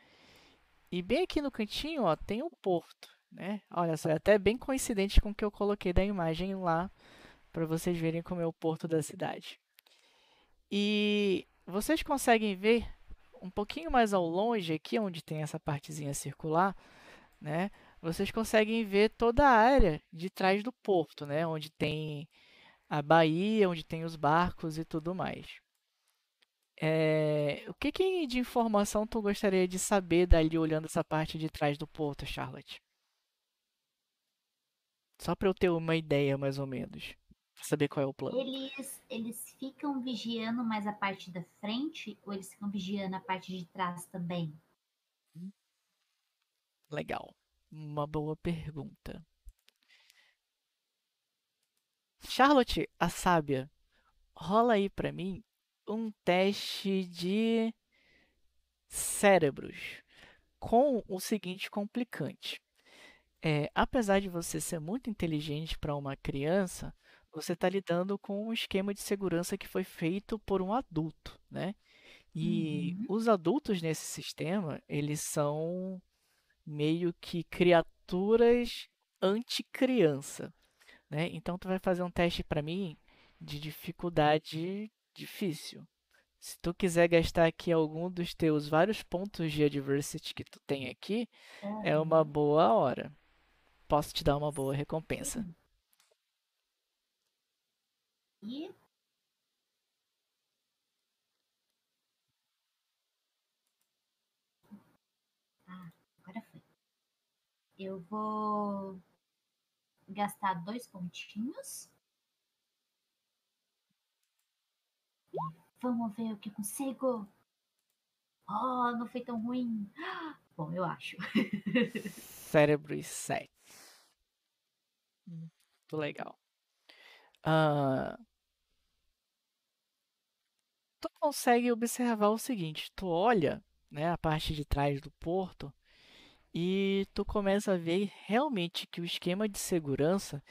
E bem aqui no cantinho, ó, tem um porto, né? Olha só, é até bem coincidente com o que eu coloquei da imagem lá, para vocês verem como é o porto da cidade. E vocês conseguem ver um pouquinho mais ao longe, aqui onde tem essa partezinha circular, né? Vocês conseguem ver toda a área de trás do porto, né? Onde tem a baía, onde tem os barcos e tudo mais. É, o que, que de informação tu gostaria de saber dali olhando essa parte de trás do porto, Charlotte? Só para eu ter uma ideia, mais ou menos. Saber qual é o plano. Eles, eles ficam vigiando mais a parte da frente ou eles ficam vigiando a parte de trás também? Legal. Uma boa pergunta. Charlotte, a sábia, rola aí pra mim um teste de cérebros com o seguinte complicante. É, apesar de você ser muito inteligente para uma criança, você está lidando com um esquema de segurança que foi feito por um adulto, né? E Uhum. os adultos nesse sistema, eles são meio que criaturas anti-criança, né? Então tu vai fazer um teste para mim de dificuldade difícil. Se tu quiser gastar aqui algum dos teus vários pontos de adversity que tu tem aqui, é uma boa hora. Posso te dar uma boa recompensa. E Ah, agora foi. Eu vou gastar dois pontinhos. Vamos ver o que eu consigo. Oh, não foi tão ruim. Bom, eu acho. Cérebros 7. Muito legal. Ah, tu consegue observar o seguinte: tu olha, né, a parte de trás do porto e tu começa a ver realmente que o esquema de segurança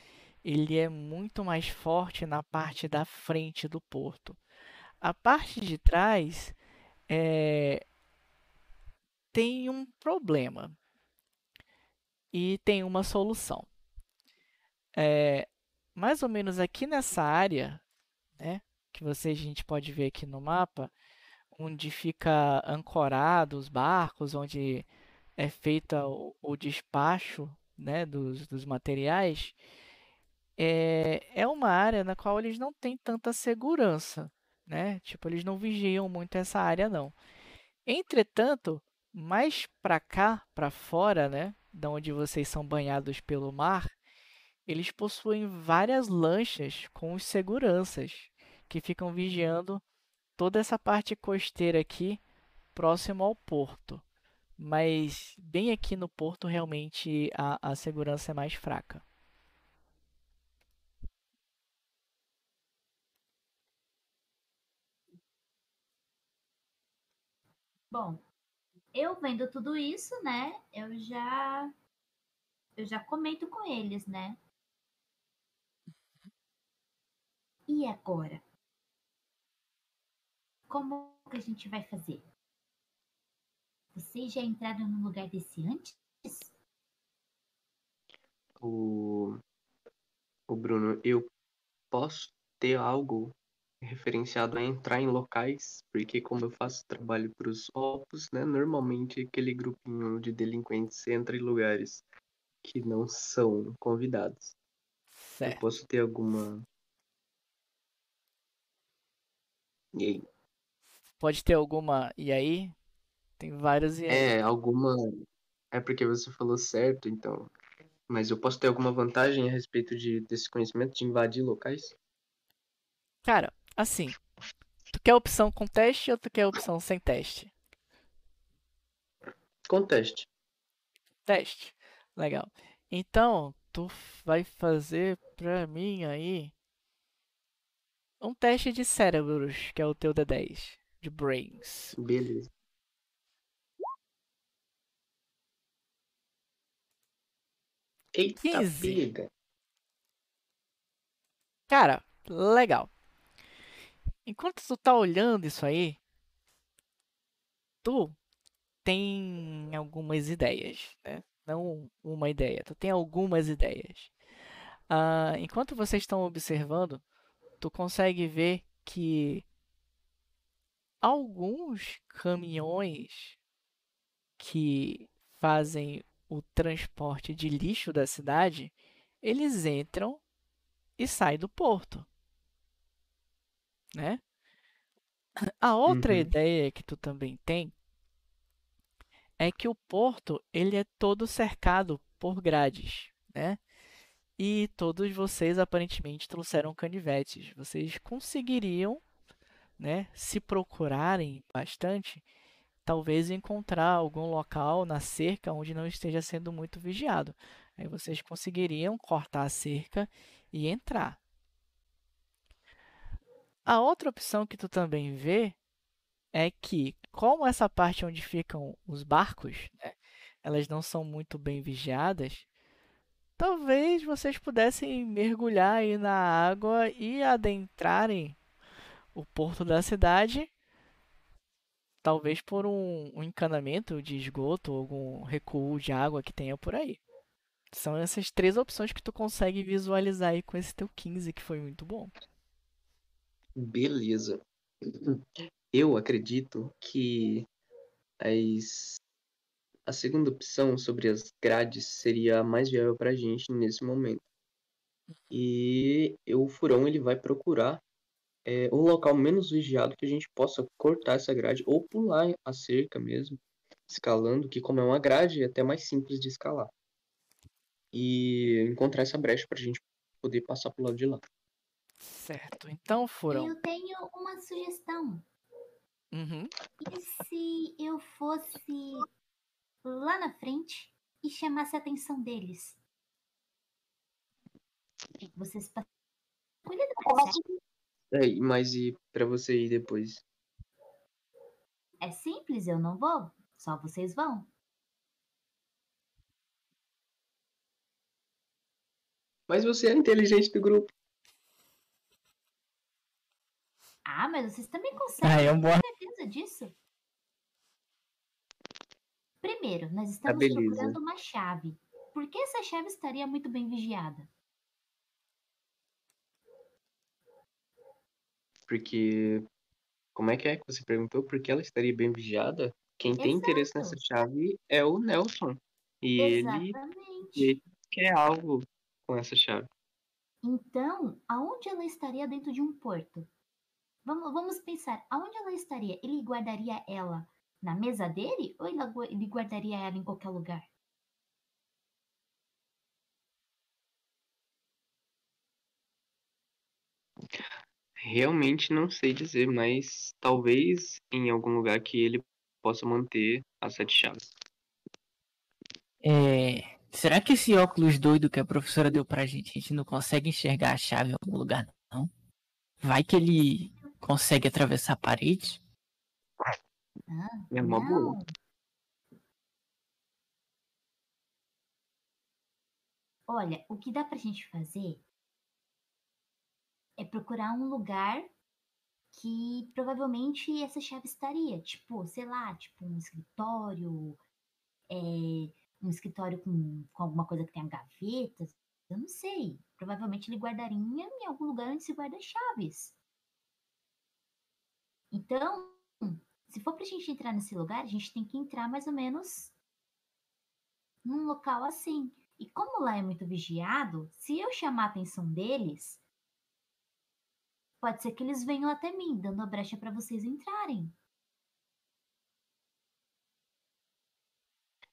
ele é muito mais forte na parte da frente do porto. A parte de trás é, tem um problema e tem uma solução. É, mais ou menos aqui nessa área, né, que você, a gente pode ver aqui no mapa, onde fica ancorado os barcos, onde é feito o, o despacho, né, dos, dos materiais, é, é uma área na qual eles não têm tanta segurança, né? Tipo, eles não vigiam muito essa área, não. Entretanto, mais para cá, para fora, né, da onde vocês são banhados pelo mar, eles possuem várias lanchas com os seguranças que ficam vigiando toda essa parte costeira aqui, próximo ao porto. Mas bem aqui no porto, realmente a, a segurança é mais fraca. Bom, eu vendo tudo isso, né? Eu já eu já comento com eles, né? E agora? Como que a gente vai fazer? Vocês já entraram num lugar desse antes? O, o Bruno, eu posso ter algo referenciado a entrar em locais, porque como eu faço trabalho para os opos, né, normalmente aquele grupinho de delinquentes entra em lugares que não são convidados. Eu Certo. posso ter alguma. E aí? Pode ter alguma. E aí? Tem vários e aí. É, alguma. É porque você falou certo, então. Mas eu posso ter alguma vantagem a respeito de, desse conhecimento de invadir locais? Cara, assim. Tu quer opção com teste ou tu quer opção sem teste? Conteste. Teste. Legal. Então, tu vai fazer pra mim aí um teste de cérebros, que é o teu D10, de brains. Beleza. Eita, 15. pega. Cara, legal. Enquanto tu tá olhando isso aí, tu tem algumas ideias, né? Não uma ideia, tu tem algumas ideias. Ah, enquanto vocês estão observando, tu consegue ver que alguns caminhões que fazem o transporte de lixo da cidade, eles entram e saem do porto, né? A outra Uhum. ideia que tu também tem é que o porto ele é todo cercado por grades, né? E todos vocês aparentemente trouxeram canivetes. Vocês conseguiriam, né, se procurarem bastante, talvez encontrar algum local na cerca onde não esteja sendo muito vigiado. Aí vocês conseguiriam cortar a cerca e entrar. A outra opção que tu também vê é que, como essa parte onde ficam os barcos, né, elas não são muito bem vigiadas, talvez vocês pudessem mergulhar aí na água e adentrarem o porto da cidade, talvez por um, um encanamento de esgoto ou algum recuo de água que tenha por aí. São essas três opções que tu consegue visualizar aí com esse teu 15, que foi muito bom. Beleza. Eu acredito que as... a segunda opção sobre as grades seria a mais viável pra gente nesse momento. E o furão ele vai procurar é, um local menos vigiado que a gente possa cortar essa grade ou pular a cerca mesmo, escalando, que como é uma grade é até mais simples de escalar. E encontrar essa brecha pra gente poder passar pro lado de lá. Certo. Então, Furão. Eu tenho uma sugestão. Uhum. E se eu fosse lá na frente e chamasse a atenção deles? Vocês passam. É, mas e pra você ir depois? É simples, eu não vou. Só vocês vão. Mas você é inteligente do grupo. Ah, mas vocês também conseguem. Ah, é um bom. Tenho certeza disso. Primeiro, nós estamos beleza. procurando uma chave. Por que essa chave estaria muito bem vigiada? Porque. Como é que é que você perguntou? Porque ela estaria bem vigiada? Quem tem interesse Exato. nessa chave é o Nelson. E ele Exatamente. ele quer algo com essa chave. Então, aonde ela estaria dentro de um porto? Vamos, vamos pensar, aonde ela estaria? Ele guardaria ela na mesa dele ou ele guardaria ela em qualquer lugar? Realmente não sei dizer, mas talvez em algum lugar que ele possa manter as sete chaves. É, será que esse óculos doido que a professora deu pra gente, a gente não consegue enxergar a chave em algum lugar, não? Vai que ele consegue atravessar a parede? Ah, É uma boa. não. Olha, o que dá pra gente fazer é procurar um lugar que provavelmente essa chave estaria. Tipo, sei lá, tipo um escritório, é, um escritório com, com alguma coisa que tenha gavetas. Eu não sei. Provavelmente ele guardaria em algum lugar onde se guarda chaves. Então, se for pra gente entrar nesse lugar, a gente tem que entrar mais ou menos num local assim. E como lá é muito vigiado, se eu chamar a atenção deles, pode ser que eles venham até mim, dando a brecha pra vocês entrarem.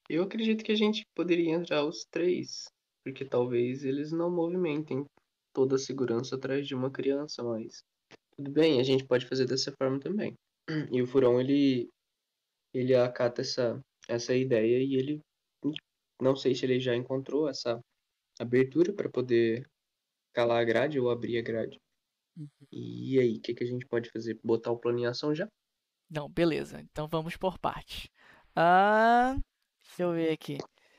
Eu acredito que a gente poderia entrar os três, porque talvez eles não movimentem toda a segurança atrás de uma criança, mas tudo bem, a gente pode fazer dessa forma também. E o Furão ele ele acata essa essa ideia e ele não sei se ele já encontrou essa abertura para poder calar a grade ou abrir a grade. E aí, o que que a gente pode fazer? Botar o plano em ação já? Não, beleza. Então vamos por partes. Ah, deixa eu ver aqui.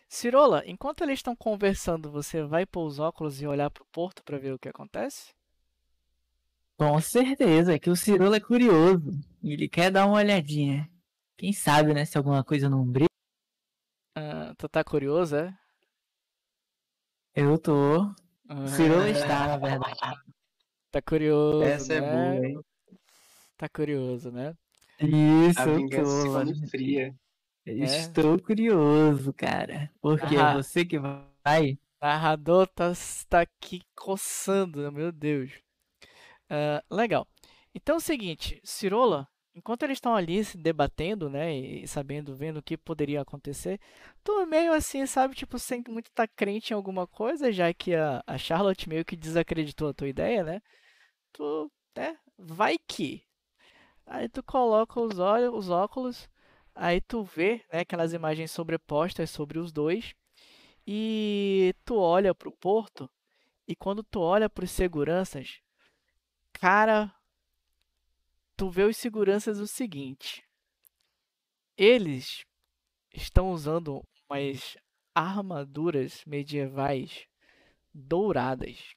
Cirola, enquanto eles estão conversando, você vai pôr os óculos e olhar pro porto para ver o que acontece? Com certeza, é que o Cirola é curioso. Ele quer dar uma olhadinha. Quem sabe, né, se alguma coisa não brilha. Ah, tu tá curioso, é? Eu tô. O Ah, Cirola está, na verdade. Tá curioso, Essa é né? boa, hein? Tá curioso, né? Isso, A vingança tô. fria. Estou curioso, cara. Porque Ah. é você que vai. Narrador tá, tá aqui coçando, meu Deus. Ah, legal. Então é o seguinte, Cirola, enquanto eles estão ali se debatendo, né, e sabendo, vendo o que poderia acontecer, tu meio assim, sabe, tipo, sem muito estar crente em alguma coisa, já que a, a Charlotte meio que desacreditou a tua ideia, né? Tu, né, vai que. Aí tu coloca os, olhos, os óculos, aí tu vê, né, aquelas imagens sobrepostas sobre os dois, e tu olha pro porto, e quando tu olha pros seguranças, cara, tu vê os seguranças o seguinte. Eles estão usando umas armaduras medievais douradas.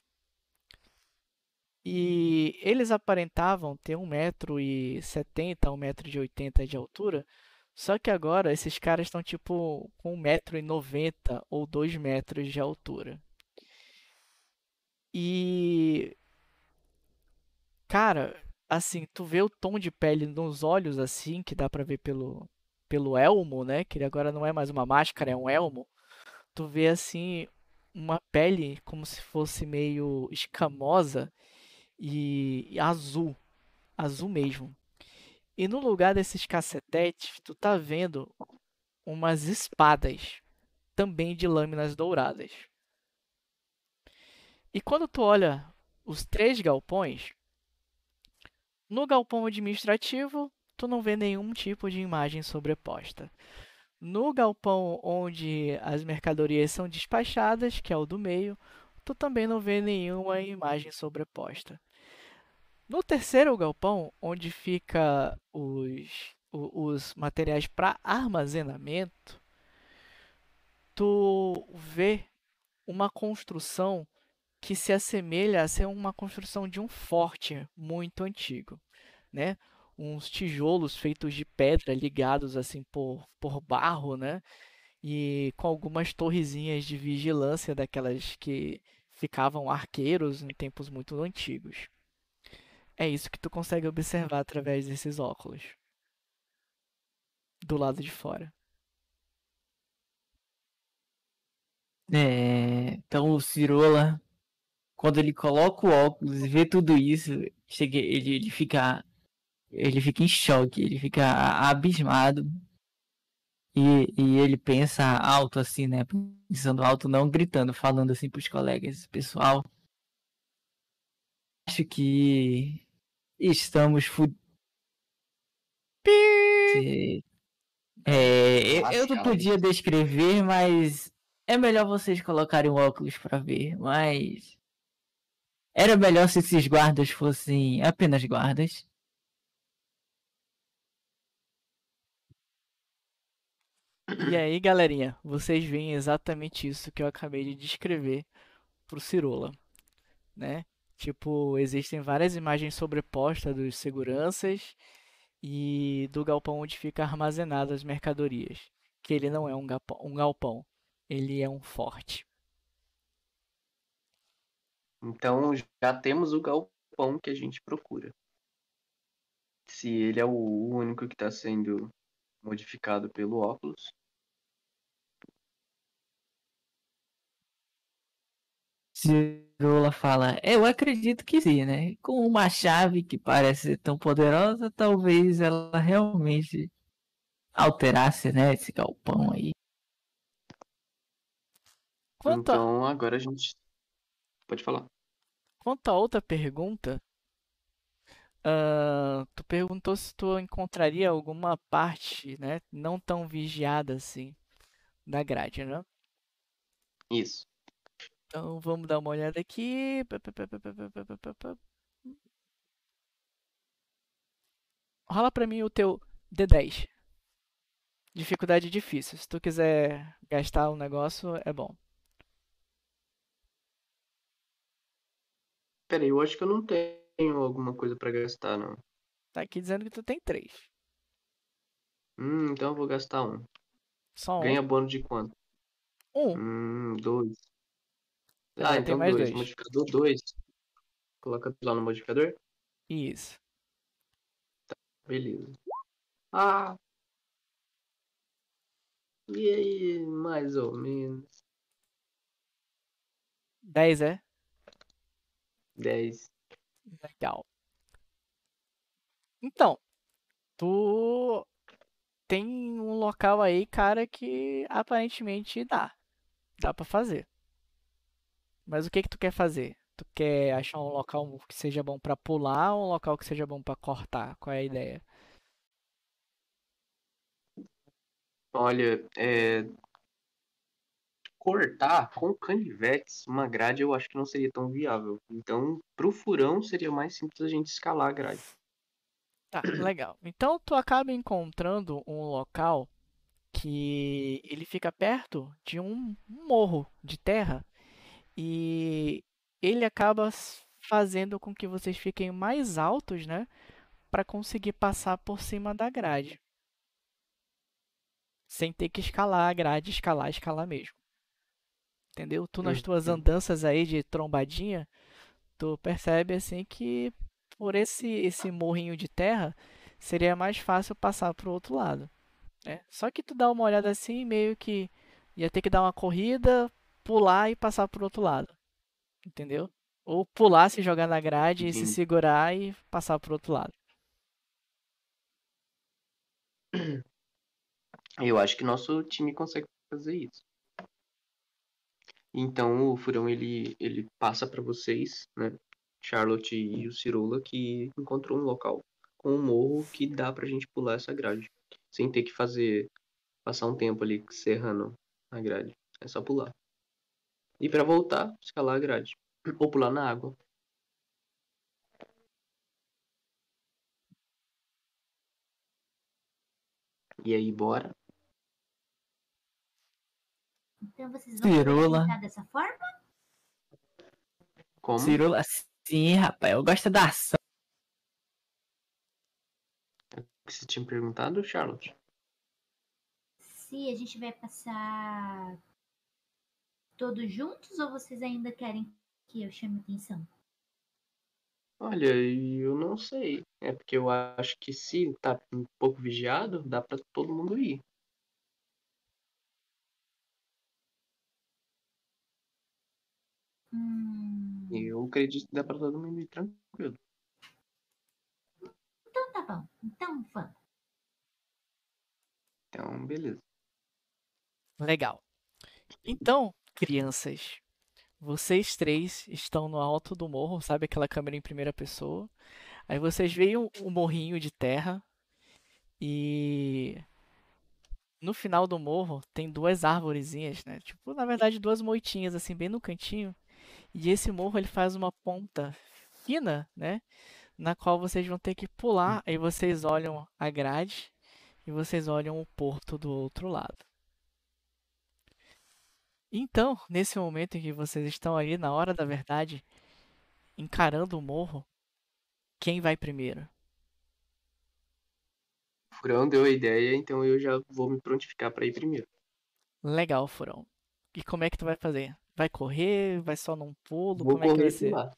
E eles aparentavam ter 1,70m, 1,80m de altura. Só que agora esses caras estão tipo com 1,90m ou 2 metros de altura. E. Cara, assim, tu vê o tom de pele nos olhos, assim, que dá pra ver pelo, pelo elmo, né? Que ele agora não é mais uma máscara, é um elmo. Tu vê, assim, uma pele como se fosse meio escamosa e, e azul. Azul mesmo. E no lugar desses cacetetes, tu tá vendo umas espadas, também de lâminas douradas. E quando tu olha os três galpões, no galpão administrativo, tu não vê nenhum tipo de imagem sobreposta. No galpão onde as mercadorias são despachadas, que é o do meio, tu também não vê nenhuma imagem sobreposta. No terceiro galpão, onde fica os, os materiais para armazenamento, tu vê uma construção que se assemelha a ser uma construção de um forte muito antigo, né? Uns tijolos feitos de pedra ligados assim por, por barro, né? E com algumas torrezinhas de vigilância daquelas que ficavam arqueiros em tempos muito antigos. É isso que tu consegue observar através desses óculos. Do lado de fora. É, então o Cirola quando ele coloca o óculos e vê tudo isso, chega, ele, ele fica. Ele fica em choque, ele fica abismado. E, e ele pensa alto assim, né? Pensando alto, não gritando, falando assim pros colegas. Pessoal, acho que estamos fu... É, eu, eu não podia descrever, mas é melhor vocês colocarem o óculos para ver. Mas era melhor se esses guardas fossem apenas guardas. E aí, galerinha, vocês veem exatamente isso que eu acabei de descrever pro Cirola, né? Tipo, existem várias imagens sobrepostas dos seguranças e do galpão onde fica armazenado as mercadorias. Que ele não é um galpão, um galpão ele é um forte. Então já temos o galpão que a gente procura. Se ele é o único que está sendo modificado pelo óculos. Cirola fala, eu acredito que sim, né? Com uma chave que parece ser tão poderosa, talvez ela realmente alterasse, né, esse galpão aí. Quanto então agora a gente pode falar. Quanto a outra pergunta, uh, tu perguntou se tu encontraria alguma parte, né, não tão vigiada assim, da grade, né? Isso. Então vamos dar uma olhada aqui. Rola pra mim o teu D10. Dificuldade difícil. Se tu quiser gastar um negócio, é bom. Peraí, eu acho que eu não tenho alguma coisa pra gastar, não. Tá aqui dizendo que tu tem três. Hum, então eu vou gastar um. Só um. Ganha bônus de quanto? Um. Hum, dois. Ah, Ah, então dois. dois. Modificador dois. Coloca lá no modificador. Isso. Beleza. Ah! E aí, mais ou menos. Dez é? 10. Legal. Então, Tu tem um local aí, cara, que aparentemente dá. Dá pra fazer. Mas o que que tu quer fazer? Tu quer achar um local que seja bom pra pular ou um local que seja bom pra cortar? Qual é a ideia? Olha, é, cortar com canivetes uma grade eu acho que não seria tão viável. Então, pro furão seria mais simples a gente escalar a grade. Tá, legal. Então tu acaba encontrando um local que ele fica perto de um morro de terra e ele acaba fazendo com que vocês fiquem mais altos, né, Pra conseguir passar por cima da grade, sem ter que escalar a grade, escalar, escalar mesmo. Entendeu? Tu nas tuas andanças aí de trombadinha, tu percebe assim que por esse esse morrinho de terra seria mais fácil passar pro outro lado, né? Só que tu dá uma olhada assim, meio que ia ter que dar uma corrida, pular e passar pro outro lado, entendeu? Ou pular, se jogar na grade e se segurar e passar pro outro lado. Eu acho que nosso time consegue fazer isso. Então o furão ele, ele passa pra vocês, né? Charlotte e o Cirola, que encontrou um local com um morro que dá pra gente pular essa grade. Sem ter que fazer. Passar um tempo ali serrando a grade. É só pular. E pra voltar, escalar a grade. Ou pular na água. E aí, bora? Então vocês vão brincar dessa forma? Como? Cirola, sim, rapaz, eu gosto da ação. que você tinha perguntado, Charlotte? Se a gente vai passar todos juntos ou vocês ainda querem que eu chame atenção? Olha, eu não sei. É porque eu acho que se tá um pouco vigiado, dá pra todo mundo ir. Hum, Eu acredito que dá pra todo mundo ir tranquilo. então tá bom. Então vamos. Então, beleza. Legal. Então, crianças, vocês três estão no alto do morro, sabe aquela câmera em primeira pessoa? Aí vocês veem o o morrinho de terra e no final do morro tem duas árvorezinhas, né? Tipo, na verdade, duas moitinhas assim bem no cantinho. E esse morro ele faz uma ponta fina, né? Na qual vocês vão ter que pular. Aí vocês olham a grade e vocês olham o porto do outro lado. Então, nesse momento em que vocês estão ali na hora da verdade, encarando o morro, quem vai primeiro? O Furão deu a ideia, então eu já vou me prontificar pra ir primeiro. Legal, Furão. E como é que tu vai fazer? Vai correr? Vai só num pulo? Vou Como é que vai ser? lá.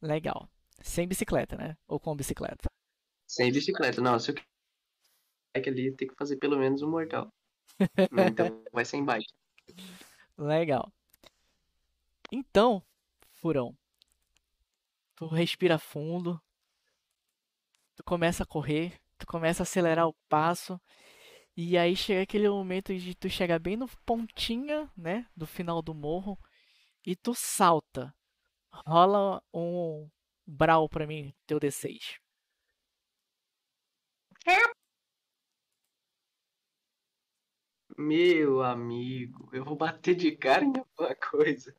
Legal. Sem bicicleta, né? Ou com bicicleta? Sem bicicleta. Não, se eu bike ali, tem que fazer pelo menos um mortal. Então vai sem bike. Legal. Então, Furão, tu respira fundo, tu começa a correr, tu começa a acelerar o passo, e aí chega aquele momento de tu chegar bem no pontinha, né, do final do morro, e tu salta. Rola um brawl pra mim, teu D6. Meu amigo, eu vou bater de cara em alguma coisa.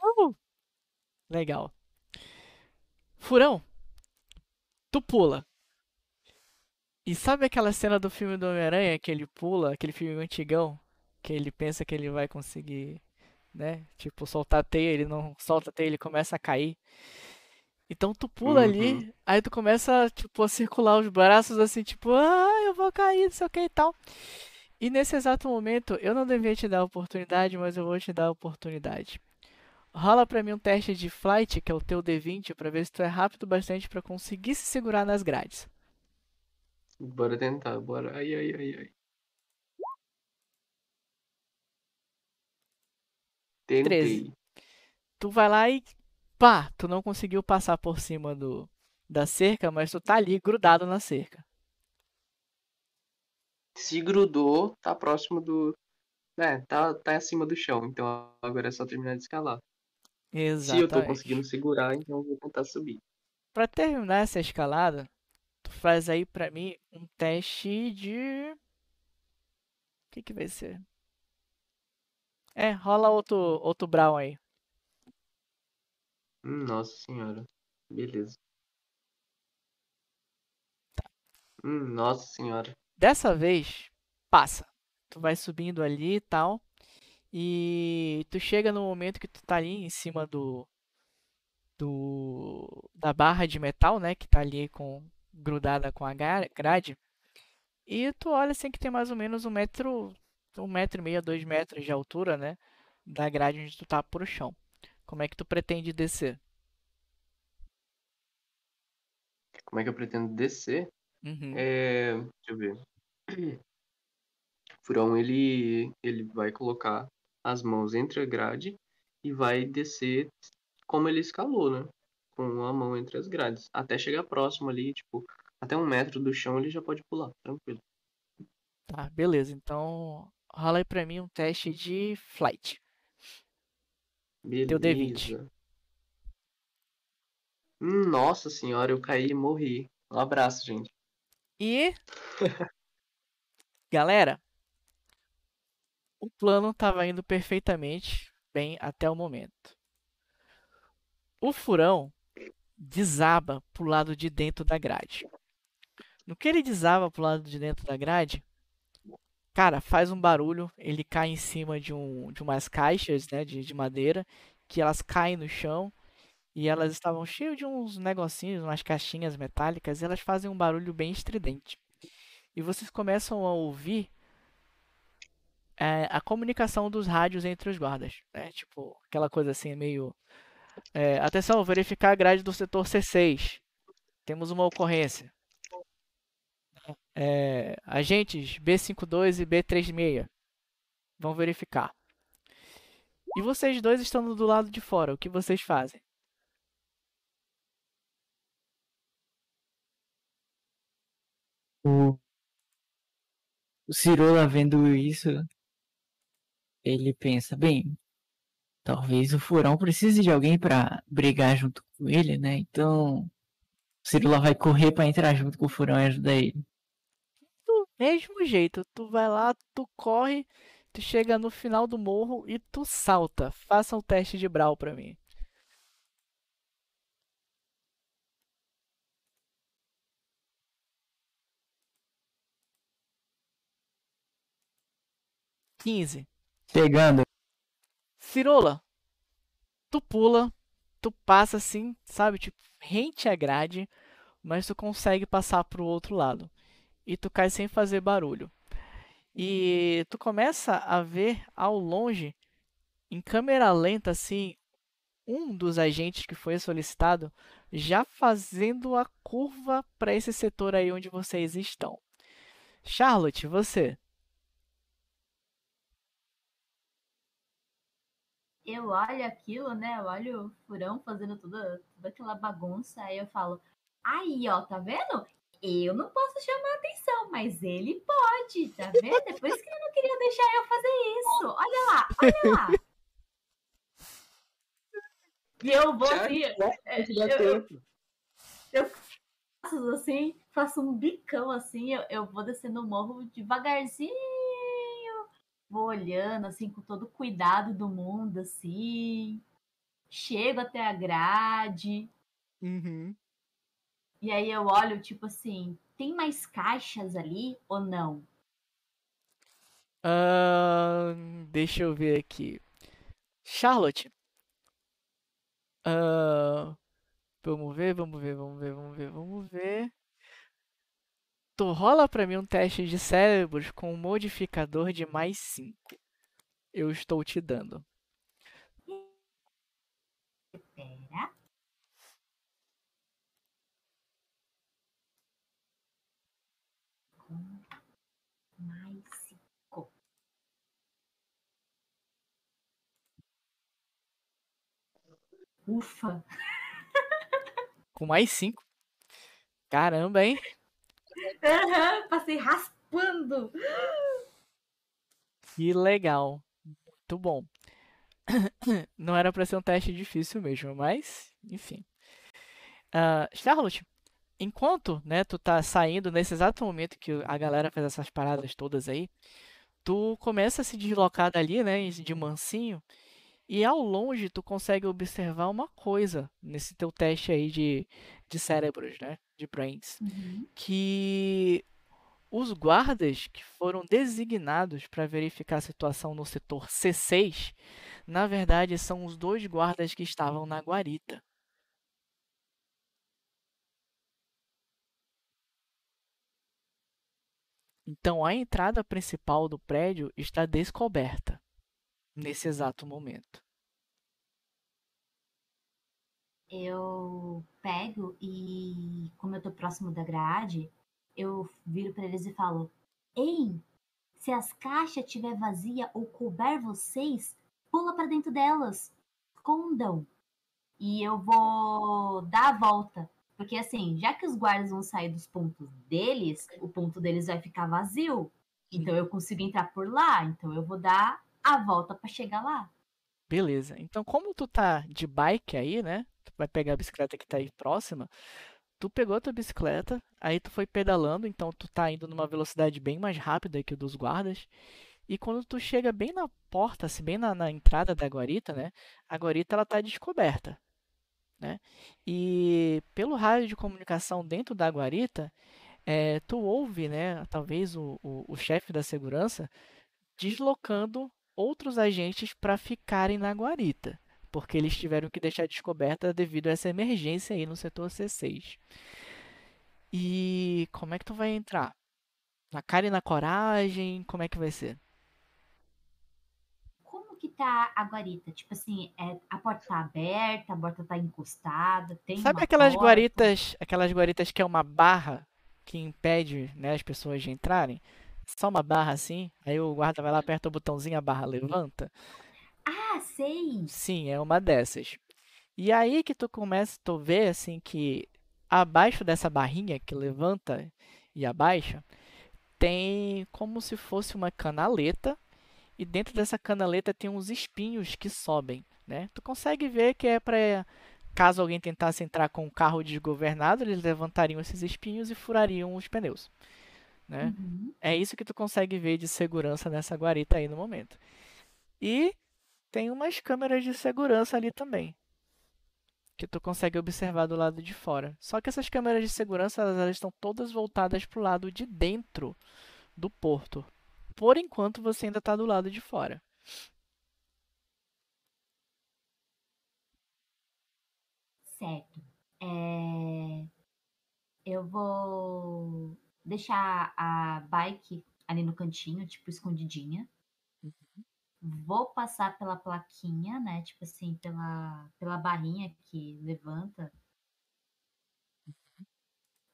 Uh! Legal. Furão, tu pula. E sabe aquela cena do filme do Homem-Aranha que ele pula, aquele filme antigão, que ele pensa que ele vai conseguir, né? Tipo, soltar a teia, ele não solta a teia, ele começa a cair. Então tu pula Uhum. ali, aí tu começa, tipo, a circular os braços assim, tipo, ah, eu vou cair, não sei o que e tal. E nesse exato momento, eu não devia te dar a oportunidade, mas eu vou te dar a oportunidade. Rola pra mim um teste de flight, que é o teu D20, pra ver se tu é rápido bastante pra conseguir se segurar nas grades. Bora tentar, bora. Ai, ai, ai, ai. Tentei. Tu vai lá e Pá, tu não conseguiu passar por cima do, da cerca, mas tu tá ali grudado na cerca. Se grudou, tá próximo do. É, tá, tá acima do chão. Então agora é só terminar de escalar. Se eu tô Exatamente. conseguindo segurar, então eu vou tentar subir. Pra terminar essa escalada, tu faz aí pra mim um teste de. O que que vai ser? É, rola outro, outro Brown aí. Nossa senhora. Beleza. Hum, nossa senhora. Dessa vez, passa. Tu vai subindo ali e tal. E tu chega no momento que tu tá ali em cima do, do da barra de metal, né, que tá ali com grudada com a gra- grade. E tu olha assim que tem mais ou menos um metro, um metro e meio, dois metros de altura, né, da grade onde tu tá pro chão. Como é que tu pretende descer? Como é que eu pretendo descer? Uhum. É. Deixa eu ver. O furão ele, ele vai colocar as mãos entre a grade e vai descer como ele escalou, né? Com a mão entre as grades. Até chegar próximo ali, tipo, até um metro do chão ele já pode pular, tranquilo. Tá, beleza. Então, rola aí pra mim um teste de flight. Deu D20. Beleza. Hum, Nossa senhora, eu caí e morri. Um abraço, gente. E galera, o plano estava indo perfeitamente bem até o momento. O furão desaba pro lado de dentro da grade. No que ele desaba pro lado de dentro da grade, cara, faz um barulho, ele cai em cima de, um, de umas caixas, né, de, de madeira, que elas caem no chão e elas estavam cheias de uns negocinhos, umas caixinhas metálicas, e elas fazem um barulho bem estridente. E vocês começam a ouvir é, a comunicação dos rádios entre os guardas, né? Tipo, aquela coisa assim, meio. É, atenção, verificar a grade do setor C6. Temos uma ocorrência. É, agentes B52 e B36 vão verificar. E vocês dois estão do lado de fora, o que vocês fazem? O, o Cirola vendo isso, ele pensa, bem, talvez o Furão precise de alguém pra brigar junto com ele, né? Então, o Cirola vai correr pra entrar junto com o Furão e ajudar ele. do mesmo jeito, tu vai lá, tu corre, tu chega no final do morro e tu salta. Faça um teste de brawl pra mim. Quinze. Pegando, Cirola, tu pula, tu passa assim, sabe, tipo, rente à grade, mas tu consegue passar pro outro lado. E tu cai sem fazer barulho. E tu começa a ver ao longe, em câmera lenta, assim, um dos agentes que foi solicitado já fazendo a curva para esse setor aí onde vocês estão. Charlotte, você. Eu olho aquilo, né? Eu olho o furão fazendo toda, toda aquela bagunça. Aí eu falo: Aí, ó, tá vendo? Eu não posso chamar atenção, mas ele pode, tá vendo? É por isso que ele não queria deixar eu fazer isso. Olha lá, olha lá. E eu vou assim, é, eu, eu faço assim, faço um bicão assim, eu, eu vou descendo o morro devagarzinho, vou olhando assim com todo o cuidado do mundo assim. Chego até a grade Uhum. e aí eu olho tipo assim, tem mais caixas ali ou não? Ahn, deixa eu ver aqui. Charlotte. Ahn, vamos ver, vamos ver, vamos ver, vamos ver, vamos ver. Tu rola pra mim um teste de cérebros com um modificador de mais 5. Eu estou te dando. Pera. Com mais cinco. Ufa. Com mais 5. Caramba, hein? Passei raspando. Que legal. Muito bom. Não era pra ser um teste difícil mesmo, mas, enfim. Uh, Charlotte, enquanto, né, tu tá saindo nesse exato momento que a galera fez essas paradas todas aí, tu começa a se deslocar dali, né, de mansinho, e ao longe tu consegue observar uma coisa nesse teu teste aí de, de cérebros, né, de brains, Uhum. que os guardas que foram designados para verificar a situação no setor C6, na verdade são os dois guardas que estavam na guarita. Então a entrada principal do prédio está descoberta nesse exato momento. Eu pego e, como eu tô próximo da grade, eu viro pra eles e falo: Ei, se as caixas estiver vazia ou couber vocês, pula pra dentro delas, escondam. E eu vou dar a volta. Porque assim, já que os guardas vão sair dos pontos deles, o ponto deles vai ficar vazio. Então eu consigo entrar por lá. Então eu vou dar a volta pra chegar lá. Beleza. Então, como tu tá de bike aí, né? Tu vai pegar a bicicleta que tá aí próxima. Tu pegou a tua bicicleta, aí tu foi pedalando, então tu tá indo numa velocidade bem mais rápida que o dos guardas. E quando tu chega bem na porta, assim, bem na, na entrada da guarita, né? A guarita ela tá descoberta, né? E pelo rádio de comunicação dentro da guarita, eh, tu ouve, né? Talvez o, o, o chefe da segurança deslocando outros agentes para ficarem na guarita, porque eles tiveram que deixar descoberta devido a essa emergência aí no setor C6. E como é que tu vai entrar? Na cara e na coragem? Como é que vai ser? Como que tá a guarita? Tipo assim, é, a porta tá aberta, a porta tá encostada, tem Sabe aquelas porta? guaritas, aquelas guaritas que é uma barra que impede, né, as pessoas de entrarem? Só uma barra assim, aí o guarda vai lá, aperta o botãozinho, a barra levanta. Ah, sei! Sim, é uma dessas. E aí que tu começa, tu vê assim que abaixo dessa barrinha que levanta e abaixa, tem como se fosse uma canaleta, e dentro dessa canaleta tem uns espinhos que sobem, né? Tu consegue ver que é para caso alguém tentasse entrar com um carro desgovernado, eles levantariam esses espinhos e furariam os pneus, né? Uhum. É isso que tu consegue ver de segurança nessa guarita aí no momento. E tem umas câmeras de segurança ali também. Que tu consegue observar do lado de fora. Só que essas câmeras de segurança, elas, elas estão todas voltadas para o lado de dentro do porto. Por enquanto, você ainda está do lado de fora. Certo. É, Eu vou deixar a bike ali no cantinho, tipo, escondidinha. Vou passar pela plaquinha, né? Tipo assim, pela, pela barrinha que levanta.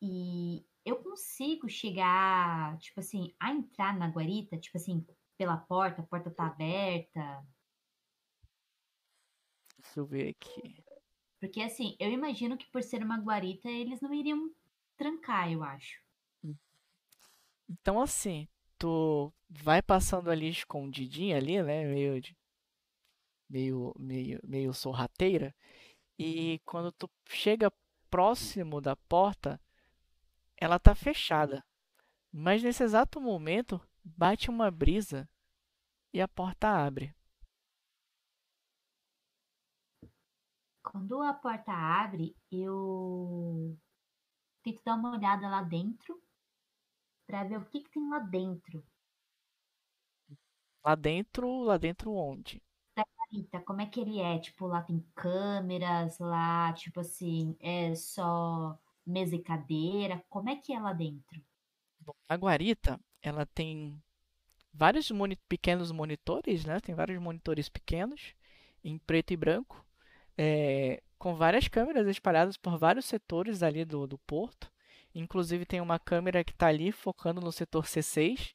E eu consigo chegar, tipo assim, a entrar na guarita, tipo assim, pela porta, a porta tá aberta. Deixa eu ver aqui. Porque assim, eu imagino que por ser uma guarita, eles não iriam trancar, eu acho. Então, assim, tu vai passando ali escondidinha ali, né? Meio, de- meio, meio, meio sorrateira. E quando tu chega próximo da porta, ela tá fechada. Mas nesse exato momento, bate uma brisa e a porta abre. Quando a porta abre, eu tento dar uma olhada lá dentro pra ver o que, que tem lá dentro. Lá dentro, lá dentro onde? Eita, como é que ele é? Tipo, lá tem câmeras, lá, tipo assim, é só mesa e cadeira. Como é que é lá dentro? Bom, a guarita, ela tem vários moni- pequenos monitores, né? Tem vários monitores pequenos, em preto e branco, é, com várias câmeras espalhadas por vários setores ali do, do porto. Inclusive tem uma câmera que está ali focando no setor C6,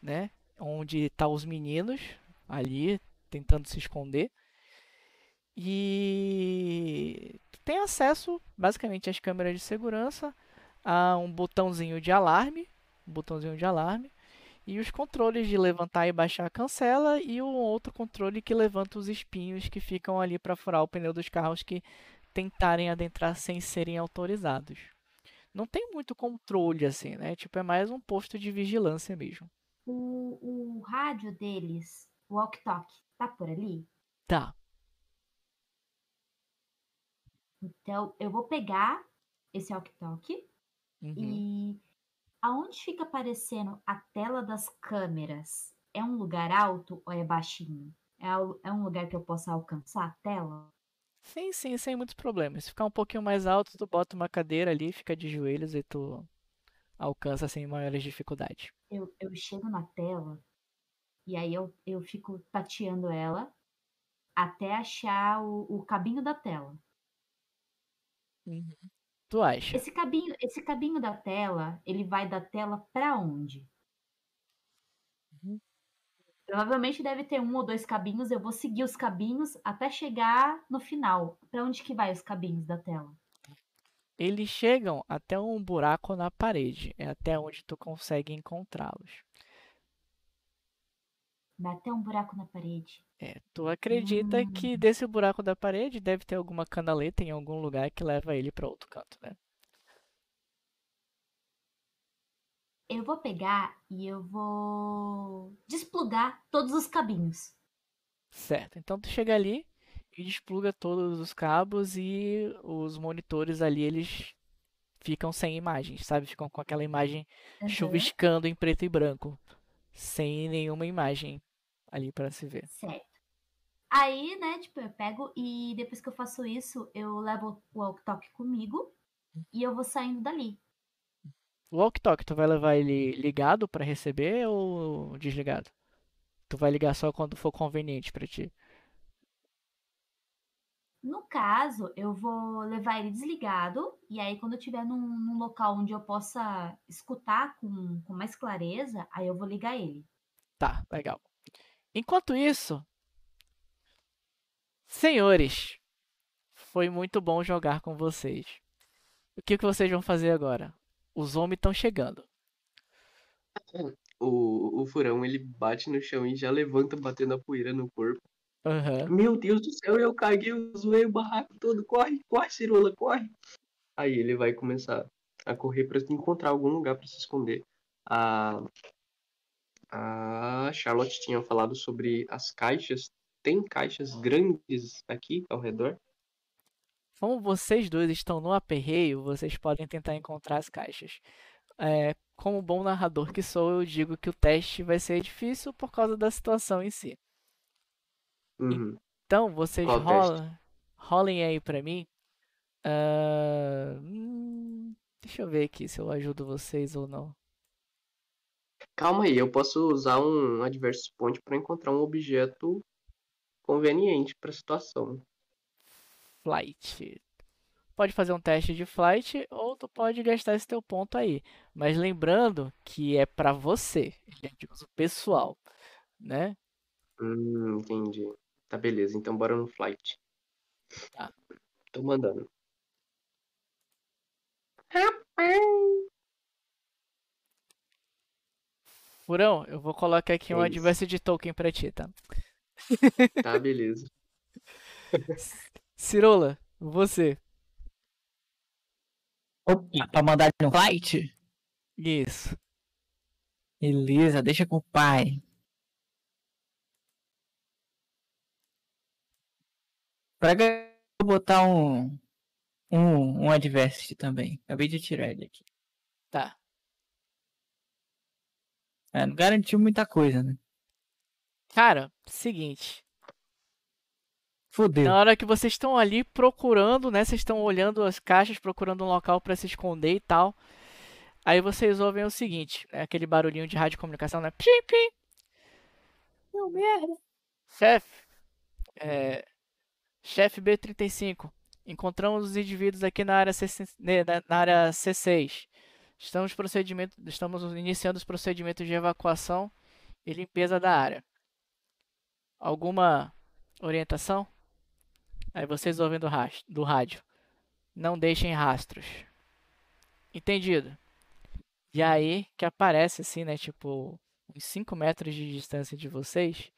né? Onde tá os meninos ali tentando se esconder. E tem acesso basicamente às câmeras de segurança, a um botãozinho de alarme, um botãozinho de alarme, e os controles de levantar e baixar a cancela e um outro controle que levanta os espinhos que ficam ali para furar o pneu dos carros que tentarem adentrar sem serem autorizados. Não tem muito controle assim, né? Tipo, é mais um posto de vigilância mesmo. O, o rádio deles, o walk-talk, tá por ali? Tá. Então, eu vou pegar esse walk-talk Uhum. e aonde fica aparecendo a tela das câmeras? É um lugar alto ou é baixinho? É, é um lugar que eu possa alcançar a tela? Sim, sim, sem muitos problemas. Se ficar um pouquinho mais alto, tu bota uma cadeira ali, fica de joelhos e tu alcança sem maiores dificuldades. Eu, eu chego na tela e aí eu, eu fico tateando ela até achar o, o cabinho da tela. Tu acha? Esse cabinho, esse cabinho da tela, ele vai da tela para onde? Provavelmente deve ter um ou dois cabinhos. Eu vou seguir os cabinhos até chegar no final. Para onde que vai os cabinhos da tela? Eles chegam até um buraco na parede. É até onde tu consegue encontrá-los. Vai até um buraco na parede. É, tu acredita Hum. que desse buraco da parede deve ter alguma canaleta em algum lugar que leva ele para outro canto, né? Eu vou pegar e eu vou desplugar todos os cabinhos. Certo. Então tu chega ali e despluga todos os cabos e os monitores ali eles ficam sem imagens, sabe? Ficam com aquela imagem Aham. chuviscando em preto e branco, sem nenhuma imagem ali para se ver. Certo. Aí, né, tipo, eu pego e depois que eu faço isso, eu levo o walk-talk comigo e eu vou saindo dali. O walkie-talkie, tu vai levar ele ligado para receber ou desligado? Tu vai ligar só quando for conveniente para ti. No caso, eu vou levar ele desligado, e aí quando eu estiver num, num local onde eu possa escutar com, com mais clareza, aí eu vou ligar ele. Tá, legal. Enquanto isso, senhores, foi muito bom jogar com vocês. O que que vocês vão fazer agora? Os homens estão chegando. O, o furão, ele bate no chão e já levanta batendo a poeira no corpo. Aham. Meu Deus do céu, eu caguei, eu zoei o barraco todo. Corre, corre, Cirola, corre. Aí ele vai começar a correr pra encontrar algum lugar pra se esconder. A, a Charlotte tinha falado sobre as caixas. Tem caixas grandes aqui ao redor? Como vocês dois estão no aperreio, vocês podem tentar encontrar as caixas. É, como bom narrador que sou, eu digo que o teste vai ser difícil por causa da situação em si. Uhum. Então, vocês Qual rolam, rolem aí pra mim. Hum, deixa eu ver aqui se eu ajudo vocês ou não. Calma aí, eu posso usar um Adverse Point pra encontrar um objeto conveniente pra situação. Flight. Pode fazer um teste de flight ou tu pode gastar esse teu ponto aí. Mas lembrando que é pra você, ele é de uso pessoal, né? Hum, entendi. Tá, beleza. Então bora no flight. Tá. Tô mandando. Furão, eu vou colocar aqui um É isso. Adversity Token pra ti, tá? Tá, beleza. Cirola, você. Opa, pra mandar no flight? Isso. Beleza, deixa com o pai. Pra eu botar um. Um, um adversity também. Acabei de tirar ele aqui. Tá. É, não garantiu muita coisa, né? Cara, seguinte. Fodeu. Na hora que vocês estão ali procurando, né? Vocês estão olhando as caixas, procurando um local pra se esconder e tal. Aí vocês ouvem o seguinte, né? Aquele barulhinho de rádio comunicação, né? Pim, pim. Meu merda. Chefe. É... Chefe B35. Encontramos os indivíduos aqui na área, C, né, na- na área C6. Estamos, procedimento, estamos iniciando os procedimentos de evacuação e limpeza da área. Alguma orientação? Aí vocês ouvem do, do rádio. Não deixem rastros. Entendido? E aí que aparece assim, né? Tipo, uns 5 metros de distância de vocês,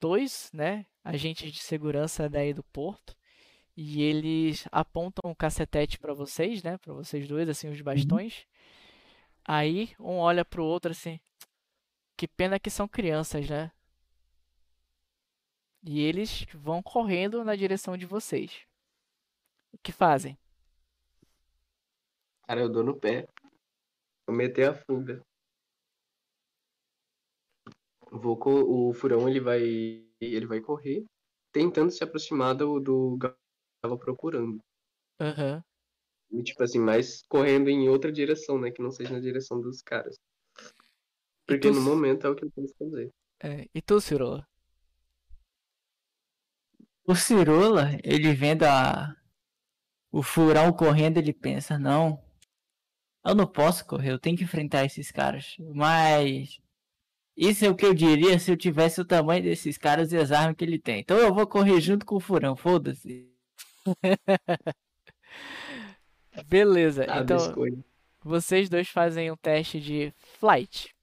dois, né? Agentes de segurança daí do porto. E eles apontam o cacetete pra vocês, né? Pra vocês dois, assim, os bastões. Aí um olha pro outro assim. Que pena que são crianças, né? E eles vão correndo na direção de vocês. O que fazem? Cara, eu dou no pé. Vou meter a fuga. Vou O furão ele vai. Ele vai correr, tentando se aproximar do, do Galo procurando. Aham. E, tipo assim, mas correndo em outra direção, né? Que não seja na direção dos caras. Porque tu no momento é o que eu posso fazer. É, E tu, Cirola? O Cirola, ele vendo a... o furão correndo, ele pensa, não, eu não posso correr, eu tenho que enfrentar esses caras. Mas isso é o que eu diria se eu tivesse o tamanho desses caras e as armas que ele tem. Então eu vou correr junto com o furão, foda-se. Beleza, Tá, então biscoito. vocês dois fazem um teste de flight.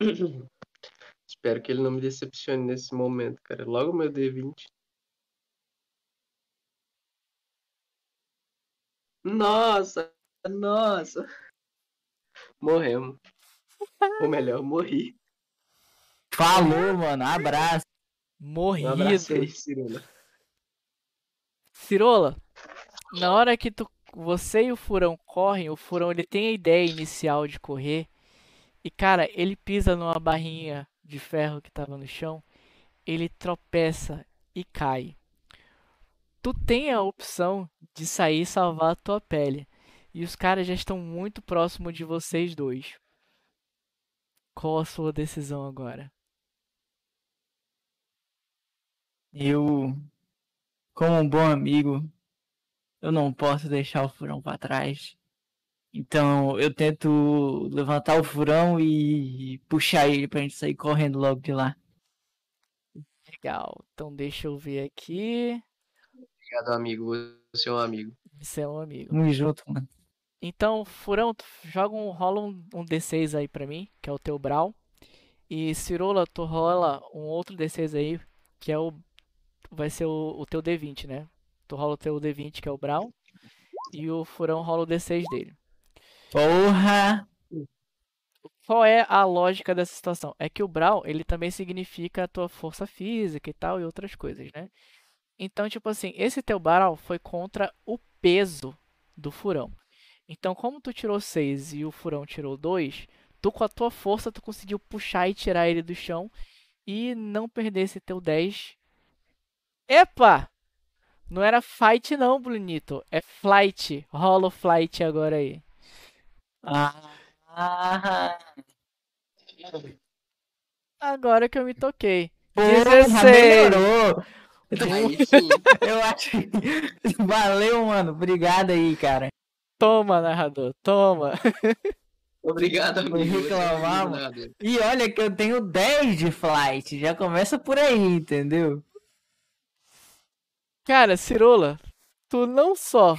Espero que ele não me decepcione nesse momento, cara. Logo meu D20. Nossa, nossa. Morremos. Ou melhor, morri. Falou, mano, abraço. Um Morrido. abraço aí, Cirila. Cirola, na hora que tu, você e o furão correm, o furão ele tem a ideia inicial de correr e cara, ele pisa numa barrinha de ferro que tava no chão, ele tropeça e cai. Tu tem a opção de sair e salvar a tua pele e os caras já estão muito próximo de vocês dois. Qual a sua decisão agora? Eu, como um bom amigo, eu não posso deixar o furão pra trás. Então eu tento levantar o furão e puxar ele pra gente sair correndo logo de lá. Legal. Então deixa eu ver aqui. Obrigado, amigo. Você é um amigo. Você é um amigo. Tamo junto, mano. Então, Furão, joga um, rola um, um D6 aí pra mim, que é o teu Brawl. E Cirola, tu rola um outro D6 aí, que é o. Vai ser o, o teu D20, né? Tu rola o teu D20, que é o Brawl. E o Furão rola o D6 dele. Porra! Qual é a lógica dessa situação? É que o Brawl, ele também significa a tua força física e tal, e outras coisas, né? Então, tipo assim, esse teu Brawl foi contra o peso do Furão. Então, como tu tirou 6 e o Furão tirou 2, tu com a tua força tu conseguiu puxar e tirar ele do chão e não perder esse teu 10. Epa! Não era fight não, Brunito. É flight. Rola o flight agora aí. Ah, Agora que eu me toquei. porra, 16. melhorou! Sim. Eu acho que... Valeu, mano. Obrigado aí, cara. Toma, narrador, toma. Obrigado, amigo. Um reclamar, mano. E olha que eu tenho 10 de flight. Já começa por aí, entendeu? Cara, Cirola, tu não só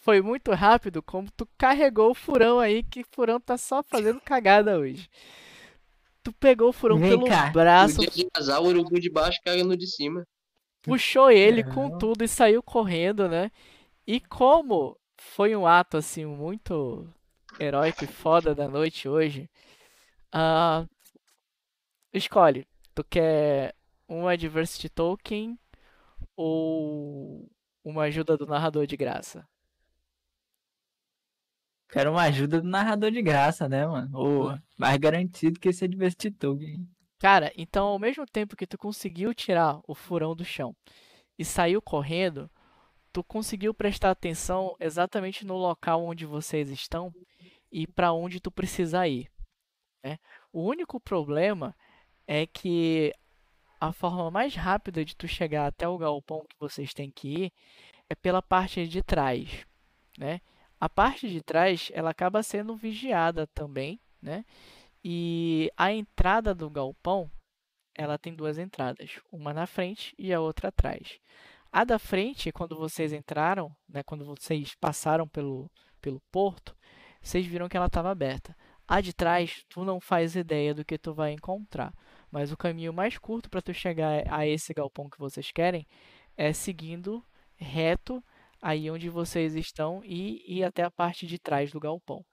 foi muito rápido, como tu carregou o furão aí, que o furão tá só fazendo cagada hoje. Tu pegou o furão Vem pelo cá. braço, azar, o urubu de baixo caiu no de cima. puxou ele com tudo e saiu correndo, né? E como foi um ato assim muito heróico e foda da noite hoje, ah, escolhe. Tu quer um Adversity Token ou uma ajuda do narrador de graça? Quero uma ajuda do narrador de graça, né, mano? Ô, mais garantido que esse Adversity Token. Cara, então ao mesmo tempo que tu conseguiu tirar o furão do chão e saiu correndo, tu conseguiu prestar atenção exatamente no local onde vocês estão e para onde tu precisa ir. né? O único problema é que a forma mais rápida de tu chegar até o galpão que vocês têm que ir é pela parte de trás, né? A parte de trás, ela acaba sendo vigiada também, né? E a entrada do galpão ela tem duas entradas, uma na frente e a outra atrás. A da frente, quando vocês entraram, né, quando vocês passaram pelo, pelo porto, vocês viram que ela estava aberta. A de trás, tu não faz ideia do que tu vai encontrar, mas o caminho mais curto para tu chegar a esse galpão que vocês querem é seguindo reto aí onde vocês estão e ir até a parte de trás do galpão.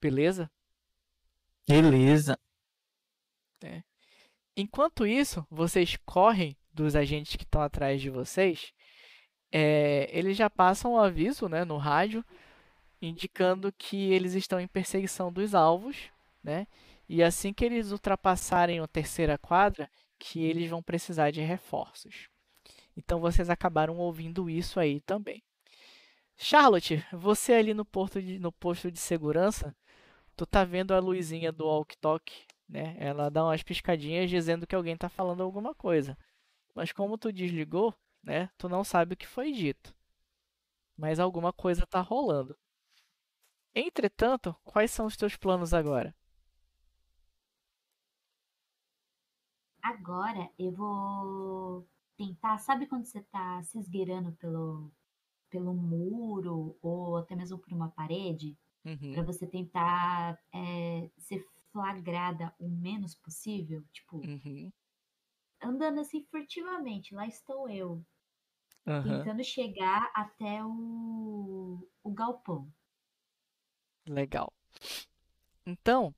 Beleza? Beleza. Enquanto isso, vocês correm dos agentes que estão atrás de vocês. é, eles já passam o aviso né, no rádio, indicando que eles estão em perseguição dos alvos, né? E assim que eles ultrapassarem a terceira quadra, que eles vão precisar de reforços. Então vocês acabaram ouvindo isso aí também. Charlotte, você ali no, de- no posto de segurança, tu tá vendo a luzinha do walkie-talkie, né? Ela dá umas piscadinhas dizendo que alguém tá falando alguma coisa. Mas como tu desligou, né? Tu não sabe o que foi dito. Mas alguma coisa tá rolando. Entretanto, quais são os teus planos agora? Agora eu vou tentar. Sabe quando você tá se esgueirando pelo, pelo muro ou até mesmo por uma parede? Uhum, Pra você tentar é, ser flagrada o menos possível? Tipo, uhum, andando assim furtivamente. Lá estou eu, aham. tentando chegar até o, o galpão. Legal. Então,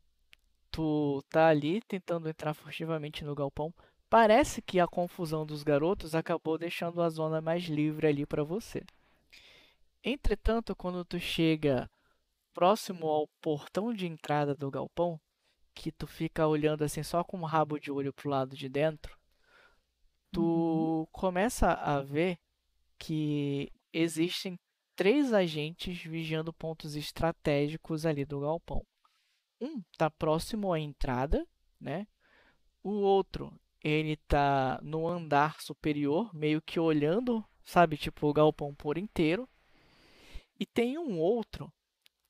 tu tá ali tentando entrar furtivamente no galpão. Parece que a confusão dos garotos acabou deixando a zona mais livre ali para você. Entretanto, quando tu chega próximo ao portão de entrada do galpão, que tu fica olhando assim só com o rabo de olho pro lado de dentro, tu começa a ver que existem três agentes vigiando pontos estratégicos ali do galpão. Um está próximo à entrada, né? O outro, ele tá no andar superior, meio que olhando, sabe, tipo o galpão por inteiro. E tem um outro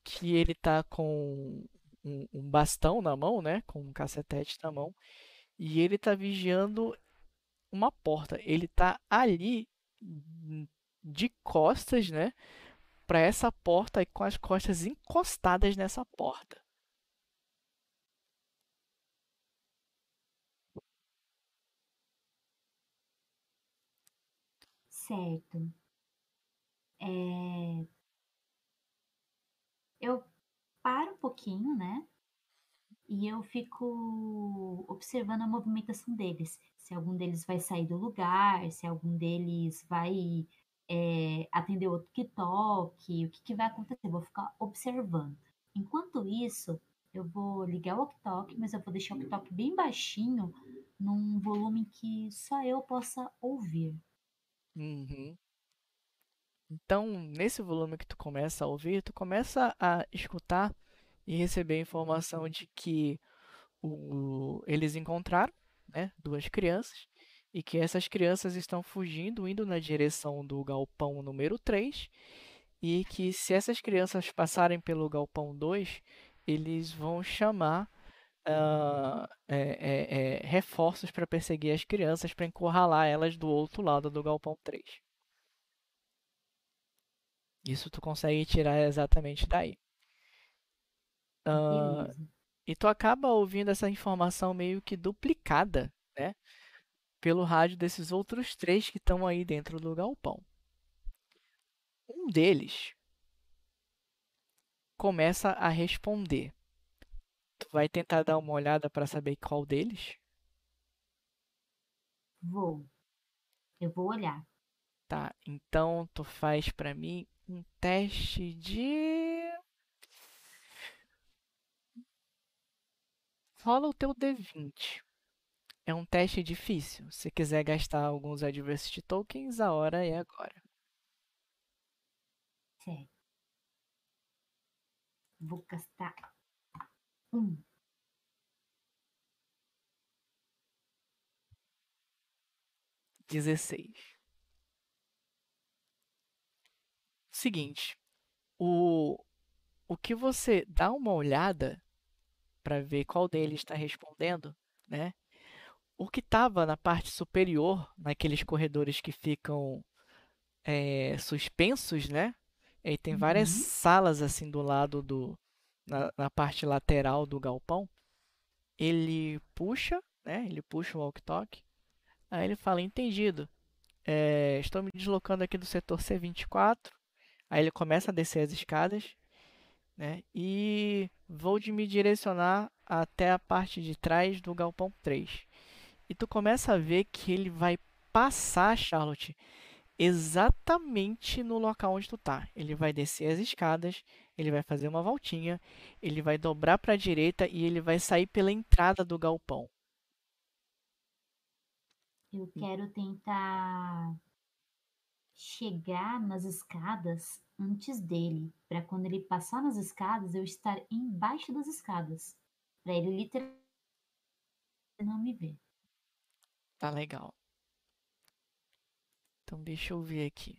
que ele tá com um, um bastão na mão, né? Com um cacetete na mão. E ele tá vigiando uma porta. Ele tá ali hum, de costas, né? Para essa porta e com as costas encostadas nessa porta. Certo. É... Eu paro um pouquinho, né? E eu fico observando a movimentação deles. Se algum deles vai sair do lugar, se algum deles vai é, atender outro que toque, o que, que vai acontecer. Eu vou ficar observando. Enquanto isso, eu vou ligar o walkie-talkie, mas eu vou deixar o walkie-talkie bem baixinho, num volume que só eu possa ouvir. Uhum. Então, nesse volume que tu começa a ouvir, tu começa a escutar e receber informação de que o- eles encontraram, né, duas crianças e que essas crianças estão fugindo, indo na direção do galpão número 3 e que se essas crianças passarem pelo galpão 2, eles vão chamar ah, é, é, reforços para perseguir as crianças, para encurralar elas do outro lado do galpão 3. Isso tu consegue tirar exatamente daí. Beleza. e tu acaba ouvindo essa informação meio que duplicada, né? Pelo rádio desses outros três que estão aí dentro do galpão. Um deles começa a responder. Tu vai tentar dar uma olhada para saber qual deles? Vou. Eu vou olhar. Tá, então tu faz pra mim um teste de. Rola o teu D20. É um teste difícil. Se quiser gastar alguns Adversity Tokens, a hora é agora. Certo. Vou gastar um. dezesseis. Seguinte, o, o que você dá uma olhada para ver qual deles está respondendo, né? o que estava na parte superior, naqueles corredores que ficam é, suspensos, né? E tem várias Uhum. salas assim do lado do na, na parte lateral do galpão. Ele puxa, né? Ele puxa o walkie-talkie. Aí ele fala: Entendido. É, estou me deslocando aqui do setor C24. Aí ele começa a descer as escadas, né? E vou de me direcionar até a parte de trás do galpão 3. E tu começa a ver que ele vai passar, Charlotte, exatamente no local onde tu tá. Ele vai descer as escadas, ele vai fazer uma voltinha, ele vai dobrar para a direita e ele vai sair pela entrada do galpão. Eu quero tentar chegar nas escadas antes dele, para quando ele passar nas escadas eu estar embaixo das escadas, para ele literalmente não me ver. Tá legal. Então deixa eu ver aqui.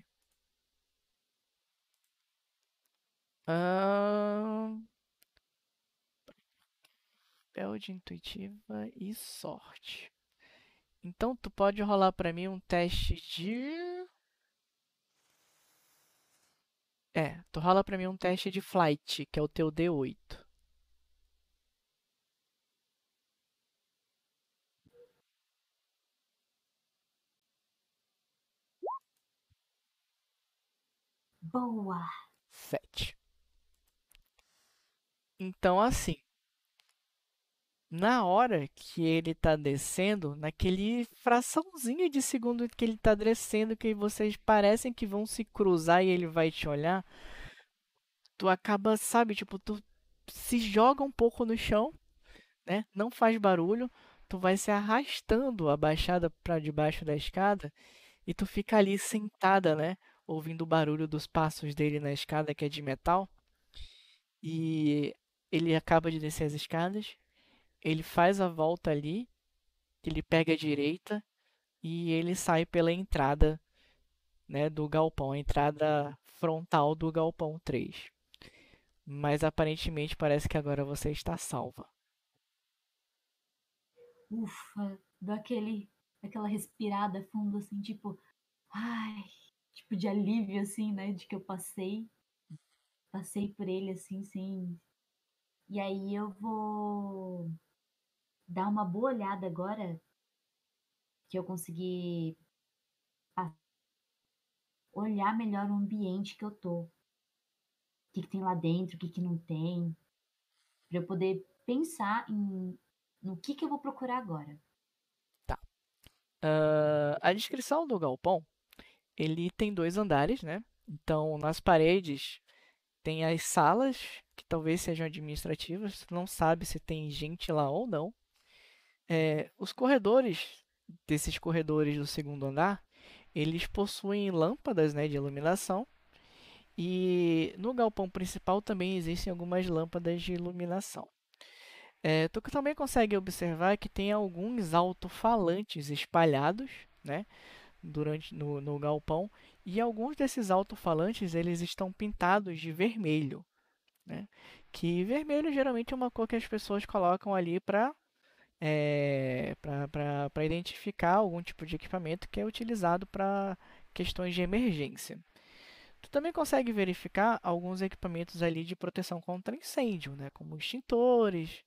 Ahn, Papel de intuitiva e sorte. Então tu pode rolar pra mim um teste de. É, tu rola pra mim um teste de flight, que é o teu D8. Boa! 7. Então, assim, na hora que ele tá descendo, naquele fraçãozinho de segundo que ele tá descendo, que vocês parecem que vão se cruzar e ele vai te olhar, tu acaba, sabe, tipo, tu se joga um pouco no chão, né? Não faz barulho, tu vai se arrastando abaixada para debaixo da escada e tu fica ali sentada, né? Ouvindo o barulho dos passos dele na escada que é de metal. E ele acaba de descer as escadas, ele faz a volta ali, ele pega a direita e ele sai pela entrada, né, do galpão, a entrada frontal do galpão 3. Mas aparentemente parece que agora você está salva. Ufa, dá aquele, aquela respirada fundo, assim, tipo, ai, tipo de alívio, assim, né, de que eu passei, passei por ele, assim, sem... E aí eu vou dar uma boa olhada agora que eu consegui olhar melhor o ambiente que eu tô. O que, que tem lá dentro, o que, que não tem. Pra eu poder pensar em no que, que eu vou procurar agora. Ah, a descrição do galpão, ele tem dois andares, né? Então, nas paredes tem as salas, que talvez sejam administrativas, não sabe se tem gente lá ou não. É, os corredores, desses corredores do segundo andar, eles possuem lâmpadas, né, de iluminação. E no galpão principal também existem algumas lâmpadas de iluminação. É, tu também consegue observar que tem alguns alto-falantes espalhados, né, durante no, no galpão, e alguns desses alto-falantes eles estão pintados de vermelho, né? Que vermelho geralmente é uma cor que as pessoas colocam ali para é, para identificar algum tipo de equipamento que é utilizado para questões de emergência. Tu também consegue verificar alguns equipamentos ali de proteção contra incêndio, né? Como extintores,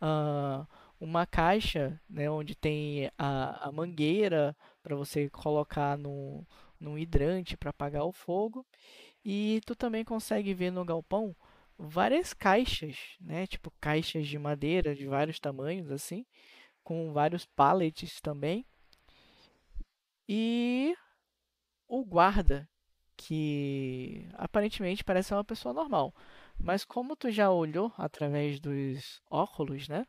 ah, uma caixa, né? Onde tem a, a mangueira para você colocar no, no hidrante para apagar o fogo. E tu também consegue ver no galpão várias caixas, né? Tipo caixas de madeira de vários tamanhos, assim, com vários pallets também. E o guarda, que aparentemente parece uma pessoa normal. Mas como tu já olhou através dos óculos, né?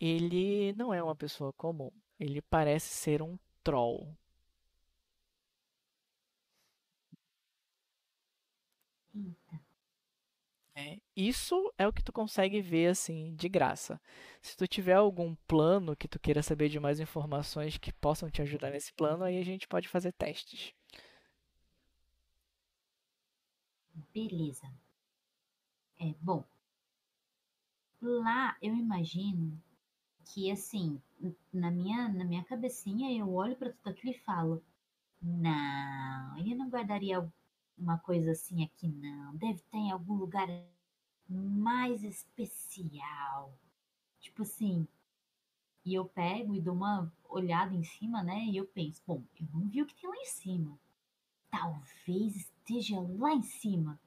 Ele não é uma pessoa comum. Ele parece ser um troll. Eita. É, isso é o que tu consegue ver assim de graça. Se tu tiver algum plano que tu queira saber de mais informações que possam te ajudar nesse plano, aí a gente pode fazer testes. Beleza. É, bom. Lá eu imagino que assim, na minha, na minha cabecinha eu olho para tudo aquilo e falo: não, ele não guardaria uma coisa assim aqui, não. Deve ter em algum lugar mais especial. Tipo assim. E eu pego e dou uma olhada em cima, né? E eu penso: bom, eu não vi o que tem lá em cima. Talvez esteja lá em cima.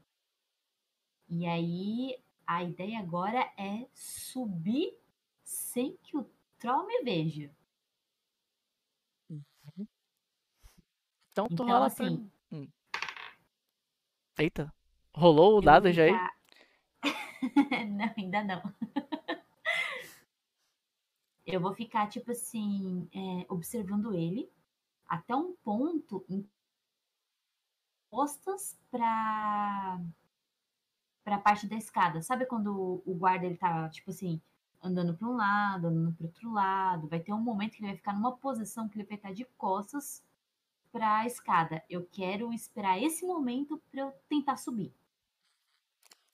E aí a ideia agora é subir sem que o troll me veja. Então tu Então, rola assim, pra... Hum. Eita. Rolou o dado já aí? não, ainda não. eu vou ficar, tipo assim, é, observando ele até um ponto em costas pra, pra parte da escada. Sabe quando o guarda ele tá, tipo assim, andando pra um lado, andando pro outro lado? Vai ter um momento que ele vai ficar numa posição que ele vai estar de costas pra escada. Eu quero esperar esse momento pra eu tentar subir.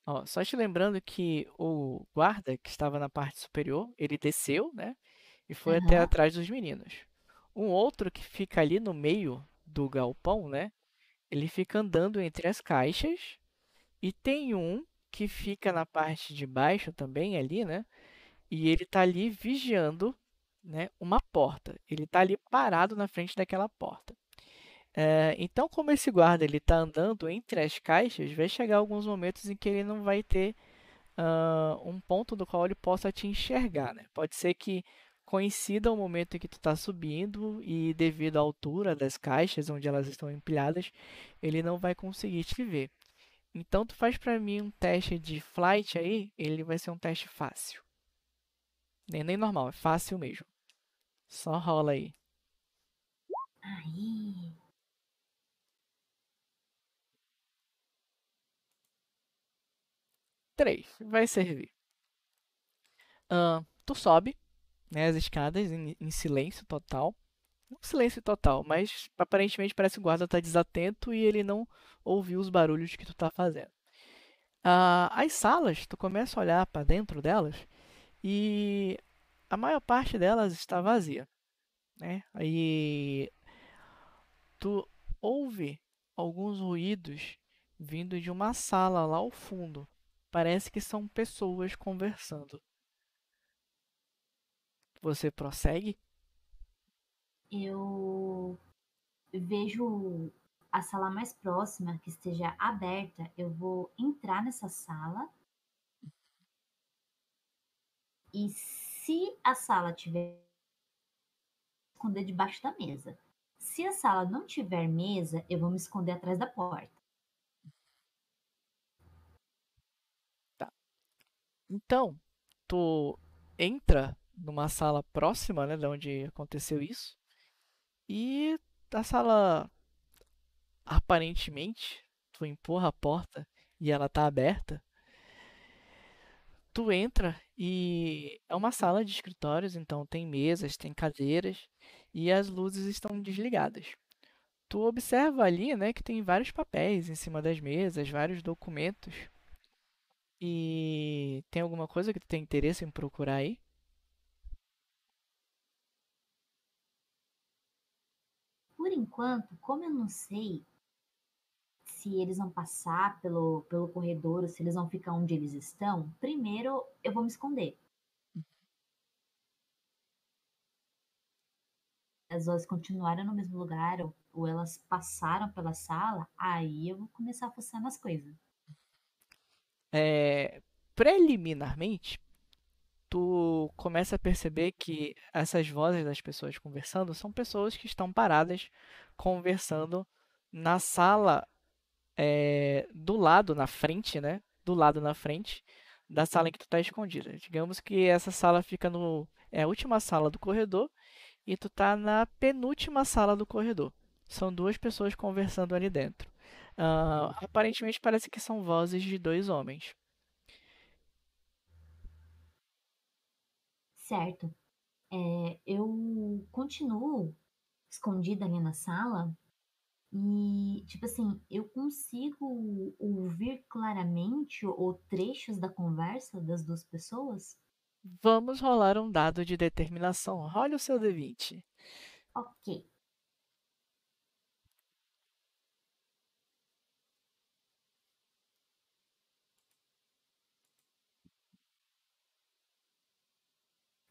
Ó, só te lembrando que o guarda que estava na parte superior, ele desceu, né? E foi até Aham. atrás dos meninos. Um outro que fica ali no meio do galpão, né? Ele fica andando entre as caixas. E tem um que fica na parte de baixo também ali, né? E ele tá ali vigiando, né, uma porta. Ele tá ali parado na frente daquela porta. É, então, como esse guarda ele está andando entre as caixas, vai chegar alguns momentos em que ele não vai ter ah, um ponto do qual ele possa te enxergar, né? Pode ser que coincida o momento em que tu está subindo e devido à altura das caixas onde elas estão empilhadas, ele não vai conseguir te ver. Então, tu faz para mim um teste de flight aí, ele vai ser um teste fácil. Nem, nem normal, é fácil mesmo. Só rola aí. Aí. Três, vai servir. Ah, tu sobe né, as escadas em, em silêncio total. Não silêncio total, mas aparentemente parece que o guarda está desatento e ele não ouviu os barulhos que tu tá fazendo. Ah, as salas, tu começa a olhar para dentro delas e a maior parte delas está vazia, né? Aí tu ouve alguns ruídos vindo de uma sala lá ao fundo. Parece que são pessoas conversando. Você prossegue? Eu vejo a sala mais próxima que esteja aberta. Eu vou entrar nessa sala. E se a sala tiver esconder debaixo da mesa. Se a sala não tiver mesa, eu vou me esconder atrás da porta. Então, tu entra numa sala próxima, né, de onde aconteceu isso. E a sala aparentemente tu empurra a porta e ela tá aberta. Tu entra e é uma sala de escritórios, então tem mesas, tem cadeiras e as luzes estão desligadas. Tu observa ali, né, que tem vários papéis em cima das mesas, vários documentos. E tem alguma coisa que tu tem interesse em procurar aí? Por enquanto, como eu não sei se eles vão passar pelo, pelo corredor ou se eles vão ficar onde eles estão, primeiro eu vou me esconder. As elas continuaram no mesmo lugar ou, ou elas passaram pela sala, aí eu vou começar a fuçar nas coisas. É, preliminarmente, tu começa a perceber que essas vozes das pessoas conversando são pessoas que estão paradas conversando na sala é, do lado, na frente, né? Do lado na frente da sala em que tu tá escondida. Digamos que essa sala fica no é a última sala do corredor e tu tá na penúltima sala do corredor. São duas pessoas conversando ali dentro. Ah, aparentemente parece que são vozes de dois homens. Certo. É, eu continuo escondida ali na sala e, tipo assim, eu consigo ouvir claramente ou trechos da conversa das duas pessoas? Vamos rolar um dado de determinação. Role o seu D20. Ok.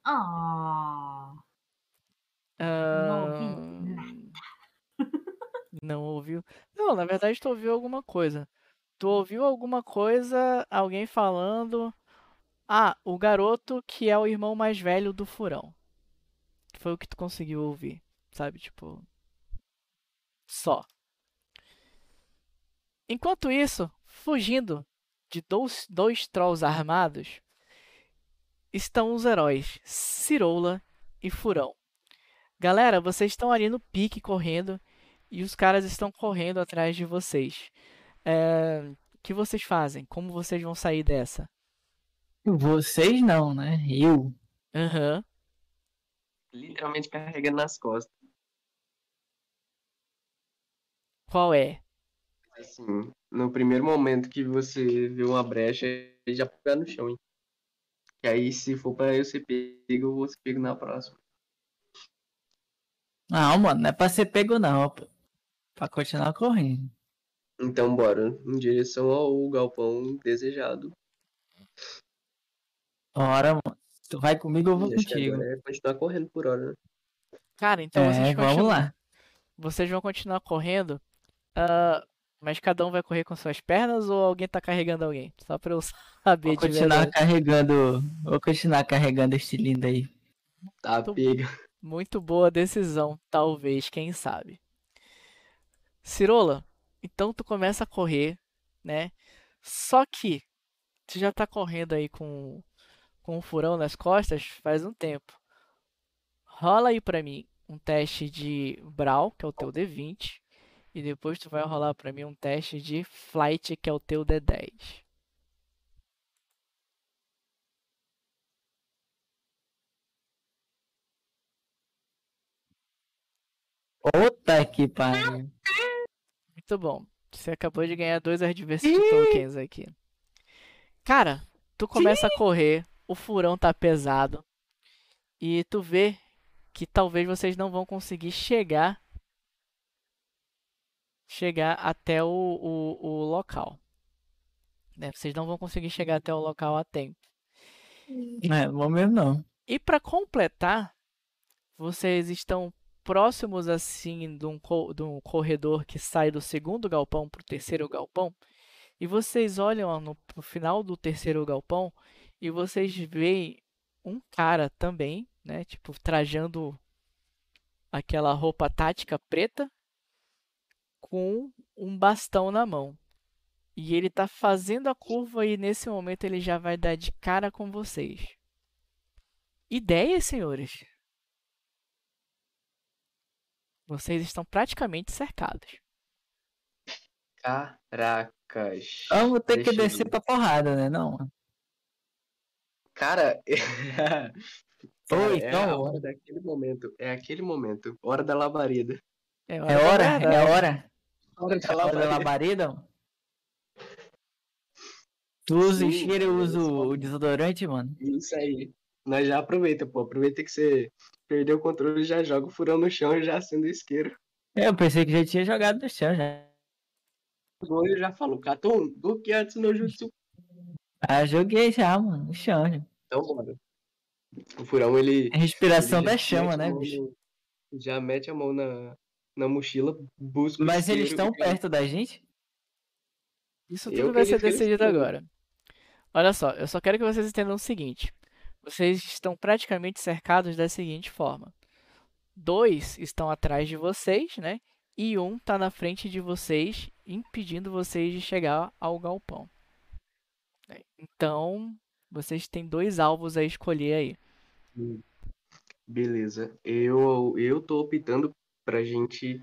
Ah, não ouvi nada. Não ouviu? Não, na verdade tu ouviu alguma coisa. Tu ouviu alguma coisa, alguém falando. Ah, o garoto que é o irmão mais velho do furão. Foi o que tu conseguiu ouvir, sabe? Tipo. Só. Enquanto isso, fugindo de dois, dois trolls armados, estão os heróis Cirola e Furão. Galera, vocês estão ali no pique correndo e os caras estão correndo atrás de vocês. É, O que vocês fazem? Como vocês vão sair dessa? Vocês não, né? Eu. Aham. Literalmente carregando nas costas. Qual é? Assim, no primeiro momento que você vê uma brecha, ele já pega no chão, hein? E aí, se for pra eu ser pego, eu vou ser pego na próxima. Não, mano, não é pra ser pego não, pô. Pra continuar correndo. Então, bora. Em direção ao galpão desejado. Bora, mano. Tu vai comigo, eu vou acho que contigo. agora é continuar correndo por hora, né? Cara, então É, vocês vamos continuam, lá. vocês vão continuar correndo, ah, mas cada um vai correr com suas pernas ou alguém tá carregando alguém? Só pra eu saber Vou de continuar verdade. carregando. Vou continuar carregando este lindo aí. Tá, Tô- pega. Muito boa decisão, talvez, quem sabe. Cirola, então tu começa a correr, né? Só que tu já tá correndo aí com, com um furão nas costas faz um tempo. Rola aí pra mim um teste de Brawl, que é o teu D20, e depois tu vai rolar pra mim um teste de Flight, que é o teu D10. Puta que pariu. Muito bom. Você acabou de ganhar dois Adversity Tokens aqui. Cara, tu começa a correr, o furão tá pesado. E tu vê que talvez vocês não vão conseguir chegar chegar até o, o, o local. Né? Vocês não vão conseguir chegar até o local a tempo. É, não vou mesmo não. E para completar, vocês estão próximos assim de um, co- de um corredor que sai do segundo galpão para o terceiro galpão. E vocês olham no, no final do terceiro galpão e vocês veem um cara também, né? Tipo, trajando aquela roupa tática preta com um bastão na mão. E ele tá fazendo a curva e nesse momento ele já vai dar de cara com vocês. Ideias, senhores? Vocês estão praticamente cercados. Caracas. Vamos ter que Deixa eu descer pra porrada, né? Não. Cara, é a então. hora daquele momento. É aquele momento. Hora da labareda. É É hora da hora? É hora? Hora da da labareda. labareda? mano? Tu usa o cheiro, eu uso o desodorante, mano. Isso aí. Nós já aproveita, pô. Aproveita que você perdeu o controle, já joga o furão no chão e já acende o isqueiro. É, Eu pensei que já tinha jogado no chão já. Ele já falou, Katon, do que antes no jutsu. Ah, joguei já, mano, no chão. já. Então, bora. O furão, ele. A respiração ele da chama, né, bicho? Já mete a mão na, na mochila, busca o Mas eles estão e- perto da gente? Isso Eu tudo vai ser decidido agora. Olha só, eu só quero que vocês entendam o seguinte: vocês estão praticamente cercados da seguinte forma: dois estão atrás de vocês, né? E um está na frente de vocês, impedindo vocês de chegar ao galpão. né? Então, vocês têm dois alvos a escolher aí. Beleza. Eu, eu tô optando pra gente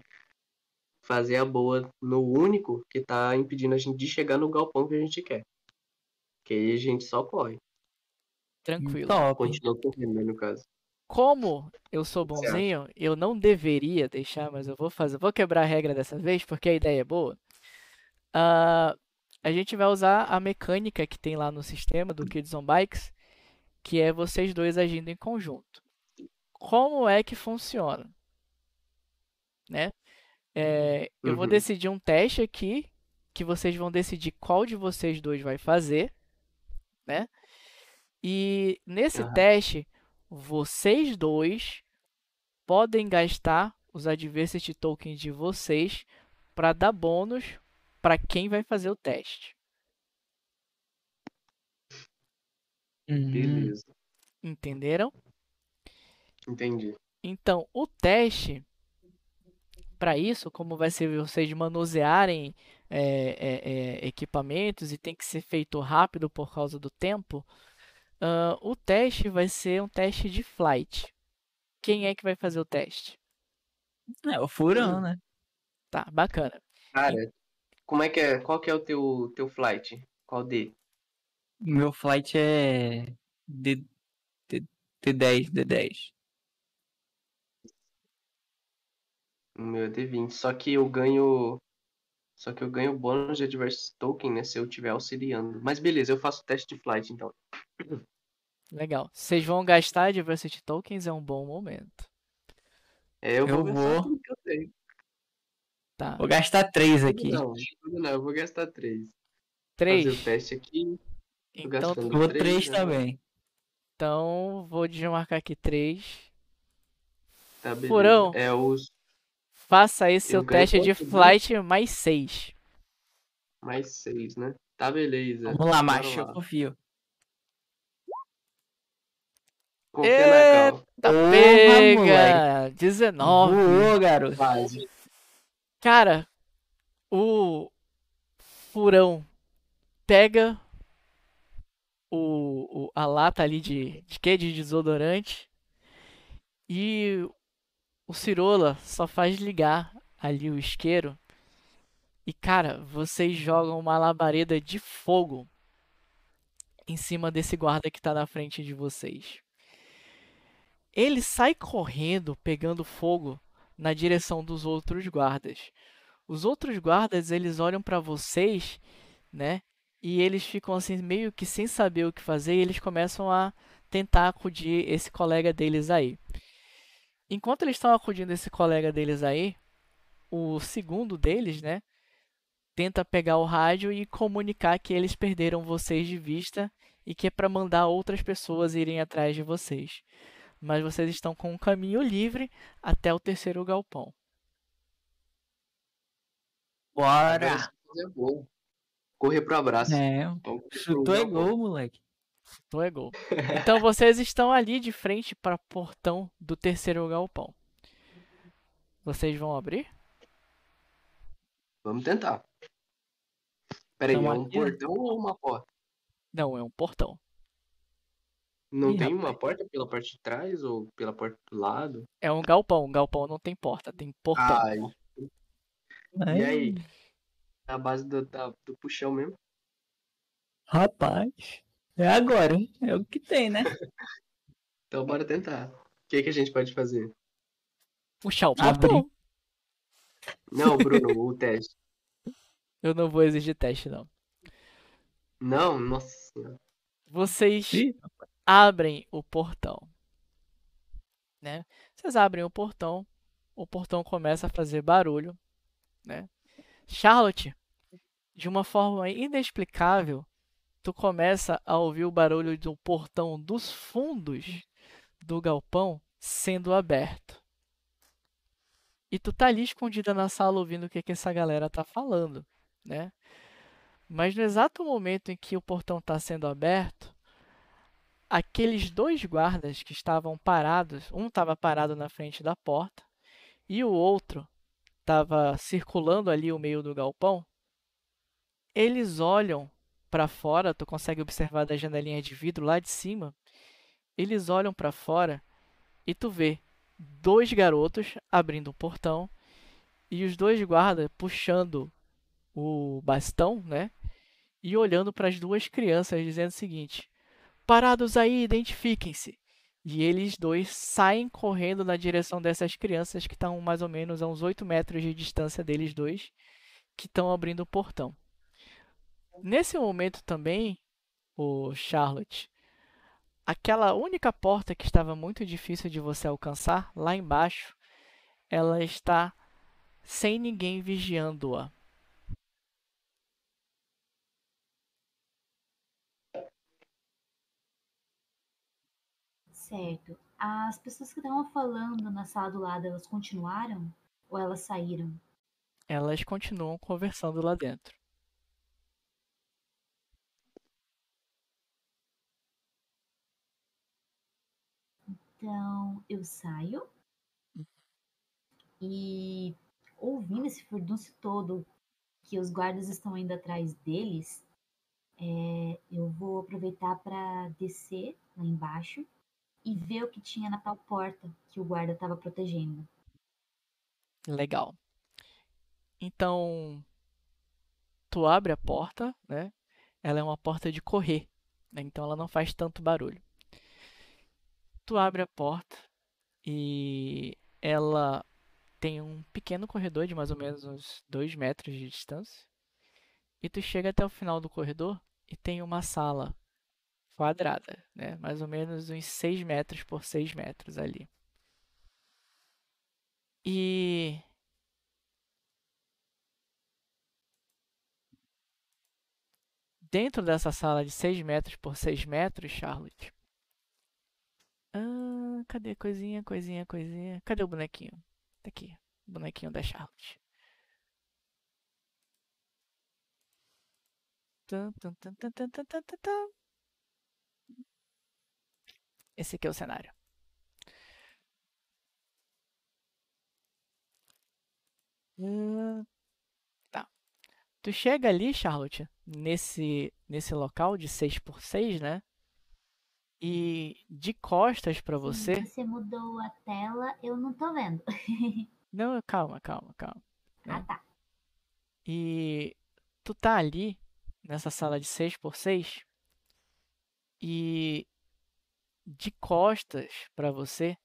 fazer a boa no único que tá impedindo a gente de chegar no galpão que a gente quer. Que aí a gente só corre. Tranquilo. Top. Continua correndo, né, no caso. Como eu sou bonzinho, eu não deveria deixar, mas eu vou fazer. Vou quebrar a regra dessa vez, porque a ideia é boa. Ah, a gente vai usar a mecânica que tem lá no sistema do Kids on Bikes, que é vocês dois agindo em conjunto. Como é que funciona? Né? É, eu vou Uhum. decidir um teste aqui, que vocês vão decidir qual de vocês dois vai fazer, né? E nesse Aham. teste, vocês dois podem gastar os Adversity Tokens de vocês para dar bônus para quem vai fazer o teste. Uhum. Beleza. Entenderam? Entendi. Então, o teste, para isso, como vai ser vocês manusearem é, é, é, equipamentos e tem que ser feito rápido por causa do tempo, ah, o teste vai ser um teste de flight. Quem é que vai fazer o teste? É o furão, né? Tá, bacana. Cara, como é que é? Qual que é o teu, teu flight? Qual D? Meu flight é D, D, D10, D10. O meu é D20. Só que eu ganho. Só que eu ganho bônus de adverse token, né? Se eu estiver auxiliando. Mas beleza, eu faço o teste de flight então. Legal. Vocês vão gastar Diversity Tokens, é um bom momento. É, eu, Eu vou vou. eu tenho. Tá. Vou gastar três aqui. Não, não, eu vou gastar três. Três. Fazer o teste aqui. Então, tu- Vou três, três né? também. então vou desmarcar aqui três. Tá, beleza. Furão. É os Faça aí seu teste de flight mais seis. mais seis, né? Tá, beleza. Vamos lá, macho, eu lá. confio. Confia Cal. Tá Porra, pega! 19. Voou, garoto. Quase. Cara, o furão pega o, o- a lata ali de, de? De desodorante e o Cirola só faz ligar ali o isqueiro e, cara, vocês jogam uma labareda de fogo em cima desse guarda que tá na frente de vocês. Ele sai correndo, pegando fogo na direção dos outros guardas. Os outros guardas, eles olham para vocês, né? E eles ficam assim meio que sem saber o que fazer, e eles começam a tentar acudir esse colega deles aí. Enquanto eles estão acudindo esse colega deles aí, o segundo deles, né, tenta pegar o rádio e comunicar que eles perderam vocês de vista e que é para mandar outras pessoas irem atrás de vocês. Mas vocês estão com um caminho livre até o terceiro galpão. Bora! é. Correr pro abraço. É, chutou é gol, moleque. Então é gol. Então vocês estão ali de frente para o portão do terceiro galpão. Vocês vão abrir? Vamos tentar. Peraí, Tamo é um aqui, portão ou uma porta? Não, é um portão. Não Ih, tem uma porta pela parte de trás ou pela porta do lado? É um galpão. Um galpão não tem porta, tem portão. Ai, e aí? A base do, da- do puxão mesmo. Rapaz, é agora, hein? É o que tem, né? Então bora tentar. O que, que a gente pode fazer? Puxar o Abrir. portão. Não, Bruno, o teste. Eu não vou exigir teste, não. Não, nossa senhora. Vocês Ih, abrem o portão. Né? Vocês abrem o portão, o portão começa a fazer barulho, né? Charlotte, de uma forma inexplicável, tu começa a ouvir o barulho do portão dos fundos do galpão sendo aberto. E tu tá ali escondida na sala ouvindo o que, que essa galera tá falando, né? Mas no exato momento em que o portão está sendo aberto, aqueles dois guardas que estavam parados, um estava parado na frente da porta e o outro estava circulando ali o meio do galpão, eles olham para fora, tu consegue observar da janelinha de vidro lá de cima, eles olham para fora e tu vê dois garotos abrindo o portão e os dois guardas puxando o bastão, né? E olhando para as duas crianças dizendo o seguinte: Parados aí, identifiquem-se. E eles dois saem correndo na direção dessas crianças que estão mais ou menos a uns 8 metros de distância deles dois, que estão abrindo o portão. Nesse momento também, o Charlotte, aquela única porta que estava muito difícil de você alcançar, lá embaixo, ela está sem ninguém vigiando-a. Certo. As pessoas que estavam falando na sala do lado, elas continuaram? Ou elas saíram? Elas continuam conversando lá dentro. Então, eu saio e ouvindo esse furdunço todo que os guardas estão indo atrás deles, é, eu vou aproveitar para descer lá embaixo e ver o que tinha na tal porta que o guarda estava protegendo. Legal. Então, tu abre a porta, né? Ela é uma porta de correr, né? então ela não faz tanto barulho. Tu abre a porta e ela tem um pequeno corredor de mais ou menos uns 2 metros de distância. E tu chega até o final do corredor e tem uma sala quadrada, né? Mais ou menos uns 6 metros por 6 metros ali. E dentro dessa sala de 6 metros por 6 metros, Charlotte. Cadê coisinha, coisinha, coisinha? Cadê o bonequinho? Tá aqui, o bonequinho da Charlotte. Esse aqui é o cenário. Hum, tá. Tu chega ali, Charlotte, nesse, nesse local de 6 por 6 né? E de costas pra você. Sim, você mudou a tela, eu não tô vendo. Não, calma, calma, calma. ah, né? tá. E tu tá ali nessa sala de 6 por 6 e de costas pra você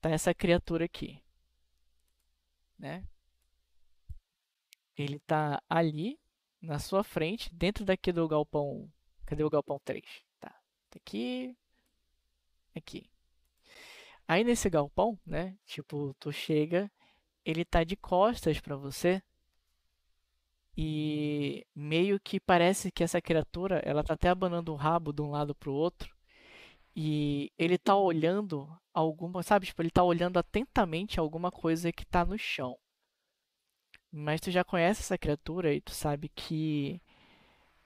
tá essa criatura aqui, né? Ele tá ali na sua frente, dentro daqui do galpão. Cadê o galpão 3? Tá. Tá aqui. Aqui. Aí nesse galpão, né? Tipo, tu chega, ele tá de costas pra você. E meio que parece que essa criatura, ela tá até abanando o rabo de um lado pro outro. E ele tá olhando alguma, sabe? Tipo, ele tá olhando atentamente alguma coisa que tá no chão. Mas tu já conhece essa criatura e tu sabe que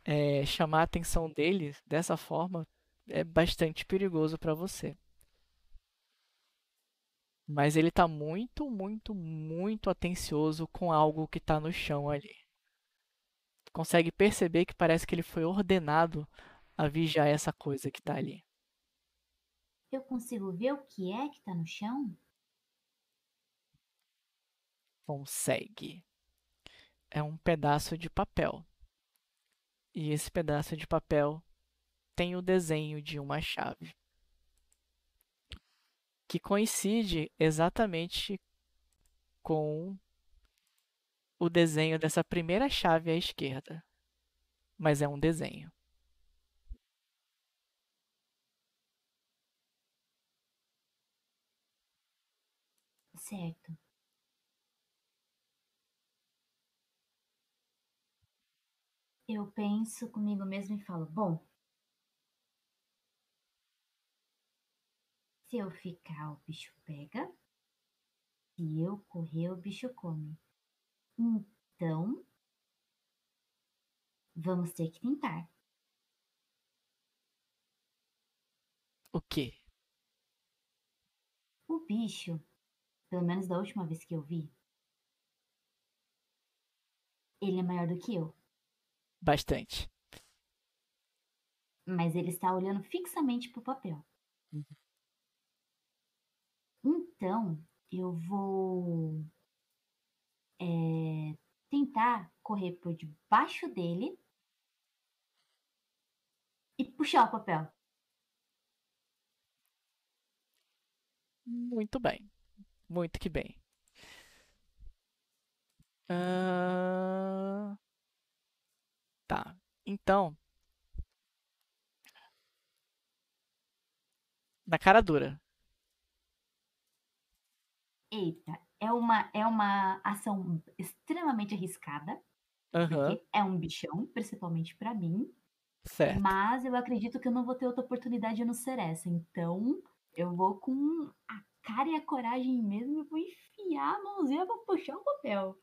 é, chamar a atenção dele dessa forma é bastante perigoso pra você. Mas ele tá muito, muito, muito atencioso com algo que tá no chão ali. Tu consegue perceber que parece que ele foi ordenado a vigiar essa coisa que tá ali. Eu consigo ver o que é que tá no chão? Consegue. É um pedaço de papel. E esse pedaço de papel tem o desenho de uma chave. Que coincide exatamente com o desenho dessa primeira chave à esquerda. Mas é um desenho. Certo. Eu penso comigo mesmo e falo: bom, se eu ficar, o bicho pega. Se eu correr, o bicho come. Então, vamos ter que tentar. O quê? O bicho, pelo menos da última vez que eu vi, ele é maior do que eu, Bastante. mas ele está olhando fixamente pro papel. Uhum. Então, eu vou é, tentar correr por debaixo dele e puxar o papel. Muito bem. Muito que bem. Ah, Tá. Então, Na cara dura. Eita, é uma, é uma ação extremamente arriscada, Aham, porque é um bichão, principalmente pra mim. certo. Mas eu acredito que eu não vou ter outra oportunidade de não ser essa. Então, eu vou com a cara e a coragem mesmo e vou enfiar a mãozinha pra puxar o papel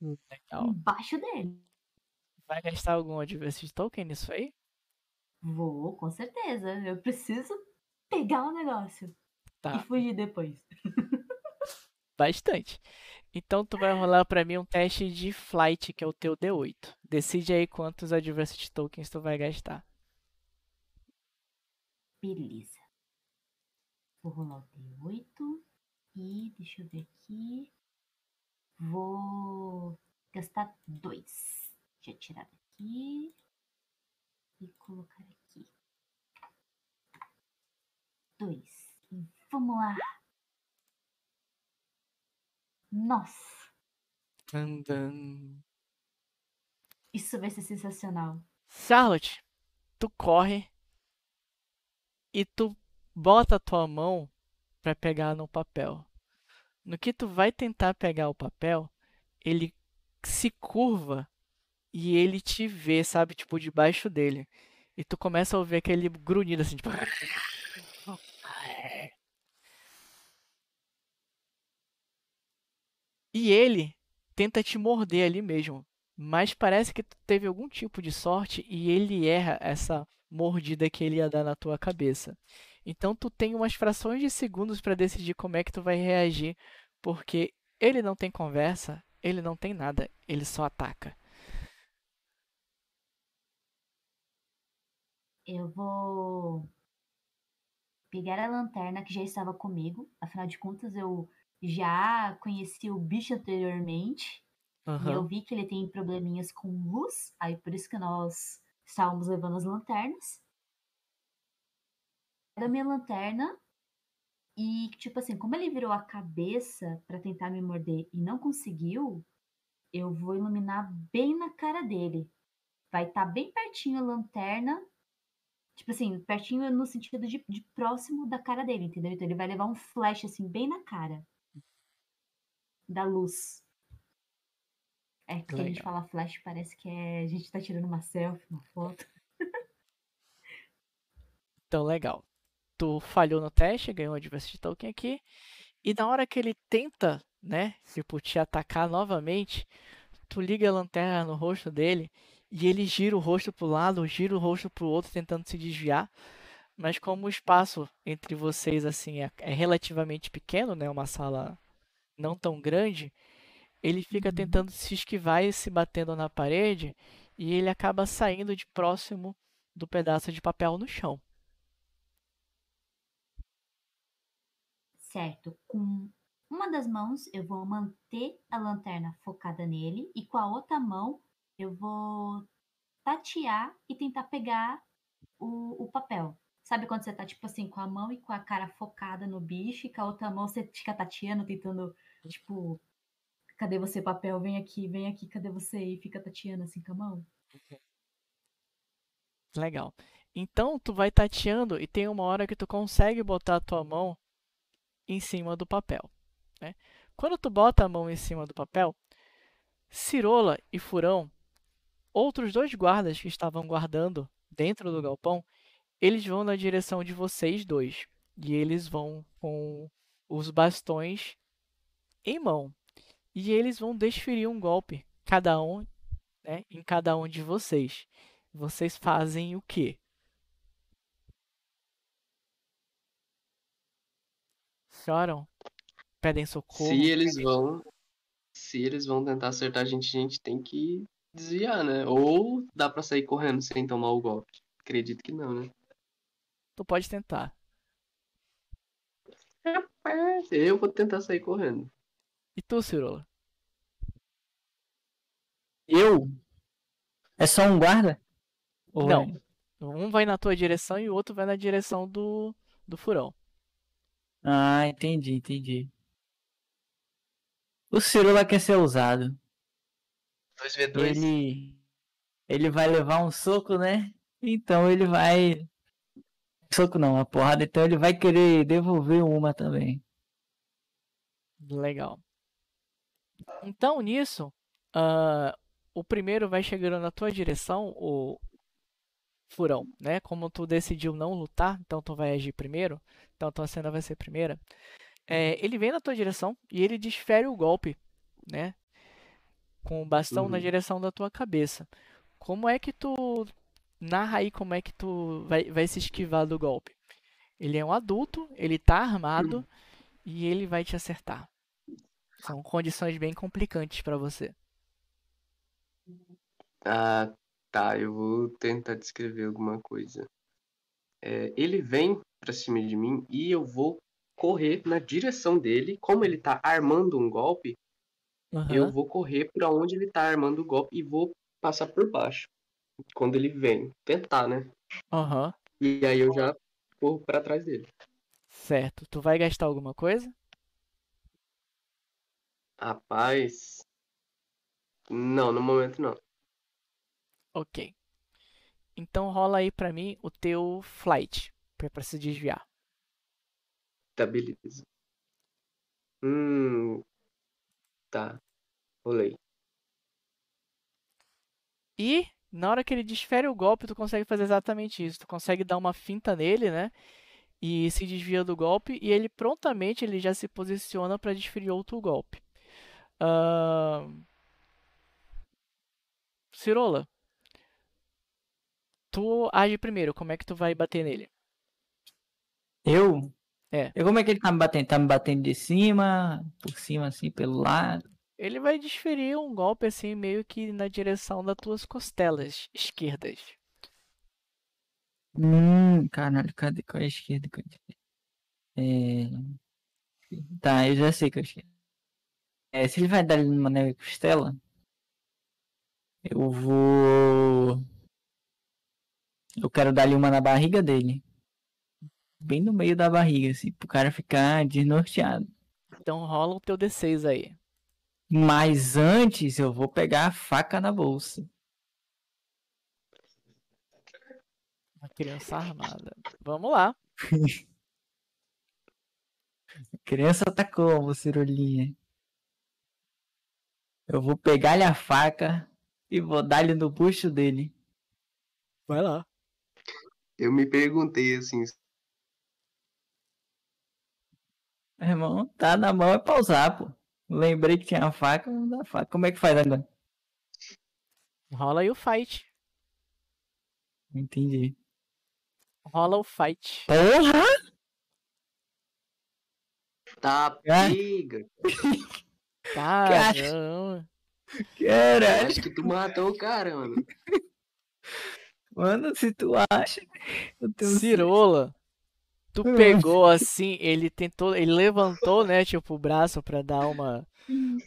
Legal. embaixo dele. Vai gastar algum Adversity Token nisso aí? Vou, com certeza. Eu preciso pegar o negócio e Tá, fugir depois. bastante. Então tu vai rolar pra mim um teste de Flight, que é o teu D8. Decide aí quantos Adversity Tokens tu vai gastar. Beleza. Vou rolar o D8 e deixa eu ver aqui. Vou gastar dois. Deixa eu tirar daqui e colocar aqui. Dois. Vamos lá. Nossa, Dun, dun. isso vai ser sensacional. Charlotte, tu corre e tu bota a tua mão pra pegar no papel. No que tu vai tentar pegar o papel, ele se curva e ele te vê, sabe, tipo, debaixo dele. E tu começa a ouvir aquele grunhido assim, tipo. E ele tenta te morder ali mesmo. Mas parece que tu teve algum tipo de sorte e ele erra essa mordida que ele ia dar na tua cabeça. Então tu tem umas frações de segundos para decidir como é que tu vai reagir, porque ele não tem conversa, ele não tem nada, ele só ataca. Eu vou pegar a lanterna que já estava comigo. Afinal de contas, eu já conheci o bicho anteriormente. E eu vi que ele tem probleminhas com luz. Aí por isso que nós estávamos levando as lanternas. Da minha lanterna. E, tipo assim, como ele virou a cabeça para tentar me morder e não conseguiu, eu vou iluminar bem na cara dele. Vai estar bem pertinho a lanterna. Tipo assim, pertinho no sentido de, de próximo da cara dele, entendeu? Então ele vai levar um flash, assim, bem na cara. Da luz. É que a gente Legal. fala flash, parece que é, a gente tá tirando uma selfie, uma foto. Então, legal. Tu falhou no teste, ganhou um Adversity Token aqui. E na hora que ele tenta, né, tipo, te atacar novamente, tu liga a lanterna no rosto dele e ele gira o rosto pro lado, gira o rosto pro outro, tentando se desviar. Mas como o espaço entre vocês, assim, é, é relativamente pequeno, né, uma sala não tão grande, ele fica Uhum. tentando se esquivar e se batendo na parede e ele acaba saindo de próximo do pedaço de papel no chão. Certo. Com uma das mãos eu vou manter a lanterna focada nele e com a outra mão eu vou tatear e tentar pegar o, o papel. Sabe quando você tá, tipo assim, com a mão e com a cara focada no bicho e com a outra mão você fica tateando, tentando, tipo, cadê você, papel? Vem aqui, vem aqui, cadê você? E fica tateando assim com a mão. Legal. Então tu vai tateando e tem uma hora que tu consegue botar a tua mão em cima do papel, né? Quando tu bota a mão em cima do papel, Cirola e Furão, outros dois guardas que estavam guardando dentro do galpão, eles vão na direção de vocês dois e eles vão com os bastões em mão e eles vão desferir um golpe, cada um, né, em cada um de vocês. Vocês fazem o quê? Choram? Pedem socorro? Se eles vão. Se eles vão tentar acertar a gente, a gente tem que desviar, né? Ou dá pra sair correndo sem tomar o golpe. Acredito que não, né? Tu pode tentar. Eu vou tentar sair correndo. E tu, Cirola? Eu? É só um guarda? Ou Não. é- Um vai na tua direção e o outro vai na direção do, do furão. Ah, entendi, entendi. O Cirula quer ser ousado. 2v2. Ele. Ele vai levar um soco, né? Então ele vai soco não, a porrada, então ele vai querer devolver uma também. Legal. Então, nisso, ah, o primeiro vai chegando na tua direção, o furão, né? Como tu decidiu não lutar, então tu vai agir primeiro, então tua cena vai ser primeira. É, ele vem na tua direção e ele desfere o golpe, né? Com o bastão na Uhum. direção da tua cabeça. Como é que tu narra aí como é que tu vai, vai se esquivar do golpe? Ele é um adulto, ele tá armado e ele vai te acertar. São condições bem complicantes pra você. Ah, tá. Eu vou tentar descrever alguma coisa. É, ele vem pra cima de mim e eu vou correr na direção dele. Como ele tá armando um golpe, eu Aham. vou correr pra onde ele tá armando o golpe e vou passar por baixo. Quando ele vem. Tentar, né? Aham. E aí eu já corro pra trás dele. Certo. Tu vai gastar alguma coisa? Rapaz. Não, no momento não. Ok. Então rola aí pra mim o teu flight, pra, pra se desviar. Tá, beleza. Hum. Tá. Rolei. E na hora que ele desfere o golpe, tu consegue fazer exatamente isso. Tu consegue dar uma finta nele, né? E se desvia do golpe e ele prontamente ele já se posiciona pra desferir outro golpe. Ahn, Cirola, tu age primeiro. Como é que tu vai bater nele? Eu? É. Eu, como é que ele tá me batendo? Tá me batendo de cima, por cima, assim, pelo lado. Ele vai desferir um golpe assim, meio que na direção das tuas costelas esquerdas. Hum, caralho, cadê? Qual é a esquerda? Qual é? É... Tá, eu já sei que eu esquerda. É, se ele vai dar ali numa neve costela, eu vou. Eu quero dar ali uma na barriga dele. Bem no meio da barriga, assim, pro cara ficar desnorteado. Então rola o teu D6 aí. Mas antes eu vou pegar a faca na bolsa. Uma criança armada. Vamos lá. A criança tá como, Cirolinha? Eu vou pegar-lhe a faca e vou dar-lhe no bucho dele. Vai lá. Eu me perguntei assim, Meu irmão, tá na mão é pra usar, pô. Lembrei que tinha a faca, dar a faca. Como é que faz agora? Rola aí o fight. Não Entendi. Rola o fight. Porra! tá Ah. pega. Caramba. Caralho! acho que tu matou o cara, mano. Mano, se tu acha. Eu tenho Cirola. Tu Hum. pegou assim, ele tentou, ele levantou, né, tipo, o braço pra dar uma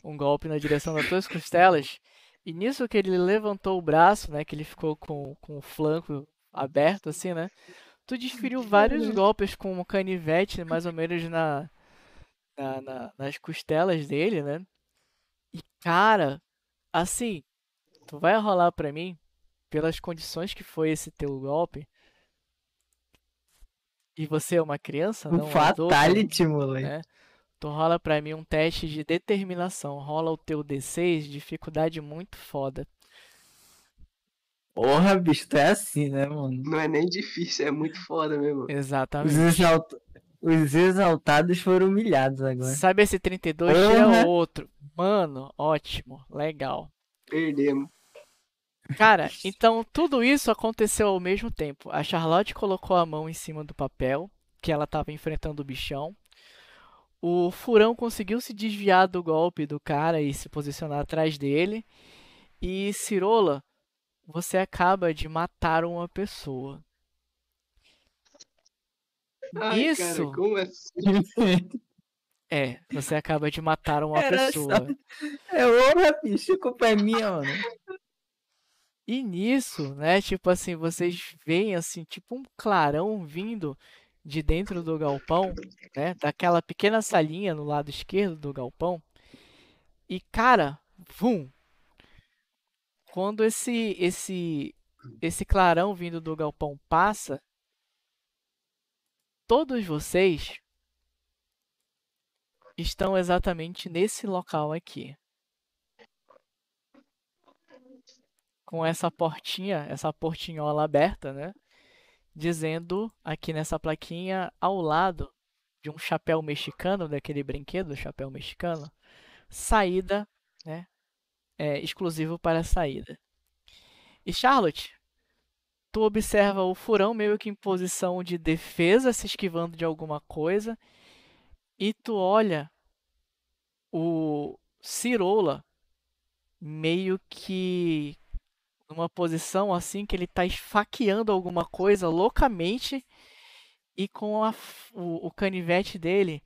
um golpe na direção das tuas costelas. E nisso que ele levantou o braço, né, que ele ficou com, com o flanco aberto assim, né? Tu desferiu vários golpes com um canivete, mais ou menos na, na- na- nas costelas dele, né? E cara, assim, tu vai rolar pra mim pelas condições que foi esse teu golpe. E você é uma criança, Um não um adulto, fatality, moleque. né? Tu rola pra mim um teste de determinação. Rola o teu D6, dificuldade muito foda. Porra, bicho, tu é assim, né, mano? Não é nem difícil, é muito foda mesmo. Os, Exatamente. exalt... Os exaltados foram humilhados agora. Sabe esse 32? Tira Porra. outro. Mano, ótimo, legal. Perdemos. Cara, então tudo isso aconteceu ao mesmo tempo. A Charlotte colocou a mão em cima do papel, que ela estava enfrentando o bichão. O furão conseguiu se desviar do golpe do cara e se posicionar atrás dele. E Cirola, você acaba de matar uma pessoa. Ai, Isso. cara, como assim? É, você acaba de matar uma Era pessoa. só- É honra, bicho, a culpa é minha, mano. E nisso, né, tipo assim, vocês veem assim, tipo um clarão vindo de dentro do galpão, né, daquela pequena salinha no lado esquerdo do galpão. E cara, vum. Quando esse esse esse clarão vindo do galpão passa, todos vocês estão exatamente nesse local aqui. Com essa portinha, essa portinhola aberta, né? Dizendo aqui nessa plaquinha ao lado de um chapéu mexicano, daquele brinquedo, chapéu mexicano, saída, né? É, exclusivo para saída. E Charlotte, tu observa o furão meio que em posição de defesa, se esquivando de alguma coisa, e tu olha o Cirola meio que numa posição assim que ele tá esfaqueando alguma coisa loucamente e com a, o, o canivete dele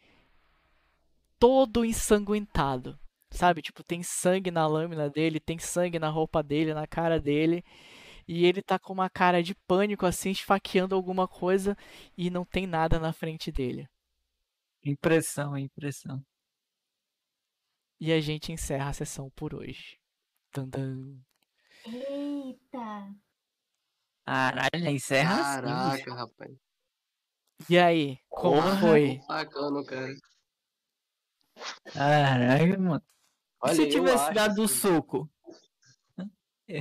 todo ensanguentado. Sabe? Tipo, tem sangue na lâmina dele, tem sangue na roupa dele, na cara dele. E ele tá com uma cara de pânico, assim, esfaqueando alguma coisa e não tem nada na frente dele. Impressão, impressão. E a gente encerra a sessão por hoje. Tandam. Eita! Caralho, encerra assim. Caraca, rapaz. E aí, como Porra. foi? Bacana, cara. Caralho, mano. E Olha, se eu tivesse dado o que- soco?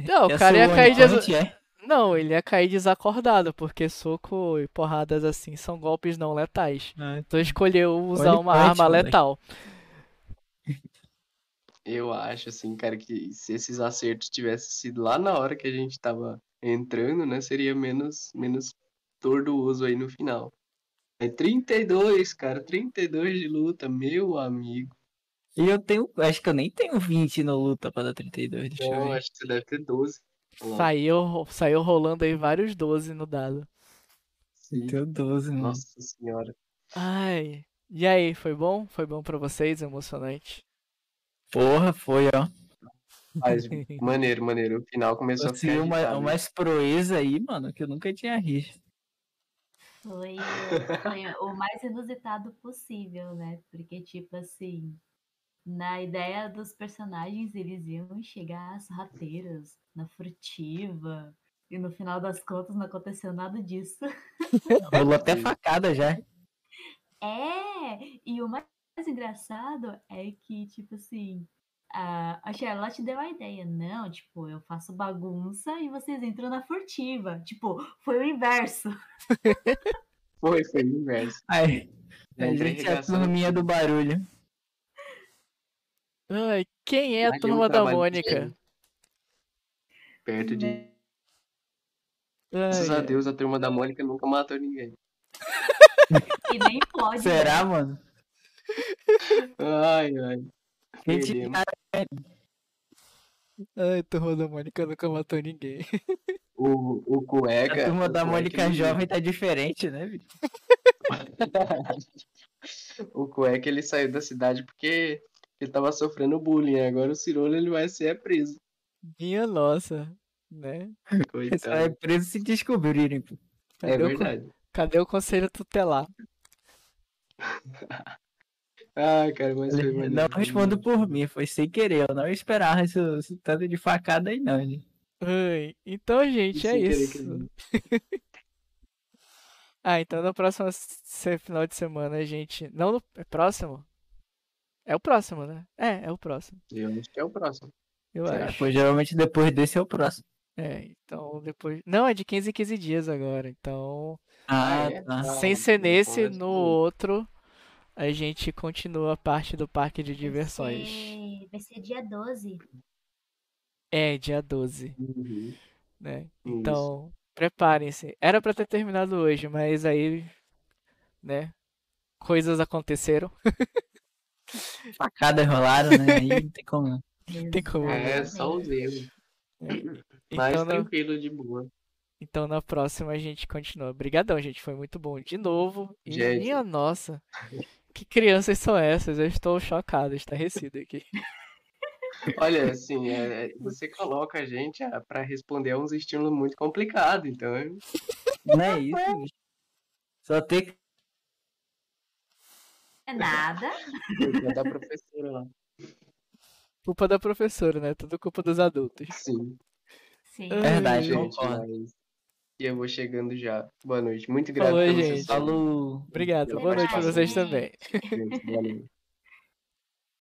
Não, o cara ia cair de. É? Não, ele ia cair desacordado, porque soco e porradas assim são golpes não letais. Ah, Então escolheu usar One uma arma moleque. Eu acho, assim, cara, que se esses acertos tivessem sido lá na hora que a gente tava entrando, né, seria menos, menos tortuoso aí no final. É 32, cara, 32 de luta, meu amigo. E eu tenho. Acho que eu nem tenho 20 no luta pra dar 32. Deixa eu Não, ver. acho que você deve ter 12. Olha lá. Saiu, saiu rolando aí vários 12 no dado. Sim. Tenho 12, mano. Nossa senhora. Ai. E aí, foi bom? Foi bom pra vocês? Emocionante? Porra, foi, ó. Mas, maneiro, maneiro. O final começou a ficar Consegui uma, agitado. umas proeza aí, mano, que eu nunca tinha visto. Foi, foi o mais inusitado possível, né? Porque, tipo assim, na ideia dos personagens, eles iam chegar às rateiras, na furtiva, e no final das contas não aconteceu nada disso. Rolou até facada já. É! E o mais engraçado é que, tipo assim, a, a Charlotte deu a ideia. Não, tipo, eu faço bagunça e vocês entram na furtiva. Tipo, foi o inverso. Foi, foi o inverso. Aí, a gente é a turminha do barulho. Ai, quem é a turma da Mônica? Perto de. Né? Graças Ai, a Deus, a turma da Mônica nunca matou ninguém. E nem pode. Será, né? mano? Ai, ai. Quem te Perdemos. ai, turma da Mônica nunca matou ninguém. O, o cueca. A turma o da Mônica ele- jovem tá diferente, né, bicho? o cueca ele saiu da cidade porque ele tava sofrendo bullying. Agora o Cirolo ele vai ser preso. Minha nossa, né? Só é Coitado. preso se descobrirem. É Cadê, o, con- verdade. cadê o conselho tutelar? Ai, cara, mas foi maneiro. Não respondo por mim, foi sem querer. Eu não esperava esse, esse tanto de facada aí, não. né? Ai, então, gente, é isso. Ah, então no próximo final de semana a gente. Não no. É próximo? É o próximo, né? É, é o próximo. Eu acho que é o próximo. Eu Será? acho. Pois geralmente depois desse é o próximo. É, então depois. Não, é de 15 em 15 dias agora. Então, Ah, Ah, é? tá. Ah, sem ser então nesse, é no tudo. outro, a gente continua a parte do parque de Vai diversões. ser- Vai ser dia 12. É, dia 12, Uhum. né? Então, preparem-se. Era pra ter terminado hoje, mas aí, né? Coisas aconteceram. Facadas rolaram, né? Aí não tem como. não. Tem como, É, né? só os erros. Então, Mas na, tranquilo, de boa. então na próxima a gente continua. Obrigadão, gente. Foi muito bom de novo. E Gente. minha nossa, que crianças são essas? Eu estou chocado, estarrecido aqui. Olha, assim, é, você coloca a gente ah, pra responder a uns estímulos muito complicados, então Não é isso, bicho. Só tem que. É nada. é da professora lá. Culpa da professora, né? Tudo culpa dos adultos. Sim, Sim. Verdade, gente, concordo. mas E eu vou chegando já. Boa noite. Muito grato Falou, pelo gente. Falou. Obrigado. Boa noite pra vocês também. Gente, Boa noite.